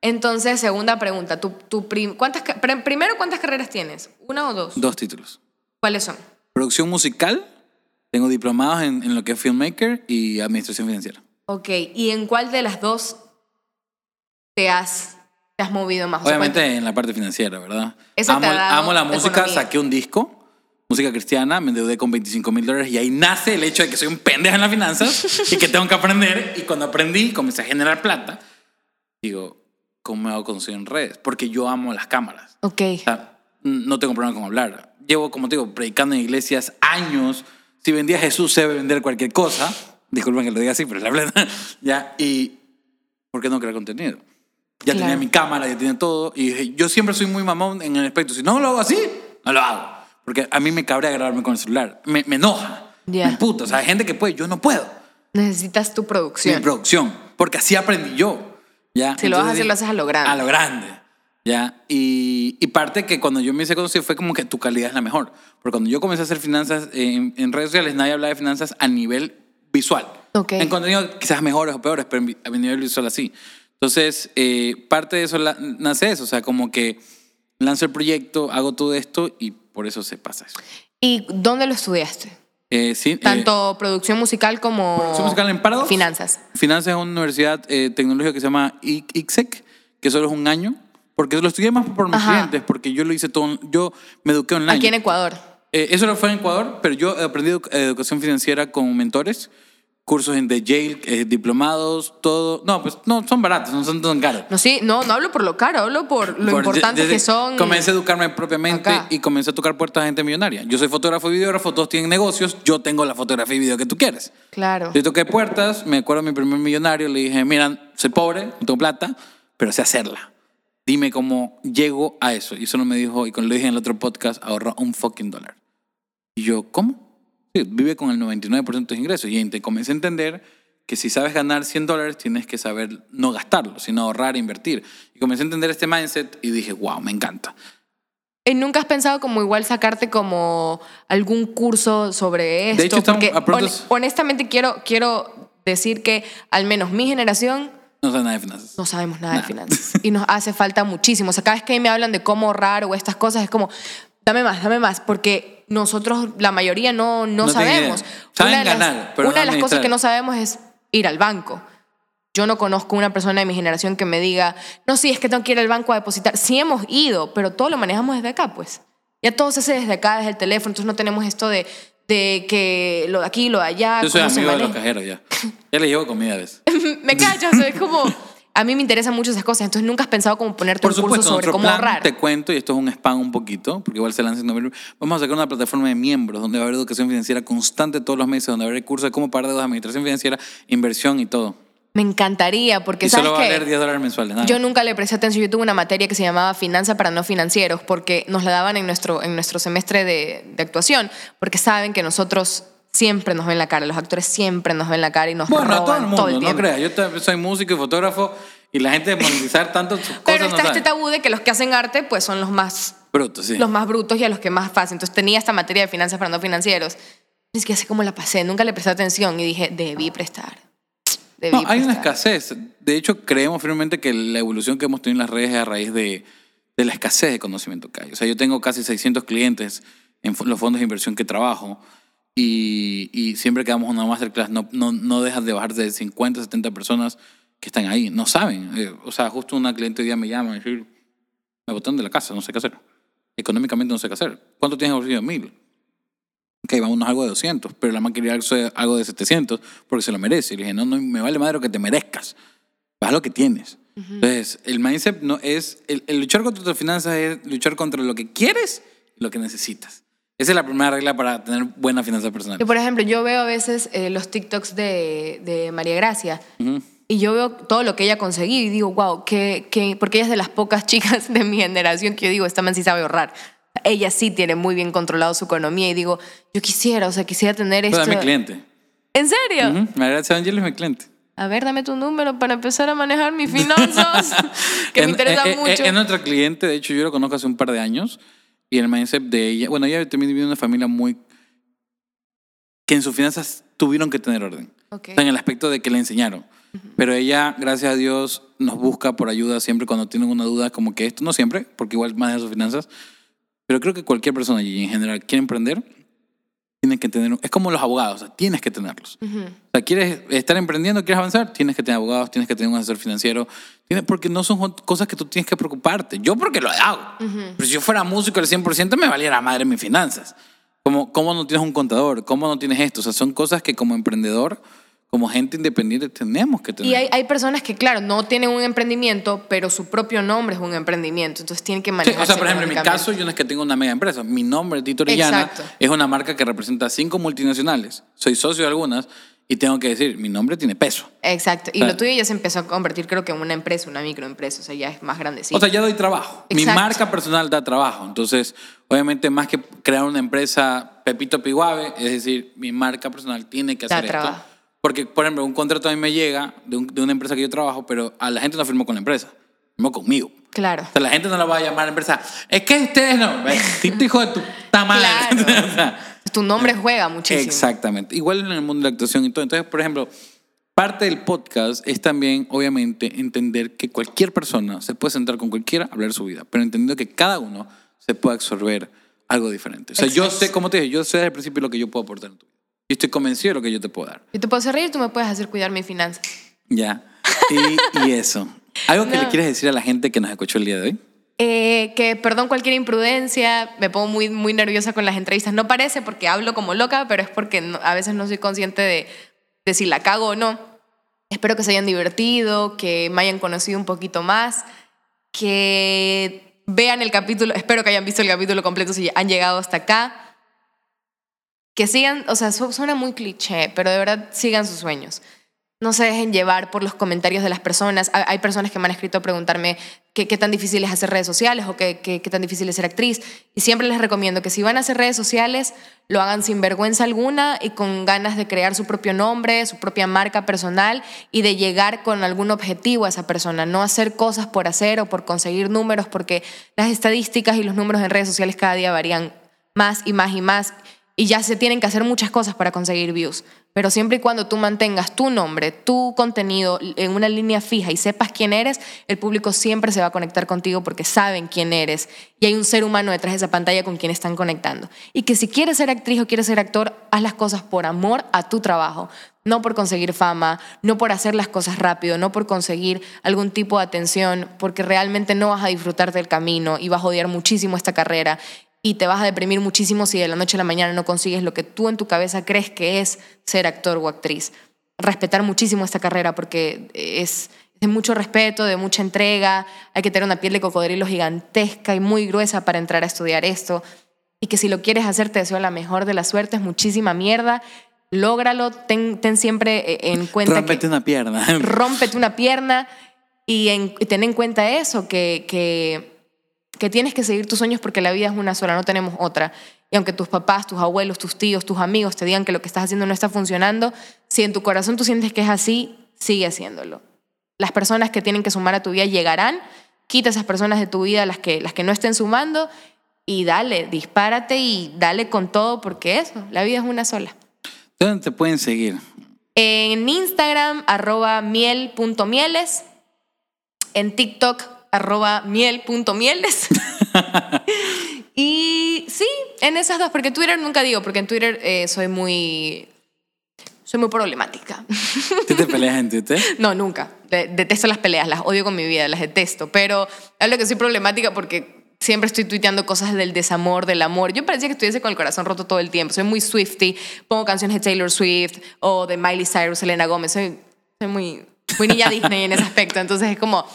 Entonces, segunda pregunta. Tu, tu prim- ¿cuántas, primero, ¿cuántas carreras tienes? ¿Una o dos? Dos títulos. ¿Cuáles son? Producción musical, tengo diplomados en, en lo que es filmmaker y administración financiera. Ok. ¿Y en cuál de las dos te has, te has movido más? O sea, Obviamente en la parte financiera, ¿verdad? Eso amo, te ha dado amo la música, economía. saqué un disco, música cristiana, me endeudé con 25 mil dólares y ahí nace el hecho de que soy un pendejo en las finanzas y que tengo que aprender. Y cuando aprendí, comencé a generar plata. Digo, ¿cómo me hago conocido en redes? Porque yo amo las cámaras. Ok. O sea, no tengo problema con hablar. Llevo, como te digo, predicando en iglesias años. Si vendía a Jesús, se debe vender cualquier cosa. Disculpen que lo diga así, pero la verdad. ya, y ¿por qué no crear contenido? Ya Claro. tenía mi cámara, ya tenía todo. Y dije, yo siempre soy muy mamón en el aspecto. Si no lo hago así, no lo hago. Porque a mí me cabrea grabarme con el celular. Me, me enoja. Ya. Me puta. O sea, hay gente que puede, yo no puedo. Necesitas tu Mi producción. producción. Porque así aprendí yo. ¿ya? Si lo vas a Entonces hacer, lo haces a lo grande. A lo grande. ¿ya? Y, y parte que cuando yo me hice conocido fue como que tu calidad es la mejor. Porque cuando yo comencé a hacer finanzas en, en redes sociales, nadie hablaba de finanzas a nivel visual. Ok. En contenido quizás mejores o peores, pero a nivel visual así. Entonces, eh, parte de eso la- nace eso. O sea, como que lanzo el proyecto, hago todo esto y por eso se pasa eso. ¿Y dónde lo estudiaste? Eh, sí, eh, Tanto producción musical como Producción musical en Paradox. finanzas. Finanzas es una universidad eh, tecnológica que se llama ICSEC, que solo es un año. Porque lo estudié más por mis Ajá. clientes, porque yo lo hice todo, yo me eduqué online. Aquí en Ecuador. Eh, eso lo fue en Ecuador, pero yo aprendí edu- educación financiera con mentores, cursos en de Yale, eh, diplomados, todo. No, pues no, son baratos, no son tan caros. No, sí, no, no hablo por lo caro, hablo por lo Por- importante desde- que son. Comencé a educarme propiamente acá. y comencé a tocar puertas a gente millonaria. Yo soy fotógrafo y videógrafo, todos tienen negocios, yo tengo la fotografía y video que tú quieres. Claro. Yo toqué puertas, me acuerdo de mi primer millonario, le dije, mira, soy pobre, no tengo plata, pero sé hacerla. Dime cómo llego a eso. Y solo me dijo, y cuando lo dije en el otro podcast, ahorra un fucking dólar. Y yo, ¿cómo? Vive con el 99% de ingresos. Y te comencé a entender que si sabes ganar 100 dólares, tienes que saber no gastarlo, sino ahorrar e invertir. Y comencé a entender este mindset y dije, wow, me encanta. ¿Y nunca has pensado como igual sacarte como algún curso sobre esto? hecho, estamos- Porque a pronto hon- es- honestamente quiero, quiero decir que al menos mi generación No sé nada de finanzas. no sabemos nada Nada. de finanzas. Y nos hace falta muchísimo. O sea, cada vez que me hablan de cómo ahorrar o estas cosas, es como, dame más, dame más. Porque nosotros, la mayoría, no, no, No sabemos. una de las, ganar, pero una no de las cosas que no sabemos es ir al banco. Yo no conozco una persona de mi generación que me diga, no, sí, es que tengo que ir al banco a depositar. Sí hemos ido, pero todo lo manejamos desde acá, pues. Ya todo se hace desde acá, desde el teléfono, entonces no tenemos esto de, de que lo de aquí, lo de allá. Yo soy amigo de los cajeros ya. Ya les llevo comida a veces. me o sea, es como... A mí me interesan mucho esas cosas, entonces nunca has pensado como ponerte Por un curso sobre cómo plan, ahorrar. te cuento, y esto es un spam un poquito, porque igual se lanza en noviembre. Vamos a sacar una plataforma de miembros donde va a haber educación financiera constante todos los meses, donde va a haber cursos de cómo pagar deudas, administración financiera, inversión y todo. Me encantaría, porque y ¿sabes solo va a valer 10 dólares mensuales. Nada. Yo nunca le presté atención. Yo tuve una materia que se llamaba Finanza para no financieros, porque nos la daban en nuestro, en nuestro semestre de, de actuación, porque saben que nosotros siempre nos ven la cara, los actores siempre nos ven la cara y nos bueno, roban todo el mundo, no tiempo. creas. Yo soy músico y fotógrafo y la gente de monetizar tanto sus Pero cosas no está este sabe. tabú de que los que hacen arte pues son los más, Bruto, sí. los más brutos y a los que más fácil. Entonces tenía esta materia de finanzas para no financieros. Es que sé cómo la pasé, nunca le presté atención y dije, debí prestar. No, VIP hay una escasez. De hecho, creemos firmemente que la evolución que hemos tenido en las redes es a raíz de, de la escasez de conocimiento que hay. O sea, yo tengo casi 600 clientes en los fondos de inversión que trabajo y, y siempre que damos una masterclass no, no, no dejas de bajar de 50, 70 personas que están ahí. No saben. Eh, o sea, justo una cliente hoy día me llama y dice, me botaron de la casa, no sé qué hacer. Económicamente no sé qué hacer. ¿Cuánto tienes bolsillo? Mil. Ok, vámonos a algo de 200, pero la más quería algo- de 700 porque se lo merece. Y le dije, no, no, me vale madre lo que te merezcas. Haz lo que tienes. Entonces, el mindset no es, el, el luchar contra tus finanzas es luchar contra lo que quieres y lo que necesitas. Esa es la primera regla para tener buenas finanzas personales. Que, por ejemplo, yo veo a veces eh, los TikToks de, de María Gracia y yo veo todo lo que ella ha conseguido y digo, wow, que, que, porque ella es de las pocas chicas de mi generación que yo digo, esta man sí sabe ahorrar. Ella sí tiene muy bien controlado su economía y digo, yo quisiera, o sea, quisiera tener Pero esto. es mi cliente. ¿En serio? Ujú. María Gracia Ángel es mi cliente. A ver, dame tu número para empezar a manejar mis finanzas, que me interesa eh, eh, mucho. Es nuestra cliente, de hecho yo lo conozco hace un par de años y el mindset de ella, bueno, ella también vive en una familia muy que en sus finanzas tuvieron que tener orden. Ok. O sea, en el aspecto de que le enseñaron. Pero ella, gracias a Dios, nos busca por ayuda siempre cuando tienen una duda como que esto, no siempre, porque igual maneja sus finanzas, pero creo que cualquier persona y en general quiere emprender, tiene que tener, es como los abogados, o sea, tienes que tenerlos. Ujú. O sea, quieres estar emprendiendo, quieres avanzar, tienes que tener abogados, tienes que tener un asesor financiero, tienes, porque no son cosas que tú tienes que preocuparte. Yo porque lo hago. Pero si yo fuera músico al 100% me valiera madre mis finanzas. Como, ¿Cómo no tienes un contador? ¿Cómo no tienes esto? O sea, son cosas que como emprendedor, como gente independiente, tenemos que tener. Y hay, hay personas que, claro, no tienen un emprendimiento, pero su propio nombre es un emprendimiento. Entonces tienen que Sí, manejar. o sea, por ejemplo, en mi caso, yo no es que tengo una mega empresa. Mi nombre, Tito Orellana, Exacto. es una marca que representa cinco multinacionales. Soy socio de algunas y tengo que decir, mi nombre tiene peso. Exacto. Y lo tuyo ya se empezó a convertir, creo que en una empresa, una microempresa. O sea, ya es más grandecito. O sea, ya doy trabajo. Mi marca personal da trabajo. Entonces, obviamente, más que crear una empresa Pepito Piguave, es decir, mi marca personal tiene que Da hacer esto. trabajo. Porque, por ejemplo, un contrato a mí me llega de, un- de una empresa que yo trabajo, pero a la gente no firmó con la empresa, firmó conmigo. claro. O sea, la gente no la va a llamar a la empresa. Es que ustedes no. Tito, hijo de tu madre. Claro. O sea, Tu nombre juega muchísimo. Exactamente. Igual en el mundo de la actuación y todo. Entonces, por ejemplo, parte del podcast es también, obviamente, entender que cualquier persona se puede sentar con cualquiera a hablar de su vida, pero entendiendo que cada uno se puede absorber algo diferente. O sea, yo Exacto. sé, como te dije, yo sé desde el principio lo que yo puedo aportar en tu vida. Yo estoy convencido de lo que yo te puedo dar. Yo te puedo hacer reír, tú me puedes hacer cuidar mis finanzas. Ya. Y, y eso. ¿Algo que No. le quieres decir a la gente que nos escuchó el día de hoy? Eh, que perdón cualquier imprudencia, me pongo muy, muy nerviosa con las entrevistas. No parece porque hablo como loca, pero es porque no- a veces no soy consciente de, de si la cago o no. Espero que se hayan divertido, que me hayan conocido un poquito más, que vean el capítulo, espero que hayan visto el capítulo completo si han llegado hasta acá. Que sigan, o sea, su- suena muy cliché, pero de verdad sigan sus sueños no se dejen llevar por los comentarios de las personas. Ha- Hay personas que me han escrito a preguntarme qué, tan difícil es hacer redes sociales o qué, qué tan difícil es ser actriz. Y siempre les recomiendo que si van a hacer redes sociales, lo hagan sin vergüenza alguna y con ganas de crear su propio nombre, su propia marca personal y de llegar con algún objetivo a esa persona. No hacer cosas por hacer o por conseguir números, porque las estadísticas y los números en redes sociales cada día varían más y más y más y ya se tienen que hacer muchas cosas para conseguir views. Pero siempre y cuando tú mantengas tu nombre, tu contenido en una línea fija y sepas quién eres, el público siempre se va a conectar contigo porque saben quién eres. Y hay un ser humano detrás de esa pantalla con quien están conectando. Y que si quieres ser actriz o quieres ser actor, haz las cosas por amor a tu trabajo. No por conseguir fama, no por hacer las cosas rápido, no por conseguir algún tipo de atención, porque realmente no vas a disfrutar del camino y vas a odiar muchísimo esta carrera y te vas a deprimir muchísimo si de la noche a la mañana no consigues lo que tú en tu cabeza crees que es ser actor o actriz. Respetar muchísimo esta carrera porque es de mucho respeto, de mucha entrega, hay que tener una piel de cocodrilo gigantesca y muy gruesa para entrar a estudiar esto. Y que si lo quieres hacer, te deseo la mejor de las suertes, muchísima mierda, lógralo, ten, ten siempre eh, en cuenta Rómpete que una pierna. rómpete una pierna y, en- y ten en cuenta eso, que, que, que tienes que seguir tus sueños porque la vida es una sola, no tenemos otra. Y aunque tus papás, tus abuelos, tus tíos, tus amigos te digan que lo que estás haciendo no está funcionando, si en tu corazón tú sientes que es así, sigue haciéndolo. Las personas que tienen que sumar a tu vida llegarán, quita esas personas de tu vida, las que, las que no estén sumando, y dale, dispárate y dale con todo porque eso, la vida es una sola. ¿Dónde te pueden seguir? En Instagram, arroba miel.mieles. En TikTok, arroba miel.mieles. y sí, en esas dos, porque Twitter nunca digo, porque en Twitter eh, soy muy... Soy muy problemática. ¿Tú te peleas en Twitter? No, nunca. De- detesto las peleas, las odio con mi vida, las detesto. Pero hablo que soy problemática porque siempre estoy tuiteando cosas del desamor, del amor. Yo parecía que estuviese con el corazón roto todo el tiempo. Soy muy Swifty. Pongo canciones de Taylor Swift o de Miley Cyrus, Selena Gomez. Soy, soy muy, muy niña Disney en ese aspecto. Entonces es como...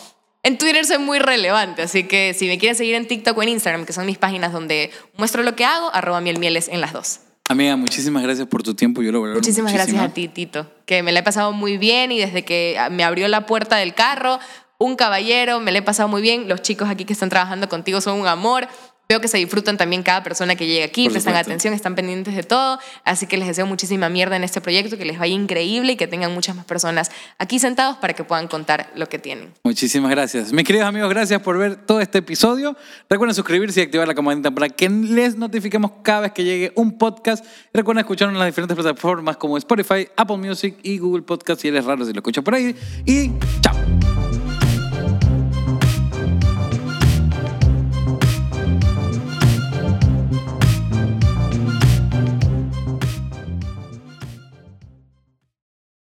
En Twitter soy muy relevante, así que si me quieren seguir en TikTok o en Instagram, que son mis páginas donde muestro lo que hago, arroba mielmieles en las dos. Amiga, muchísimas gracias por tu tiempo. Yo lo valoro Muchísimas muchísimo. gracias a ti, Tito, que me la he pasado muy bien y desde que me abrió la puerta del carro, un caballero, me la he pasado muy bien. Los chicos aquí que están trabajando contigo son un amor. Veo que se disfrutan también cada persona que llega aquí, prestan atención, están pendientes de todo. Así que les deseo muchísima mierda en este proyecto, que les vaya increíble y que tengan muchas más personas aquí sentados para que puedan contar lo que tienen. Muchísimas gracias. Mis queridos amigos, gracias por ver todo este episodio. Recuerden suscribirse y activar la campanita para que les notifiquemos cada vez que llegue un podcast. Recuerden escucharnos en las diferentes plataformas como Spotify, Apple Music y Google Podcast si eres raro si lo escuchas por ahí. Y chao.